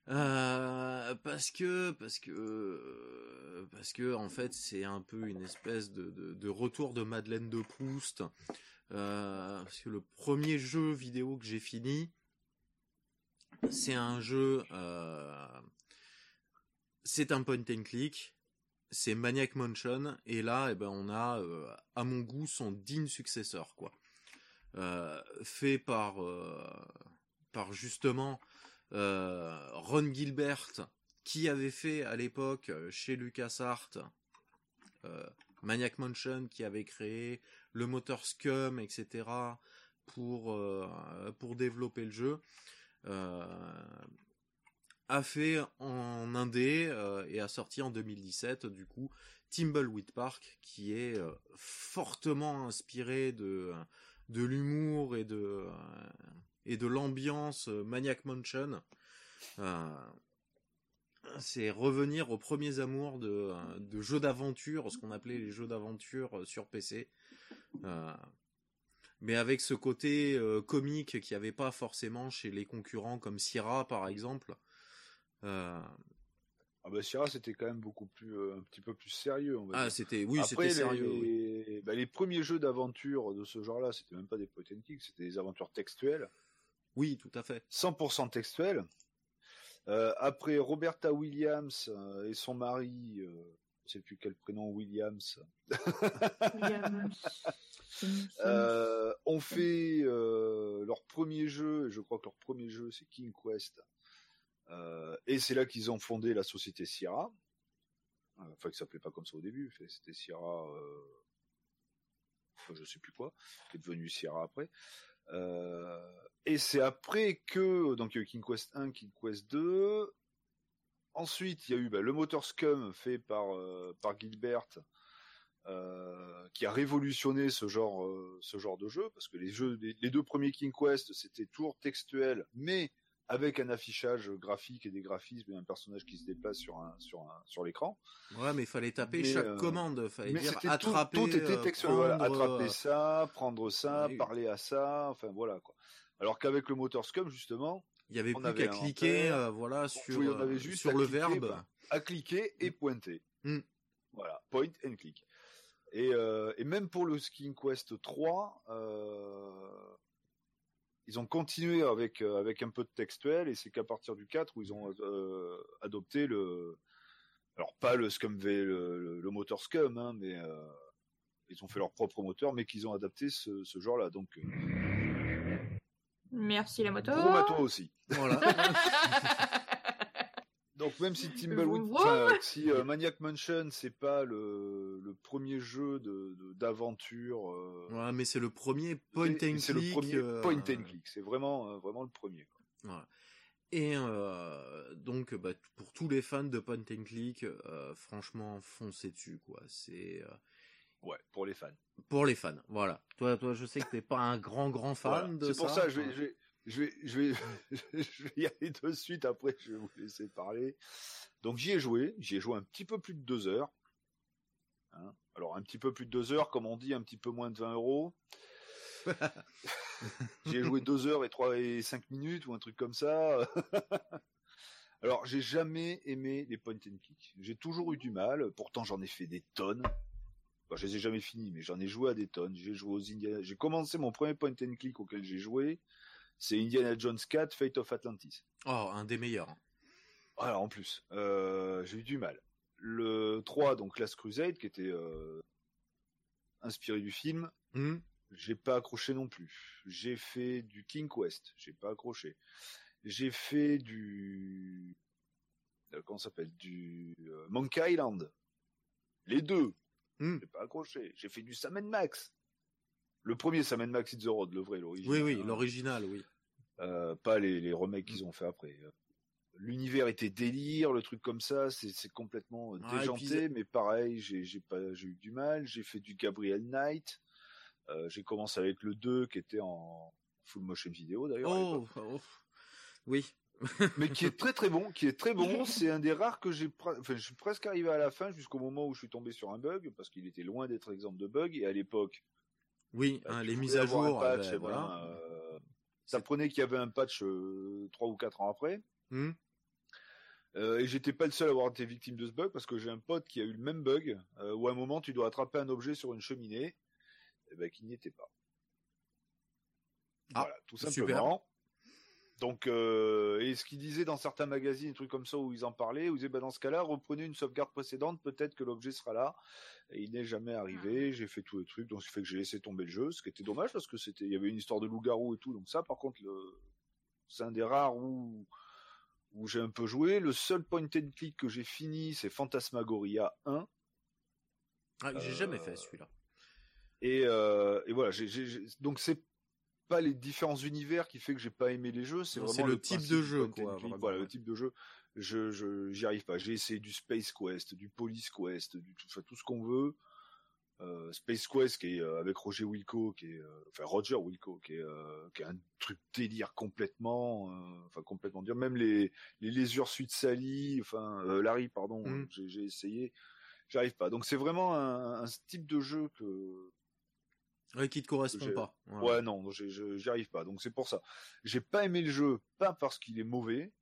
Euh, parce que parce que parce que en fait c'est un peu une espèce de, de, de retour de Madeleine de Proust. Euh, parce que le premier jeu vidéo que j'ai fini, c'est un jeu, euh, c'est un point and click, c'est Maniac Mansion, et là, eh ben, on a, euh, à mon goût, son digne successeur, quoi. Euh, fait par, par justement Ron Gilbert, qui avait fait à l'époque chez LucasArts Maniac Mansion, qui avait créé le moteur Scum, etc. pour développer le jeu, a fait en indé euh, et a sorti en 2017 du coup Timbleweed Park, qui est euh, fortement inspiré de de l'humour et de euh, et de l'ambiance euh, Maniac Mansion. Euh, c'est revenir aux premiers amours de, euh, de jeux d'aventure, ce qu'on appelait les jeux d'aventure euh, sur PC. Mais avec ce côté euh, comique qu'il n'y avait pas forcément chez les concurrents comme Sierra par exemple. Euh, Ah bah Sierra c'était quand même beaucoup plus euh, un petit peu plus sérieux on va ah c'était oui c'était sérieux. les, oui. bah, les premiers jeux d'aventure de ce genre-là, c'était même pas des point and c'était des aventures textuelles, Oui tout à fait. 100% textuelles. Euh, après Roberta Williams euh, et son mari, euh, je sais plus quel prénom Williams, Williams. Euh, ont fait euh, leur premier jeu, et je crois que leur premier jeu c'est King Quest. Euh, et c'est là qu'ils ont fondé la société Sierra. Enfin, qui s'appelait pas comme ça au début, c'était Sierra, enfin, je sais plus quoi, qui est devenu Sierra après. Et c'est après que, donc il y a eu King Quest 1, King Quest 2. Ensuite, il y a eu bah, le moteur Scum fait par, par Gilbert, euh, qui a révolutionné ce genre, euh, ce genre de jeu, parce que les jeux, les, les deux premiers King Quest, c'était toujours textuel, mais avec un affichage graphique et des graphismes et un personnage qui se déplace sur un, sur un, sur l'écran. Ouais mais il fallait taper Mais, chaque euh, commande, fallait Mais dire tout, attraper, tout était euh. Voilà, attraper ça, prendre ça, parler à ça, enfin voilà quoi. Alors qu'avec le moteur Scum justement, Il y avait on plus qu'à cliquer euh, voilà sur on avait juste sur le cliquer, verbe. bah, à cliquer et pointer. Mm. Voilà, point and click. Et, euh, et même pour le King Quest 3, euh, ils ont continué avec euh, avec un peu de textuel et c'est qu'à partir du 4 où ils ont euh, adopté le alors pas le Scum V, le, le- le moteur Scum, hein, mais euh, ils ont fait leur propre moteur, mais qu'ils ont adapté ce, ce genre-là. Donc euh, Merci la moto. gros matos aussi. Voilà. Donc même si Timbleweed, enfin, si euh, Maniac Mansion c'est pas le, le premier jeu de de- d'aventure, euh, Voilà, mais c'est le premier point and c'est- click. c'est le premier euh, point and click. C'est vraiment euh, vraiment le premier. quoi. Voilà. Et euh, donc, bah, pour tous les fans de point and click, euh, franchement, foncez dessus, quoi. C'est euh, Ouais, pour les fans. pour les fans. Voilà. Toi, toi, je sais que t'es pas un grand, grand fan Voilà. de C'est ça. pour ça, je vais, je vais, je vais, je vais, je vais y aller de suite. Après, je vais vous laisser parler. Donc j'y ai joué. J'y ai joué un petit peu plus de deux heures. Hein. Alors un petit peu plus de deux heures, comme on dit, un petit peu moins de 20 euros. J'ai joué deux heures et trois et cinq minutes ou un truc comme ça. Alors, j'ai jamais aimé les point and click. J'ai toujours eu du mal. Pourtant, j'en ai fait des tonnes. Enfin, je les ai jamais finis, mais j'en ai joué à des tonnes. J'ai joué aux Indiana. J'ai commencé mon premier point and click auquel j'ai joué. C'est Indiana Jones 4, Fate of Atlantis. Oh, un des meilleurs. Voilà, en plus, euh, j'ai eu du mal. Le 3, donc Last Crusade, qui était euh, inspiré du film, Hmm. j'ai pas accroché non plus. J'ai fait du King Quest, j'ai pas accroché. J'ai fait du euh, comment ça s'appelle? Du euh, Monkey Island. Les deux, Hmm. j'ai pas accroché. J'ai fait du Sam Max. Le premier Sam Max It's the Road, le vrai, l'original. Oui, oui, hein. l'original, oui. Euh, pas les, les remakes qu'ils ont fait après. L'univers était délire, le truc comme ça, c'est complètement euh, Ah, déjanté, puis- mais pareil, j'ai j'ai pas j'ai eu du mal. J'ai fait du Gabriel Knight. Euh, j'ai commencé avec le 2 qui était en full motion vidéo d'ailleurs, Oh, oh, oui. mais qui est très très bon, qui est très bon. C'est un des rares que j'ai, enfin, je suis presque arrivé à la fin jusqu'au moment où je suis tombé sur un bug parce qu'il était loin d'être exemple de bug et à l'époque Oui, bah, hein, les mises à jour. patch, eh eh ben, voilà. euh, ça prenait qu'il y avait un patch euh, trois ou quatre ans après. Hmm. Euh, et j'étais pas le seul à avoir été victime de ce bug parce que j'ai un pote qui a eu le même bug euh, où à un moment tu dois attraper un objet sur une cheminée et ben qui n'y était pas. Ah, voilà, tout simplement. Donc euh, et ce qu'il disait dans certains magazines, des trucs comme ça où ils en parlaient, où ils disaient ben, dans ce cas-là reprenez une sauvegarde précédente, peut-être que l'objet sera là. Et il n'est jamais arrivé. J'ai fait tout le truc, donc ce qui fait que j'ai laissé tomber le jeu, ce qui était dommage parce que c'était il y avait une histoire de loup-garou et tout. Donc ça par contre le c'est un des rares où où j'ai un peu joué. Le seul point and click que j'ai fini, c'est Phantasmagoria 1. Ah, j'ai Euh, jamais fait celui-là. Et, euh, et voilà, j'ai, j'ai- j'ai- donc c'est pas les différents univers qui fait que j'ai pas aimé les jeux, c'est vraiment le type de jeu, quoi, Voilà, le type de jeu. Je, je, j'y arrive pas. J'ai essayé du Space Quest, du Police Quest, du tout, enfin, tout ce qu'on veut. Euh, Space Quest qui est euh, avec Roger Wilco, qui est, euh, enfin Roger Wilco, qui est, qui est un truc délire complètement, enfin complètement dire. Même les les lésures suite Sally, enfin Larry, pardon, Mm. j'ai, j'ai essayé, j'arrive pas. Donc c'est vraiment un, un type de jeu que Ouais, qui te correspond pas. Ouais, non, j'y arrive pas. Donc c'est pour ça. J'ai pas aimé le jeu, pas parce qu'il est mauvais,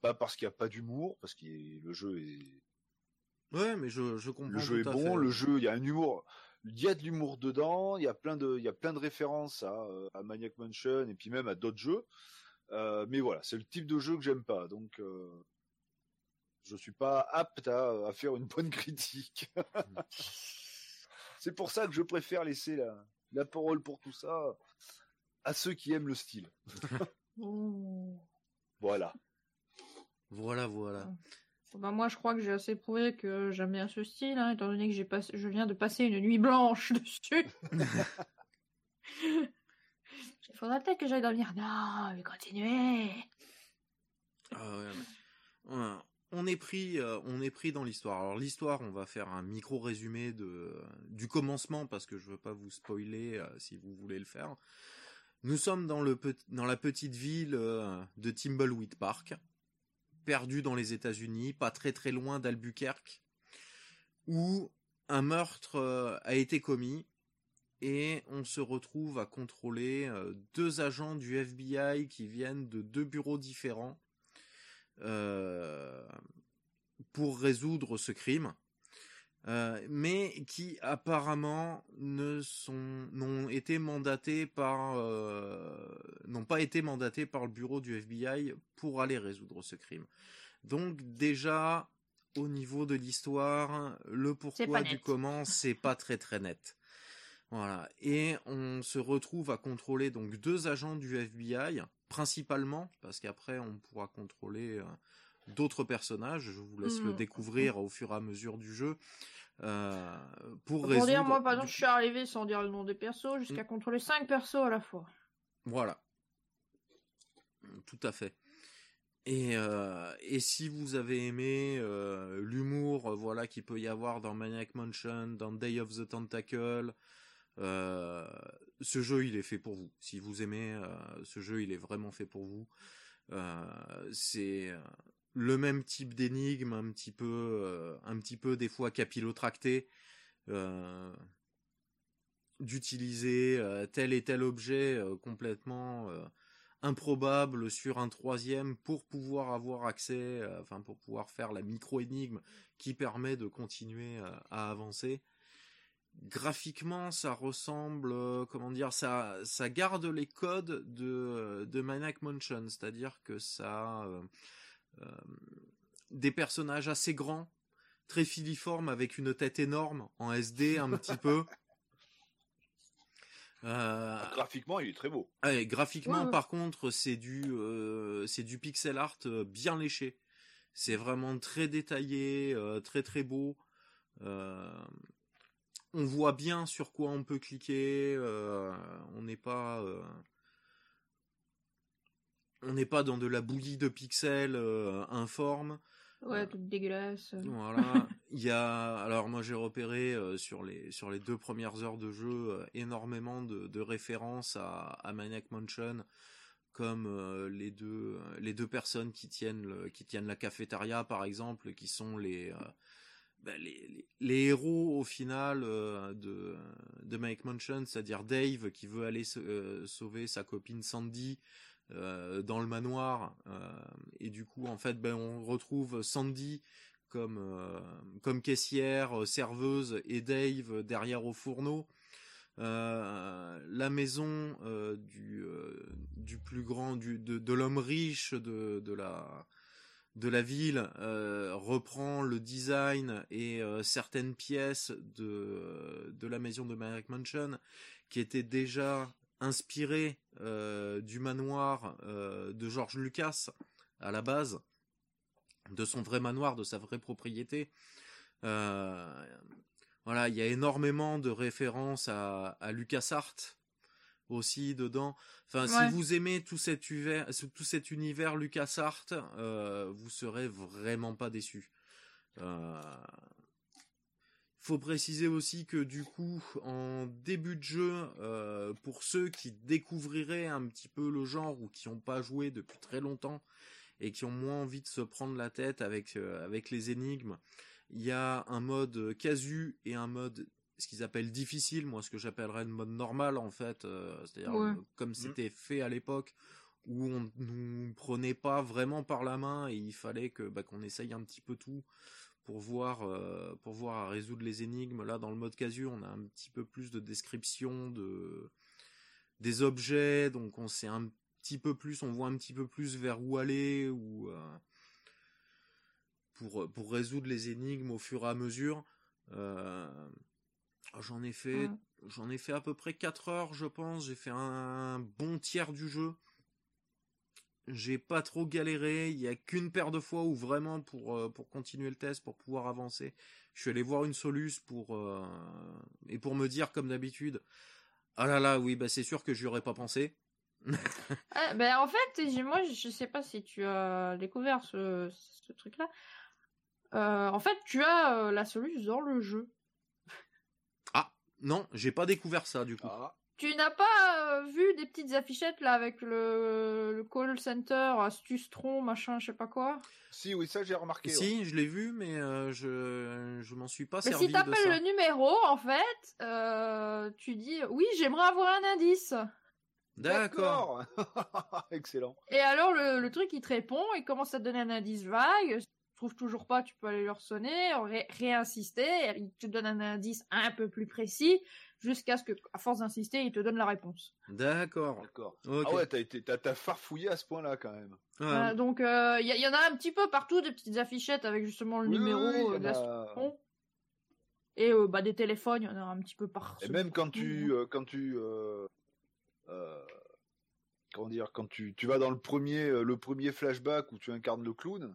pas parce qu'il y a pas d'humour, parce que le jeu est, Ouais, mais je, je comprends. le jeu est tout bon, fait. le jeu, il y a un humour, il y a de l'humour dedans, il y a plein de, il y a plein de références à, euh, à Maniac Mansion et puis même à d'autres jeux. Euh, mais voilà, c'est le type de jeu que j'aime pas, donc euh, je suis pas apte à, à faire une bonne critique. c'est pour ça que je préfère laisser la, la parole pour tout ça à ceux qui aiment le style. Voilà. Voilà, voilà. Bah, moi, je crois que j'ai assez prouvé que j'aime bien ce style, hein, étant donné que j'ai passé, je viens de passer une nuit blanche dessus. Il faudrait peut-être que j'aille dormir. Non, mais continuez. Ah ouais, mais- Ouais, On est pris, euh, on est pris dans l'histoire. Alors l'histoire, on va faire un micro résumé du commencement parce que je veux pas vous spoiler euh, si vous voulez le faire. Nous sommes dans dans la petite ville euh, de Timbleweed Park, perdu dans les États-Unis, pas très très loin d'Albuquerque, où un meurtre a été commis et on se retrouve à contrôler deux agents du FBI qui viennent de deux bureaux différents pour résoudre ce crime, euh, mais qui apparemment ne sont n'ont été mandatés par euh, n'ont pas été mandatés par le bureau du FBI pour aller résoudre ce crime. Donc déjà au niveau de l'histoire, le pourquoi du comment, c'est pas très très net. Voilà. Et on se retrouve à contrôler donc deux agents du FBI, principalement, parce qu'après on pourra contrôler euh, d'autres personnages. Je vous laisse le Mhm. découvrir au fur et à mesure du jeu. euh, pour Pour résoudre. dire, moi, par exemple, du- je suis arrivé sans dire le nom des persos jusqu'à contrôler cinq persos à la fois. Voilà. Tout à fait. Et, euh, et si vous avez aimé euh, l'humour, voilà, qu'il peut y avoir dans Maniac Mansion, dans Day of the Tentacle, euh, ce jeu il est fait pour vous. Si vous aimez euh, ce jeu, il est vraiment fait pour vous. Euh, c'est le même type d'énigme, un petit peu, un petit peu des fois capillotracté. D'utiliser tel et tel objet complètement improbable sur un troisième pour pouvoir avoir accès, enfin pour pouvoir faire la micro-énigme qui permet de continuer à avancer graphiquement, ça ressemble, euh, comment dire, ça, ça garde les codes de, de Maniac Mansion, c'est-à-dire que ça, euh, euh, des personnages assez grands, très filiformes, avec une tête énorme, en SD un petit peu. Ah, graphiquement, il est très beau. graphiquement, par contre, c'est du, c'est du pixel art bien léché. C'est vraiment très détaillé, très très beau on voit bien sur quoi on peut cliquer. Euh, on n'est pas, euh, on n'est pas dans de la bouillie de pixels euh, informe. Ouais, tout dégueulasse. Voilà. Il y a, alors moi j'ai repéré sur les sur les deux premières heures de jeu énormément de, références à, à Maniac Mansion, comme les deux les deux personnes qui tiennent qui tiennent la cafétéria par exemple, qui sont les bah, les, héros au final euh, de, Mike Mansion, c'est-à-dire Dave qui veut aller euh, sauver sa copine Sandy euh, dans le manoir, et du coup en fait ben, on retrouve Sandy comme caissière, serveuse et Dave derrière au fourneau. la maison du plus grand de, l'homme riche de la de la ville euh, reprend le design et euh, certaines pièces de, de la maison de Merrick Mansion qui étaient déjà inspirées euh, du manoir de George Lucas à la base, de son vrai manoir, de sa vraie propriété. voilà, il y a énormément de références à, à LucasArts aussi dedans. Enfin, si vous aimez tout cet univers, tout cet univers LucasArts, euh, vous serez vraiment pas déçu. Euh... Faut préciser aussi que du coup, en début de jeu, euh, pour ceux qui découvriraient un petit peu le genre ou qui n'ont pas joué depuis très longtemps et qui ont moins envie de se prendre la tête avec avec les énigmes, il y a un mode casu et un mode ce qu'ils appellent difficile, moi ce que j'appellerais le mode normal en fait, euh, c'est-à-dire euh, comme mm. c'était fait à l'époque où on nous prenait pas vraiment par la main et il fallait que bah, qu'on essaye un petit peu tout pour voir euh, pour voir à résoudre les énigmes. Là dans le mode casu, on a un petit peu plus de description de des objets, donc on sait un petit peu plus, on voit un petit peu plus vers où aller ou pour pour résoudre les énigmes au fur et à mesure. J'en ai fait, mmh. j'en ai fait à peu près 4 heures, je pense. J'ai fait un bon tiers du jeu. J'ai pas trop galéré. Il y a qu'une paire de fois où vraiment pour euh, pour continuer le test, pour pouvoir avancer, je suis allé voir une soluce pour euh, et pour me dire comme d'habitude. Ah là là, oui, bah c'est sûr que j'y aurais pas pensé. ah, ben en fait, moi je sais pas si tu as découvert ce, ce truc-là. Euh, en fait, tu as la soluce dans le jeu. Non, j'ai pas découvert ça du coup. Ah. Tu n'as pas euh, vu des petites affichettes là avec le, call center, Astustron, machin, je sais pas quoi? Si, oui, ça j'ai remarqué. Si, je l'ai vu, mais euh, je je m'en suis pas mais servi si t'appelles le numéro, en fait, euh, tu dis oui, j'aimerais avoir un indice. D'accord. Excellent. Et alors le, le, truc il te répond, il commence à te donner un indice vague? Trouves toujours pas, tu peux aller leur sonner, réinsister, il te donne un indice un peu plus précis, jusqu'à ce que, à force d'insister, il te donne la réponse. D'accord. D'accord. Ah ouais, t'as été, t'as, farfouillé à ce point-là quand même. Euh, donc, il euh, y, en a un petit peu partout des petites affichettes avec justement le numéro de la Et euh, bah des téléphones, il y en a un petit peu partout. Et même quand tu, quand tu, comment dire, quand tu, tu vas dans le premier, le premier flashback où tu incarnes le clown.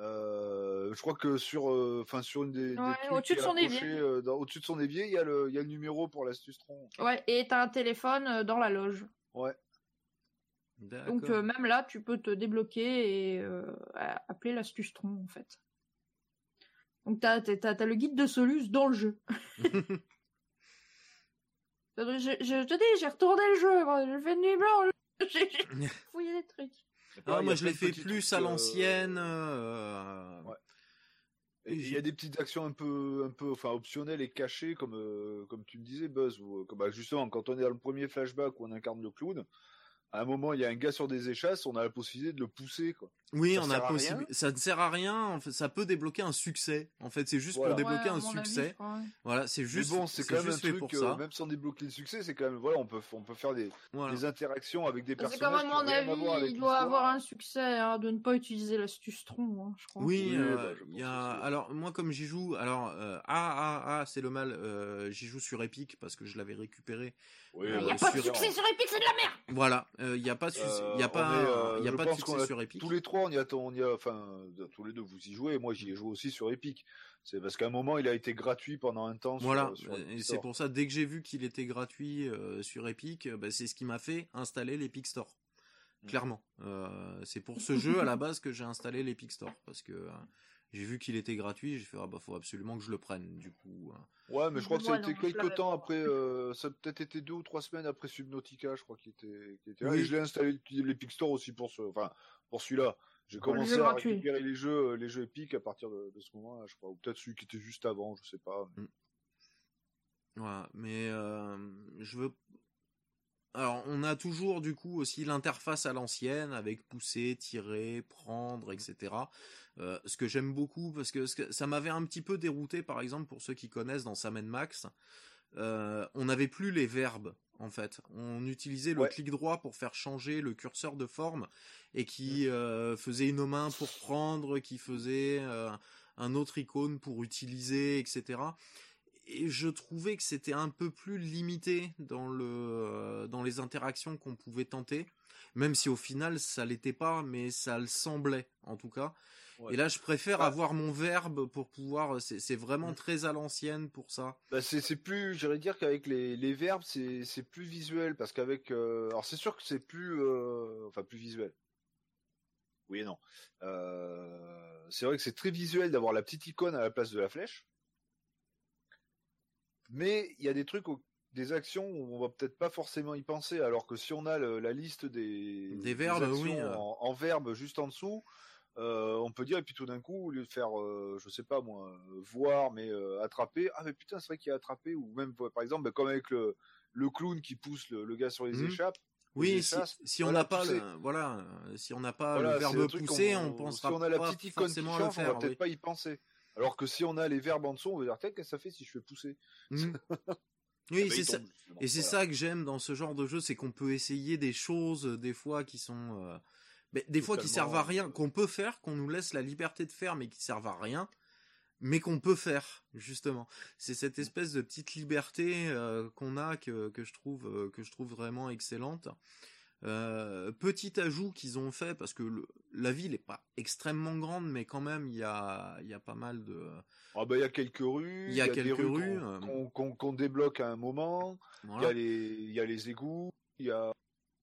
Euh, je crois que sur, euh, enfin sur une des, au-dessus de son évier, euh, au-dessus de son évier, il y a le, il y a le numéro pour l'astustron. Ouais, et t'as un téléphone dans la loge. Ouais. Donc même là, tu peux te débloquer et appeler l'astustron en fait. Donc t'as, t'as, t'as le guide de Solus dans le jeu. je, je, te dis, j'ai retourné le jeu, j'ai fait nuit blanche, j'ai fouillé des trucs. Ah, moi je l'ai fait plus à euh, l'ancienne. Euh, il y a des petites actions un peu, un peu, enfin optionnelles et cachées, comme, euh, comme tu me disais, Buzz, ou, comme, bah, justement quand on est dans le premier flashback où on incarne le clown, à un moment, il y a un gars sur des échasses, on a la possibilité de le pousser, quoi. Oui, Ça on a possible. Ça ne sert à rien. En fait, ça peut débloquer un succès. En fait, c'est juste Voilà. pour débloquer Ouais, un avis, succès. ouais. Voilà, c'est juste. Mais bon, c'est quand même un truc, pour euh, ça. même sans débloquer le succès, c'est quand même, voilà, on peut, on peut faire des, Voilà. des interactions avec des C'est quand personnages même, mon avis, il doit avoir un succès hein, de ne pas utiliser l'astuce tronc, hein, je crois. Oui, Oui, euh, bah, y a... alors moi comme j'y joue, alors euh, ah ah ah c'est le mal, euh, j'y joue sur Epic parce que je l'avais récupéré. Oui, Il y n'y a pas de succès sur Epic, c'est de la merde Voilà, il y a pas Euh, il y a pas euh, il y a pas de succès a sur Epic. Tous les trois, on y a, on y a, enfin, tous les deux, vous y jouez. Moi, j'y ai joué aussi sur Epic. C'est parce qu'à un moment, il a été gratuit pendant un temps. Voilà, sur, et c'est pour ça dès que j'ai vu qu'il était gratuit euh, sur Epic, euh, bah, c'est ce qui m'a fait installer l'Epic Store. Mm. Clairement, Euh, c'est pour ce jeu à la base que j'ai installé l'Epic Store parce que euh, j'ai vu qu'il était gratuit, j'ai fait ah bah faut absolument que je le prenne du coup. euh. Ouais, mais je crois que ça a été quelques temps après. euh, ça a peut-être été deux ou trois semaines après Subnautica, je crois qu'il était, qu'il était là. Oui. Et je l'ai installé l'Epic Store aussi pour ce, enfin, pour celui-là. J'ai le commencé à récupérer les jeux, euh, les jeux Epic à partir de, de ce moment-là, je crois. Ou peut-être celui qui était juste avant, je sais pas. Voilà, mais euh, je veux. Alors, on a toujours du coup aussi l'interface à l'ancienne avec pousser, tirer, prendre, etc. Euh, ce que j'aime beaucoup parce que, ce que ça m'avait un petit peu dérouté, par exemple, pour ceux qui connaissent dans Sam Max, euh, on n'avait plus les verbes en fait. On utilisait le Ouais. clic droit pour faire changer le curseur de forme et qui euh, faisait une main pour prendre, qui faisait un autre icône pour utiliser, etc et je trouvais que c'était un peu plus limité dans le euh, dans les interactions qu'on pouvait tenter même si au final ça l'était pas mais ça le semblait en tout cas Ouais. et là je préfère Ah. avoir mon verbe pour pouvoir c'est c'est vraiment Mm. très à l'ancienne pour ça Bah, c'est, plus, j'irais dire qu'avec les, les verbes, c'est, c'est plus visuel parce qu'avec, euh, alors c'est sûr que c'est plus, euh, enfin plus visuel. Oui et non. Euh, c'est vrai que c'est très visuel d'avoir la petite icône à la place de la flèche. Mais il y a des trucs, des actions où on va peut-être pas forcément y penser, alors que si on a le- la liste des, Des verbes, actions oui, euh. en, en verbe juste en dessous, euh, on peut dire et puis tout d'un coup au lieu de faire, euh, je sais pas moi, euh, voir mais attraper, ah mais putain c'est vrai qu'il a attrapé ou même par exemple bah, comme avec le le clown qui pousse le, le gars sur les Mhm. échappes. oui les si, on n'a pas le, voilà si on n'a pas Voilà, le verbe pousser qu'on- on pensera si on a la petite icône qui change, on va peut-être oui. pas y penser. Alors que si on a les verbes en dessous, on va dire qu'est-ce que ça fait si je fais pousser. Ah oui bah, c'est il ça. Et c'est Voilà. ça que j'aime dans ce genre de jeu, c'est qu'on peut essayer des choses euh, des fois qui sont, euh, mais des fois qui servent à rien, qu'on peut faire, qu'on nous laisse la liberté de faire, mais qui servent à rien, mais qu'on peut faire justement. C'est cette espèce de petite liberté euh, qu'on a que que je trouve euh, que je trouve vraiment excellente. Euh, petit ajout qu'ils ont fait parce que le- la ville est pas extrêmement grande, mais quand même il y a y pas mal de Ah bah il y a quelques rues, Il y a des quelques rues rues, qu'on- euh. qu'on qu'on- qu'on débloque à un moment. Il y voilà. a les il y a les égouts, il y a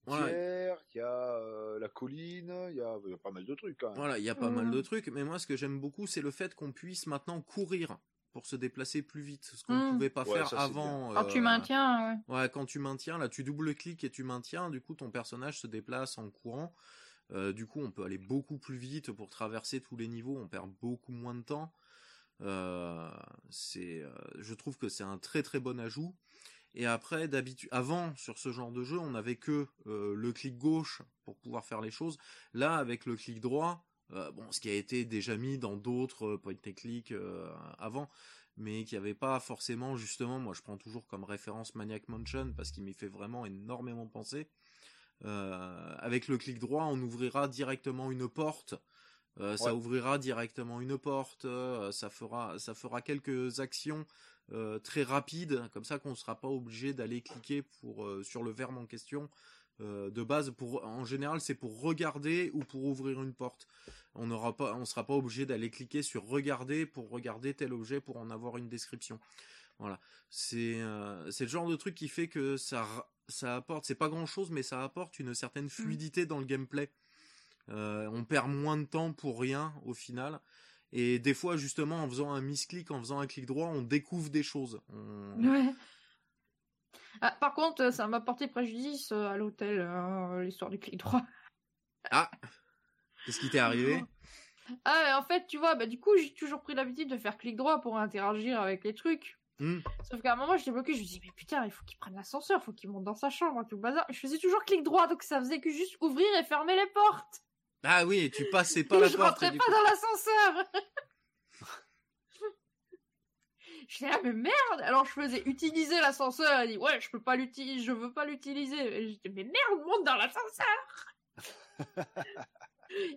Voilà. Pierre, il y a euh, la colline, il y a, il y a pas mal de trucs quand même. Voilà, il y a pas mal Mm. de trucs, mais moi ce que j'aime beaucoup, c'est le fait qu'on puisse maintenant courir pour se déplacer plus vite, ce qu'on ne Mm. pouvait pas Ouais, faire ça, avant. Quand tu euh, maintiens, ouais. Ouais, quand tu maintiens, là tu double-cliques et tu maintiens, du coup ton personnage se déplace en courant. Euh, du coup, on peut aller beaucoup plus vite pour traverser tous les niveaux, on perd beaucoup moins de temps. Euh, c'est, euh, je trouve que c'est un très très bon ajout. Et après, d'habitude, avant sur ce genre de jeu, on n'avait que euh, le clic gauche pour pouvoir faire les choses. Là, avec le clic droit, euh, bon, ce qui a été déjà mis dans d'autres euh, point and click euh, avant, mais qui avait pas forcément justement. Moi, je prends toujours comme référence Maniac Mansion parce qu'il m'y fait vraiment énormément penser. Euh, avec le clic droit, on ouvrira directement une porte. Euh, Ça ouvrira directement une porte. euh, ça fera, ça fera quelques actions très rapides, comme ça qu'on ne sera pas obligé d'aller cliquer pour sur le verbe en question. Euh, de base, pour en général, c'est pour regarder ou pour ouvrir une porte. On n'aura pas, on sera pas obligé d'aller cliquer sur regarder pour regarder tel objet pour en avoir une description. Voilà, c'est euh, c'est le genre de truc qui fait que ça ça apporte, c'est pas grand chose, mais ça apporte une certaine fluidité dans le gameplay. Euh, on perd moins de temps pour rien au final. Et des fois, justement, en faisant un misclick, en faisant un clic droit, on découvre des choses. On- Ouais. Ah, par contre, ça m'a porté préjudice euh, à l'hôtel, euh, l'histoire du clic droit. Ah Qu'est-ce qui t'est arrivé? Ah, en fait, tu vois, bah, du coup, j'ai toujours pris l'habitude de faire clic droit pour interagir avec les trucs. Hmm. Sauf qu'à un moment, j'étais bloqué, je me dis, mais putain, il faut qu'il prenne l'ascenseur, il faut qu'il monte dans sa chambre, tout le bazar. Je faisais toujours clic droit, donc ça faisait que juste ouvrir et fermer les portes. Ah oui, tu passais pas la je porte. rentrais du pas coup. dans l'ascenseur. J'étais là, mais merde! Alors je faisais utiliser l'ascenseur, elle dit, ouais, je peux pas l'utiliser, je veux pas l'utiliser. Et j'étais, mais merde, monte dans l'ascenseur!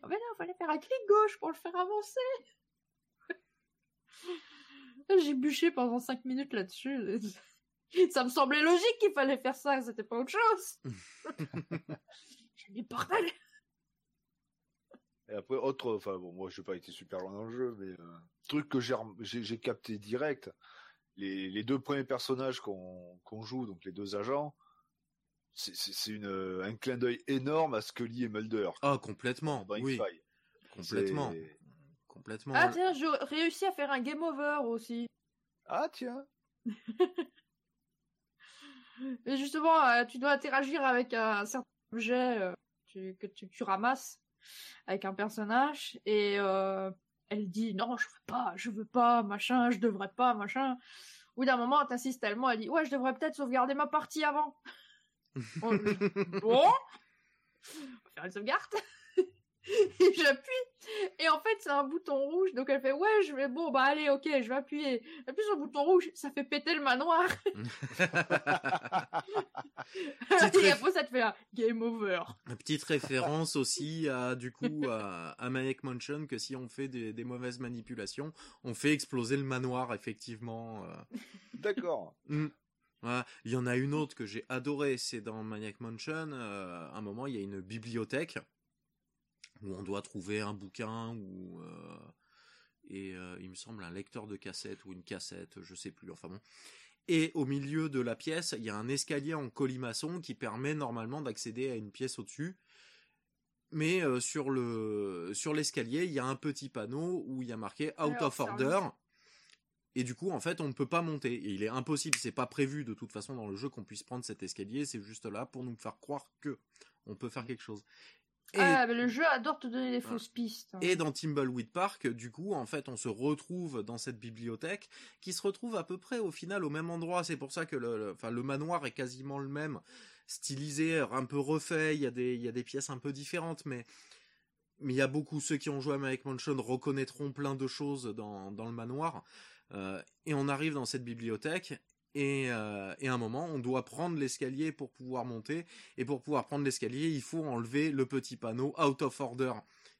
Ah ben non, fallait faire un clic gauche pour le faire avancer. J'ai bûché pendant 5 minutes là-dessus. Ça me semblait logique qu'il fallait faire ça, c'était pas autre chose. J'ai dit bordel. Et après, autre, enfin bon, moi j'ai pas été super loin dans le jeu, mais euh, truc que j'ai capté direct, les, les deux premiers personnages qu'on joue, donc les deux agents, c'est- un clin d'œil énorme à Scully et Mulder. Ah, complètement. dans Oui, complètement. Complètement. Ah tiens, j'ai réussi à faire un game over aussi. Ah tiens. Mais justement, euh, tu dois interagir avec un certain objet euh, tu- que tu, tu ramasses avec un personnage et euh, elle dit non, je veux pas, je veux pas, machin, je devrais pas, machin. Bout d'un moment, t'insistes tellement, elle dit ouais, je devrais peut-être sauvegarder ma partie avant. bon. on va faire une sauvegarde. et j'appuie et en fait c'est un bouton rouge donc elle fait ouais je vais bon bah allez ok je vais appuyer appuie sur le bouton rouge ça fait péter le manoir Petite et après ça te fait un game over Une petite référence aussi à du coup à, à Maniac Mansion que si on fait des, des mauvaises manipulations, on fait exploser le manoir effectivement. euh. D'accord. Mm. Voilà. Il y en a une autre que j'ai adorée, c'est dans Maniac Mansion. euh, à un moment, il y a une bibliothèque où on doit trouver un bouquin ou euh, et euh, il me semble un lecteur de cassette ou une cassette, je sais plus. Enfin bon. Et au milieu de la pièce, il y a un escalier en colimaçon qui permet normalement d'accéder à une pièce au-dessus. Mais euh, sur le sur l'escalier, il y a un petit panneau où il y a marqué Out Alors, of. Order. Et du coup, en fait, on ne peut pas monter. Et il est impossible, c'est pas prévu de toute façon dans le jeu qu'on puisse prendre cet escalier. C'est juste là pour nous faire croire que on peut faire quelque chose. Et, ah mais le jeu adore te donner des fausses pistes et dans Timbleweed Park, du coup, en fait, on se retrouve dans cette bibliothèque qui se retrouve à peu près au final au même endroit. C'est pour ça que le, le- enfin, le manoir est quasiment le même, stylisé, un peu refait. Il y a des, il y a des pièces un peu différentes, mais mais il y a beaucoup ceux qui ont joué à Maniac Mansion reconnaîtront plein de choses dans, dans le manoir. Euh, et on arrive dans cette bibliothèque et, euh, et à un moment on doit prendre l'escalier pour pouvoir monter et pour pouvoir prendre l'escalier il faut enlever le petit panneau out of order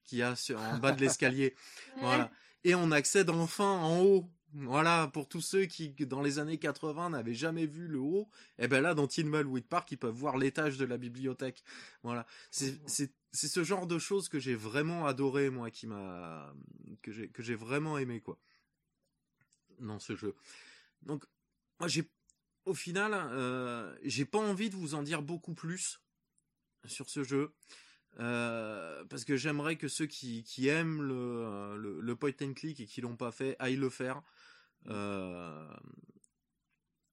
qu'il y a sur, en bas de l'escalier. Voilà. Et on accède enfin en haut. Voilà, pour tous ceux qui, dans les années 80, n'avaient jamais vu le haut, et ben là, dans Timbleweed Park, ils peuvent voir l'étage de la bibliothèque. Voilà. C'est, c'est, c'est ce genre de choses que j'ai vraiment adoré, moi, qui m'a, que j'ai, que j'ai vraiment aimé, quoi. Dans ce jeu. Donc, moi, j'ai, au final, euh, j'ai pas envie de vous en dire beaucoup plus sur ce jeu. Euh, parce que j'aimerais que ceux qui, qui aiment le, le, point and click et qui l'ont pas fait aillent le faire. Euh,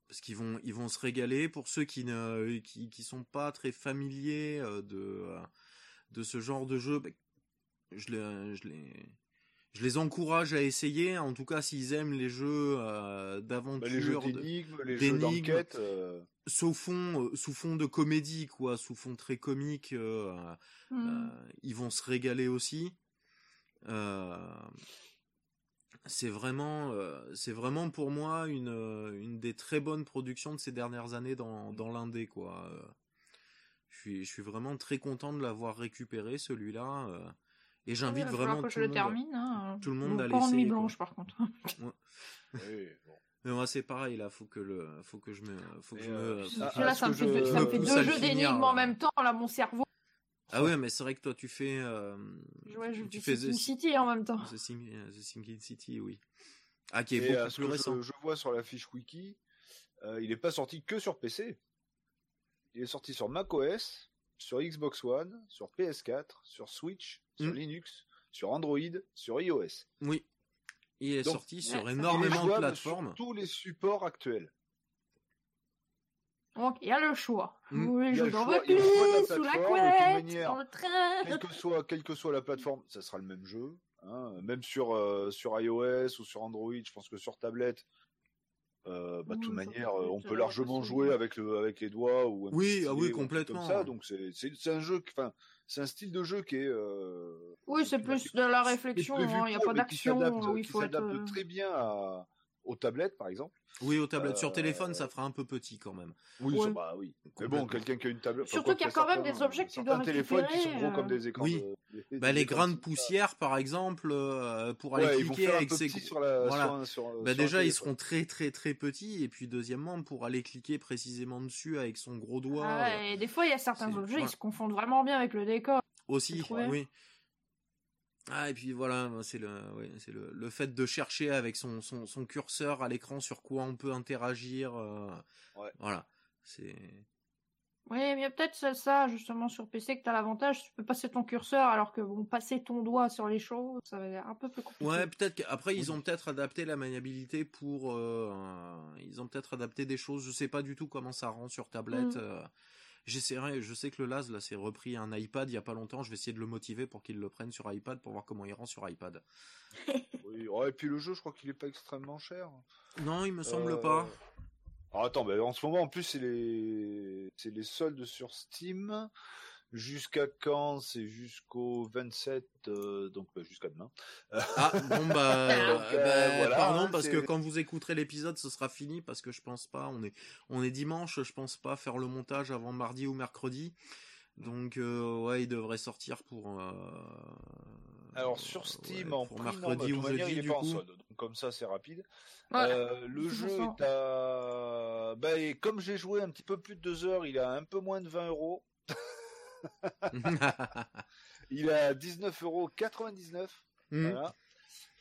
parce qu'ils vont ils vont se régaler. Pour ceux qui ne qui, qui sont pas très familiers de de ce genre de jeu, ben, je les je les je les encourage à essayer. En tout cas, s'ils aiment les jeux euh, d'aventure, Bah, les jeux d'énigmes, les jeux d'enquête. euh, sous fond euh, sous fond de comédie quoi, sous fond très comique. euh, Hmm. euh, ils vont se régaler aussi. Euh, c'est vraiment, euh, c'est vraiment pour moi une, une des très bonnes productions de ces dernières années dans, dans l'indé quoi. Euh, Je suis, je suis vraiment très content de l'avoir récupéré celui-là. Euh, et j'invite Il va falloir vraiment que tout je le monde. termine. Hein. tout le monde à pas en blanche par contre. oui, bon. Mais moi c'est pareil là, faut que le, faut que je me, faut que je euh, me. Ah, là, ah, ça me fait, deux- je- ça me fait pousse deux à le jeux d'énigmes en même temps, là, mon cerveau. Ah ouais, mais c'est vrai que toi tu fais, euh, Ouais, je tu fais The- City en même temps. The, Sing- euh, The Sinking City, oui. Ah, qui est Et beaucoup à ce plus que récent. je, je vois sur la fiche wiki, euh, il n'est pas sorti que sur PC. Il est sorti sur macOS, sur Xbox One, sur PS4, sur Switch, sur Mm. Linux, sur Android, sur iOS. Oui. Il est Donc, sorti sur énormément de plateformes. Sur tous les supports actuels. Donc, il y a le choix. Mm. Vous voulez jouer dans votre lit, sous la plateforme, de toute couette, manière. dans le train. Quelle que soit, quelle que soit la plateforme, ça sera le même jeu. hein. Même sur, euh, sur iOS ou sur Android, je pense que sur tablette, Euh, bah, de Oui, toute ça manière, euh, on peut largement jouer avec le avec les doigts ou un Oui, petit ah oui, complètement. comme ça. Donc c'est c'est c'est un jeu, qui- enfin c'est un style de jeu qui est euh, Oui, c'est plus de la réflexion, hein, il n'y a pas d'action il faut être. euh, très bien à, aux tablettes, par exemple. Oui, aux tablettes. Sur Euh, téléphone, ça fera un peu petit quand même. Oui, Ouais. ça, bah oui. Mais bon, quelqu'un qui a une tablette. Surtout qu'il y a quand même des objets que tu dois certains téléphones qui sont récupérer, gros comme des écrans. Oui. de- des- Bah, des les écrans grains de poussière, par exemple, euh, pour aller Ouais, ils vont cliquer faire avec ces sur la. voilà. sur un- sur- Bah sur déjà ils seront très très très petits et puis deuxièmement pour aller cliquer précisément dessus avec son gros doigt Ah euh, et des fois, il y a certains objets, ils se confondent vraiment bien avec le décor. aussi oui ah et puis voilà c'est le oui, c'est le, le fait de chercher avec son, son, son curseur à l'écran sur quoi on peut interagir euh, Ouais. voilà c'est Oui, mais il y a peut-être ça, ça, justement, sur PC, que tu as l'avantage, tu peux passer ton curseur, alors que, bon, passer ton doigt sur les choses, ça va être un peu plus compliqué. ouais peut-être qu'après ils ont peut-être adapté la maniabilité pour euh, ils ont peut-être adapté des choses je sais pas du tout comment ça rend sur tablette Mm. euh, J'essaierai, je sais que le Laz là s'est repris un iPad il y a pas longtemps, je vais essayer de le motiver pour qu'il le prenne sur iPad pour voir comment il rend sur iPad. Oui, et puis le jeu, je crois qu'il est pas extrêmement cher. Non, il me semble Euh, pas. Alors attends, bah, en ce moment, en plus, c'est les, c'est les soldes sur Steam. Jusqu'à quand? C'est jusqu'au 27, euh, donc bah, jusqu'à demain. Ah bon bah, Donc, euh, euh, bah, voilà, pardon hein, parce c'est- que quand vous écouterez l'épisode ce sera fini parce que je pense pas on est on est dimanche je pense pas faire le montage avant mardi ou mercredi donc euh, ouais il devrait sortir pour euh, Alors sur ouais, Steam, pour en non, bah, mercredi de ou jeudi il est du pas en coup solde. Donc comme ça, c'est rapide. Euh, le jeu est à... Bah, et comme j'ai joué un petit peu plus de deux heures, il a un peu moins de 20 euros. Il a 19,99 euros. Hmm. Voilà.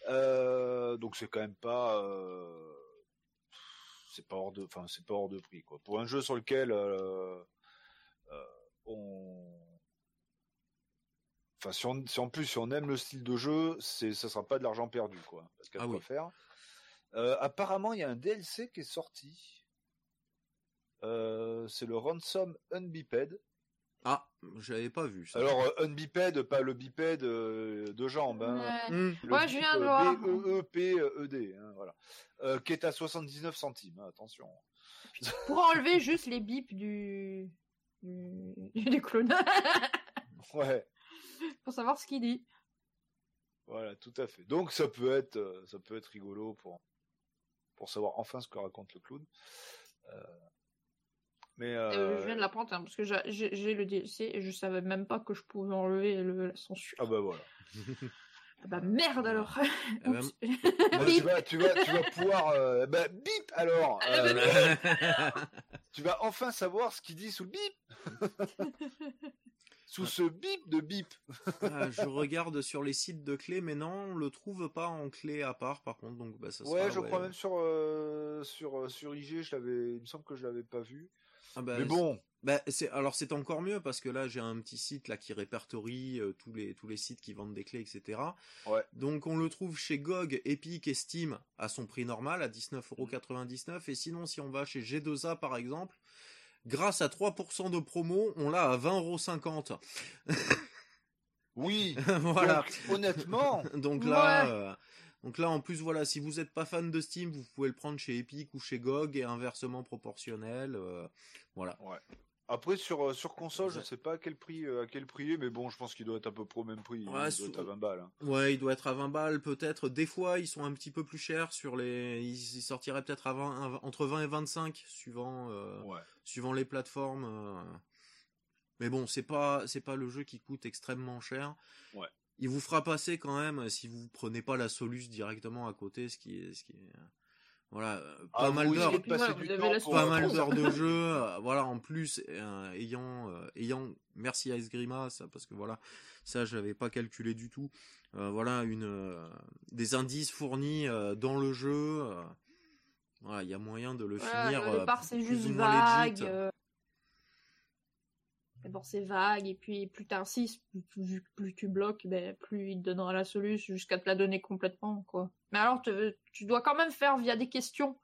Euh, donc c'est quand même pas, euh, c'est pas hors de, enfin c'est pas hors de prix quoi. Pour un jeu sur lequel euh, on, enfin si, on- si en plus si on aime le style de jeu, c'est, ça sera pas de l'argent perdu quoi, parce qu'il Ah oui. faire. Apparemment il y a un DLC qui est sorti. C'est le Ransom Unbiped. Ah j'avais pas vu ça Alors euh, Unbiped, pas le bipède euh, de jambes. Hein. Ouais. Hmm. Le Ouais, je viens de euh, voir. B-E-E-P-E-D, hein, voilà. Euh, qui est à 79 centimes, hein, attention. Pour enlever juste les bips du, du, du clone. Ouais, pour savoir ce qu'il dit. voilà, tout à fait. Donc ça peut être, ça peut être rigolo pour pour savoir enfin ce que raconte le clown. Euh, mais Euh, euh, je viens de l'apprendre hein, parce que j'ai- le DLC et je savais même pas que je pouvais enlever le, la censure. ah bah voilà. Ah bah merde alors. Bah, tu vas, tu vas, tu vas pouvoir, euh, bah bip alors. euh, tu vas enfin savoir ce qu'il dit sous le bip. sous ce bip de bip. Ah, je regarde sur les sites de clés mais non on le trouve pas en clé à part par contre donc bah ça Ouais, sera, je crois même sur euh, sur euh, sur IG, je l'avais, il me semble que je l'avais pas vu. Ah bah, Mais bon, Bah, c'est alors c'est encore mieux parce que là j'ai un petit site là qui répertorie euh, tous les tous les sites qui vendent des clés etc. Ouais. Donc on le trouve chez GOG, Epic et Steam à son prix normal à 19,99€ et sinon si on va chez G2A par exemple, grâce à 3% de promo, on l'a à 20,50€. oui. voilà. Donc, honnêtement, Donc là Ouais. euh, donc là en plus voilà, si vous êtes pas fan de Steam, vous pouvez le prendre chez Epic ou chez GOG et inversement proportionnel euh, voilà. après sur euh, sur console, je Ouais. sais pas à quel prix euh, à quel prix est, mais bon, je pense qu'il doit être à peu près au même prix. Ouais, il doit être à 20 balles. hein. Ouais, il doit être à 20 balles peut-être. Des fois, ils sont un petit peu plus chers sur les. Ils ils sortiraient peut-être à 20, entre 20 et 25 suivant euh, Ouais. suivant les plateformes. euh. Mais bon, c'est pas c'est pas le jeu qui coûte extrêmement cher. Ouais. Il vous fera passer quand même si vous prenez pas la Solus directement à côté, ce qui est ce qui est voilà euh, pas Ah, mal vous d'heures. Pas euh, mal d'heures de jeu, euh, voilà. En plus, euh, ayant, euh, ayant, merci à Esgrima, ça, parce que voilà, ça, j'avais pas calculé du tout. Euh, voilà, une, euh, des indices fournis euh, dans le jeu. euh, voilà, il y a moyen de le Voilà, finir. au euh, départ, c'est plus juste ou moins legit. vague. Euh. D'abord, c'est vague, et puis plus t'insistes, plus, plus tu bloques, ben, plus il te donnera la solution jusqu'à te la donner complètement, quoi. Mais alors, te- tu dois quand même faire via des questions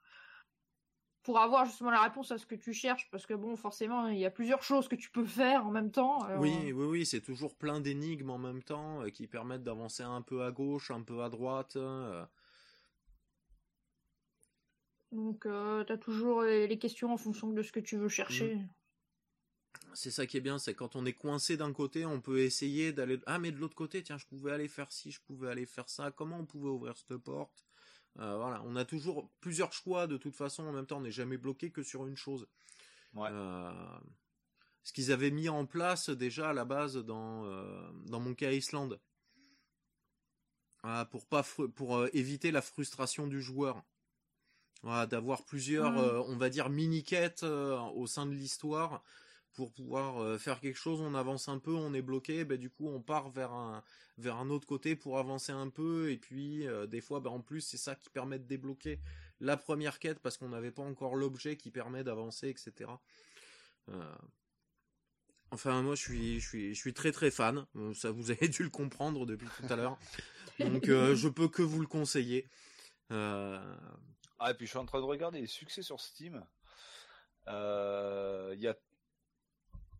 pour avoir justement la réponse à ce que tu cherches, parce que bon, forcément, il y a plusieurs choses que tu peux faire en même temps. alors, Oui, oui, oui, c'est toujours plein d'énigmes en même temps euh, qui permettent d'avancer un peu à gauche, un peu à droite. euh. Donc, euh, tu as toujours les questions en fonction de ce que tu veux chercher. Mm. C'est ça qui est bien, c'est quand on est coincé d'un côté, on peut essayer d'aller. Ah, mais de l'autre côté, tiens, je pouvais aller faire ci, je pouvais aller faire ça. Comment on pouvait ouvrir cette porte? Euh, Voilà, on a toujours plusieurs choix de toute façon. En même temps, on n'est jamais bloqué que sur une chose. Ouais. Euh, ce qu'ils avaient mis en place déjà à la base dans euh, dans Monkey Island, Ah, pour pas pour euh, éviter la frustration du joueur. Voilà, d'avoir plusieurs, Mm. euh, on va dire mini quêtes euh, au sein de l'histoire pour pouvoir euh, faire quelque chose. On avance un peu, on est bloqué, ben du coup on part vers un vers un autre côté pour avancer un peu et puis euh, des fois ben, en plus c'est ça qui permet de débloquer la première quête parce qu'on n'avait pas encore l'objet qui permet d'avancer etc. Euh, Enfin, moi, je suis, je suis, je suis très très fan. Ça, vous avez dû le comprendre depuis tout à l'heure. Donc, je peux que vous le conseiller. Ah, et puis je suis en train de regarder les succès sur Steam. Il y a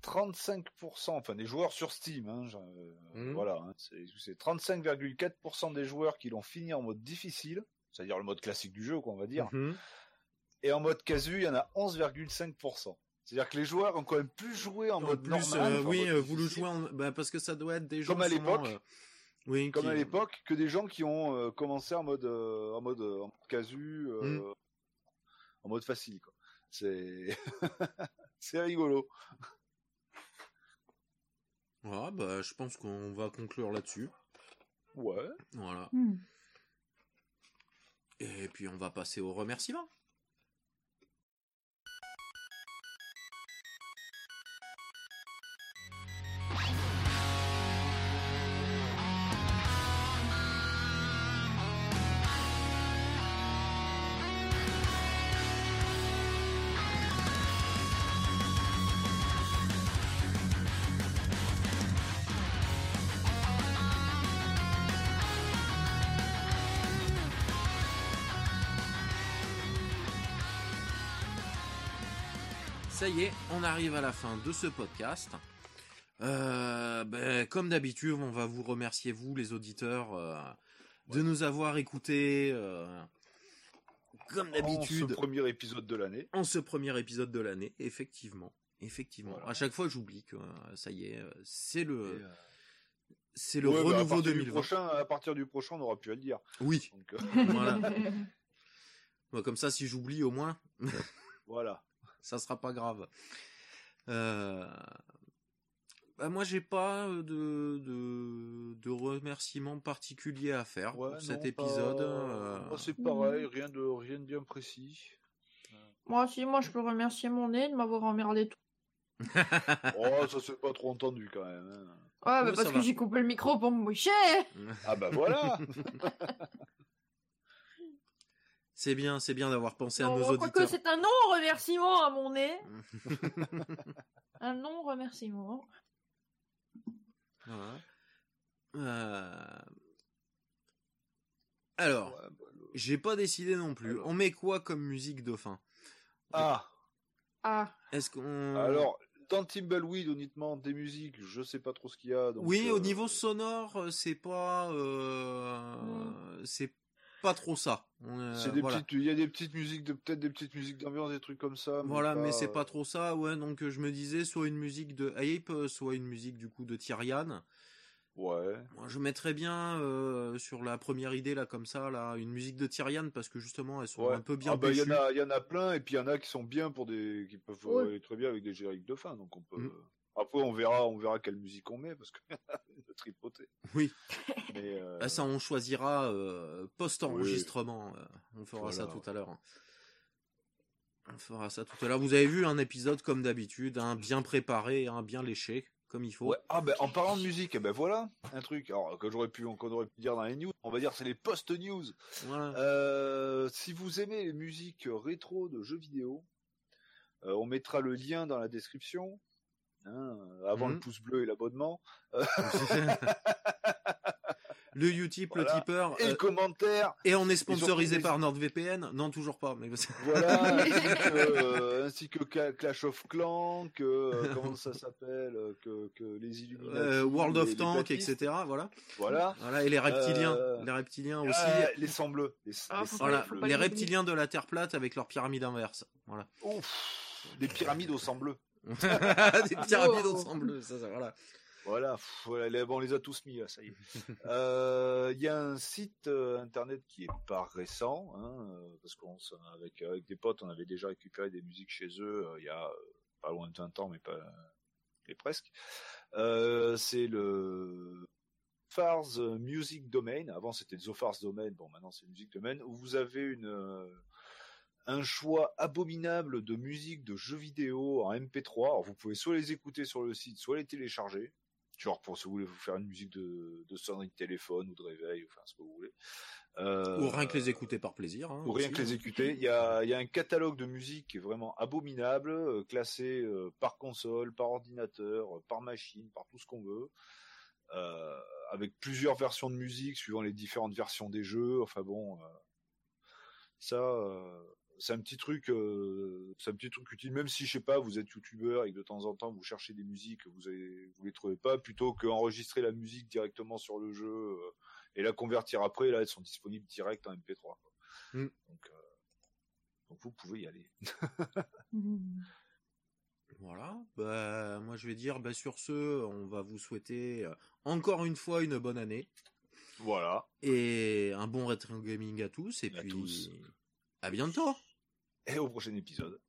35%, enfin des joueurs sur Steam, hein, euh, Mhm. voilà, hein, c'est c'est 35,4% des joueurs qui l'ont fini en mode difficile, c'est-à-dire le mode classique du jeu, quoi, on va dire. mhm. Et en mode casu, il y en a 11,5%. C'est-à-dire que les joueurs ont quand même plus joué en, En mode plus, normal, euh, oui, mode euh, vous le jouez en... bah, parce que ça doit être des gens Comme à l'époque. euh, oui, comme qui- à l'époque, que des gens qui ont euh, commencé en mode euh, en mode euh, en mode casu, euh, Mm. en mode facile. C'est c'est rigolo. Voilà, bah, je pense qu'on va conclure là-dessus. Ouais. Voilà. Hmm. Et puis on va passer aux remerciements. Ça y est, on arrive à la fin de ce podcast. Euh, ben, comme d'habitude, on va vous remercier, vous, les auditeurs, euh, de nous avoir écoutés. euh, comme En d'habitude, ce premier épisode de l'année. en ce premier épisode de l'année, effectivement. Effectivement. Voilà. À chaque fois, j'oublie que ça y est, c'est le, c'est le ouais, bah, à renouveau du 2020. prochain, à partir du prochain, on aura pu à le dire. Oui. Donc Voilà. Bon, comme ça, si j'oublie, au moins, voilà. Ça sera pas grave. Euh... Bah, moi, j'ai pas euh, de, de, de remerciements particuliers à faire Ouais, pour cet non, épisode. pas- euh, Moi, c'est pareil, rien de rien de bien précis. Moi aussi, moi je peux remercier mon nez de m'avoir emmerdé tout. oh, ça s'est pas trop entendu quand même. hein. Ouais, bah Oui, parce que j'ai coupé le micro pour me moucher. Ah bah voilà. C'est bien, c'est bien d'avoir pensé à nos auditeurs. c'est un non-remerciement à mon nez. Un non-remerciement. Voilà. Euh, Alors, bah, j'ai pas décidé non plus. Alors. On met quoi comme musique de fin Ah, Ah, Est-ce qu'on alors dans Timbleweed, honnêtement, des musiques, je sais pas trop ce qu'il y a. donc, Oui, euh, au niveau sonore, euh, c'est pas, euh, c'est pas trop ça. Euh, C'est des voilà. petites, il y a des petites musiques de peut-être des petites musiques d'ambiance, des trucs comme ça. Voilà, mais c'est pas trop ça, ouais. Donc euh, je me disais soit une musique de Ape, euh, soit une musique du coup de Tyrian. Ouais. Moi, je mettrais bien euh, sur la première idée là comme ça là une musique de Tyrian parce que justement elles sont Ouais. un peu bien Ah bah, il y en a, il y en a plein, et puis il y en a qui sont bien pour des, qui peuvent Ouais. aller très bien avec des génériques de fin, donc on peut. Mm. Après, on verra, on verra quelle musique on met parce que tripoter. Oui. Mais euh, Ah, ça on choisira euh, post enregistrement. on fera ça tout à l'heure. On fera ça tout à l'heure. Vous avez vu un épisode comme d'habitude, un bien préparé, un bien léché comme il faut. ouais. Ah ben en parlant de musique, eh ben voilà un truc. Alors que j'aurais pu, qu'on aurait pu dire dans les news, on va dire c'est les post news. Voilà. Euh, si vous aimez les musiques rétro de jeux vidéo, euh, on mettra le lien dans la description. Hein, avant le pouce bleu et l'abonnement. le Utip, Voilà. le tipeur. Et euh, le commentaire. et on est sponsorisé par NordVPN Non, toujours pas. Mais... Voilà, ainsi que, euh, ainsi que Ca- Clash of Clans, que euh, comment ça s'appelle, euh, que, que les Illuminati, Euh, World of Tanks, etc. Voilà. Voilà. Voilà. Et les reptiliens. Euh, Les reptiliens aussi. Ah, les sangs bleus. Les, Ah, les voilà. pas Les reptiliens de la Terre plate avec leur pyramide inverse. Voilà. Ouf, des pyramides au sang bleu. Des pyramides Oh. ensemble. Ça, ça, voilà. Voilà, pff, voilà les- bon, on les a tous mis là, ça y est. Euh, Il y a un site euh, internet qui est pas récent, hein, euh, parce qu'on s'en- avec avec des potes, on avait déjà récupéré des musiques chez eux euh, il y a euh, pas loin de 20 ans, mais pas mais presque. Euh, c'est le Fars Music Domain. Avant c'était The Fars Domain, bon maintenant c'est Music Domain où vous avez une euh, un choix abominable de musique de jeux vidéo en MP3. Alors vous pouvez soit les écouter sur le site, soit les télécharger. Genre pour si vous voulez vous faire une musique de, de sonnerie de téléphone ou de réveil, enfin ce que vous voulez. Euh, Ou rien que les écouter par plaisir. hein, ou rien aussi. que les écouter. Il y a, il y a un catalogue de musique qui est vraiment abominable, euh, classé euh, par console, par ordinateur, par machine, par tout ce qu'on veut, euh, avec plusieurs versions de musique suivant les différentes versions des jeux. Enfin bon, euh, ça, euh, c'est un petit truc, euh, c'est un petit truc utile. Même si je sais pas, vous êtes youtubeur et que de temps en temps vous cherchez des musiques, vous avez, vous les trouvez pas, plutôt qu'enregistrer la musique directement sur le jeu. euh, et la convertir après, là, elles sont disponibles direct en MP3. quoi. Mm. Donc, euh, donc vous pouvez y aller. Mhm. Voilà. Bah, moi, je vais dire, bah, sur ce, on va vous souhaiter encore une fois une bonne année Voilà. et un bon rétro gaming à tous. Et À puis, tous. À bientôt. Et au prochain épisode.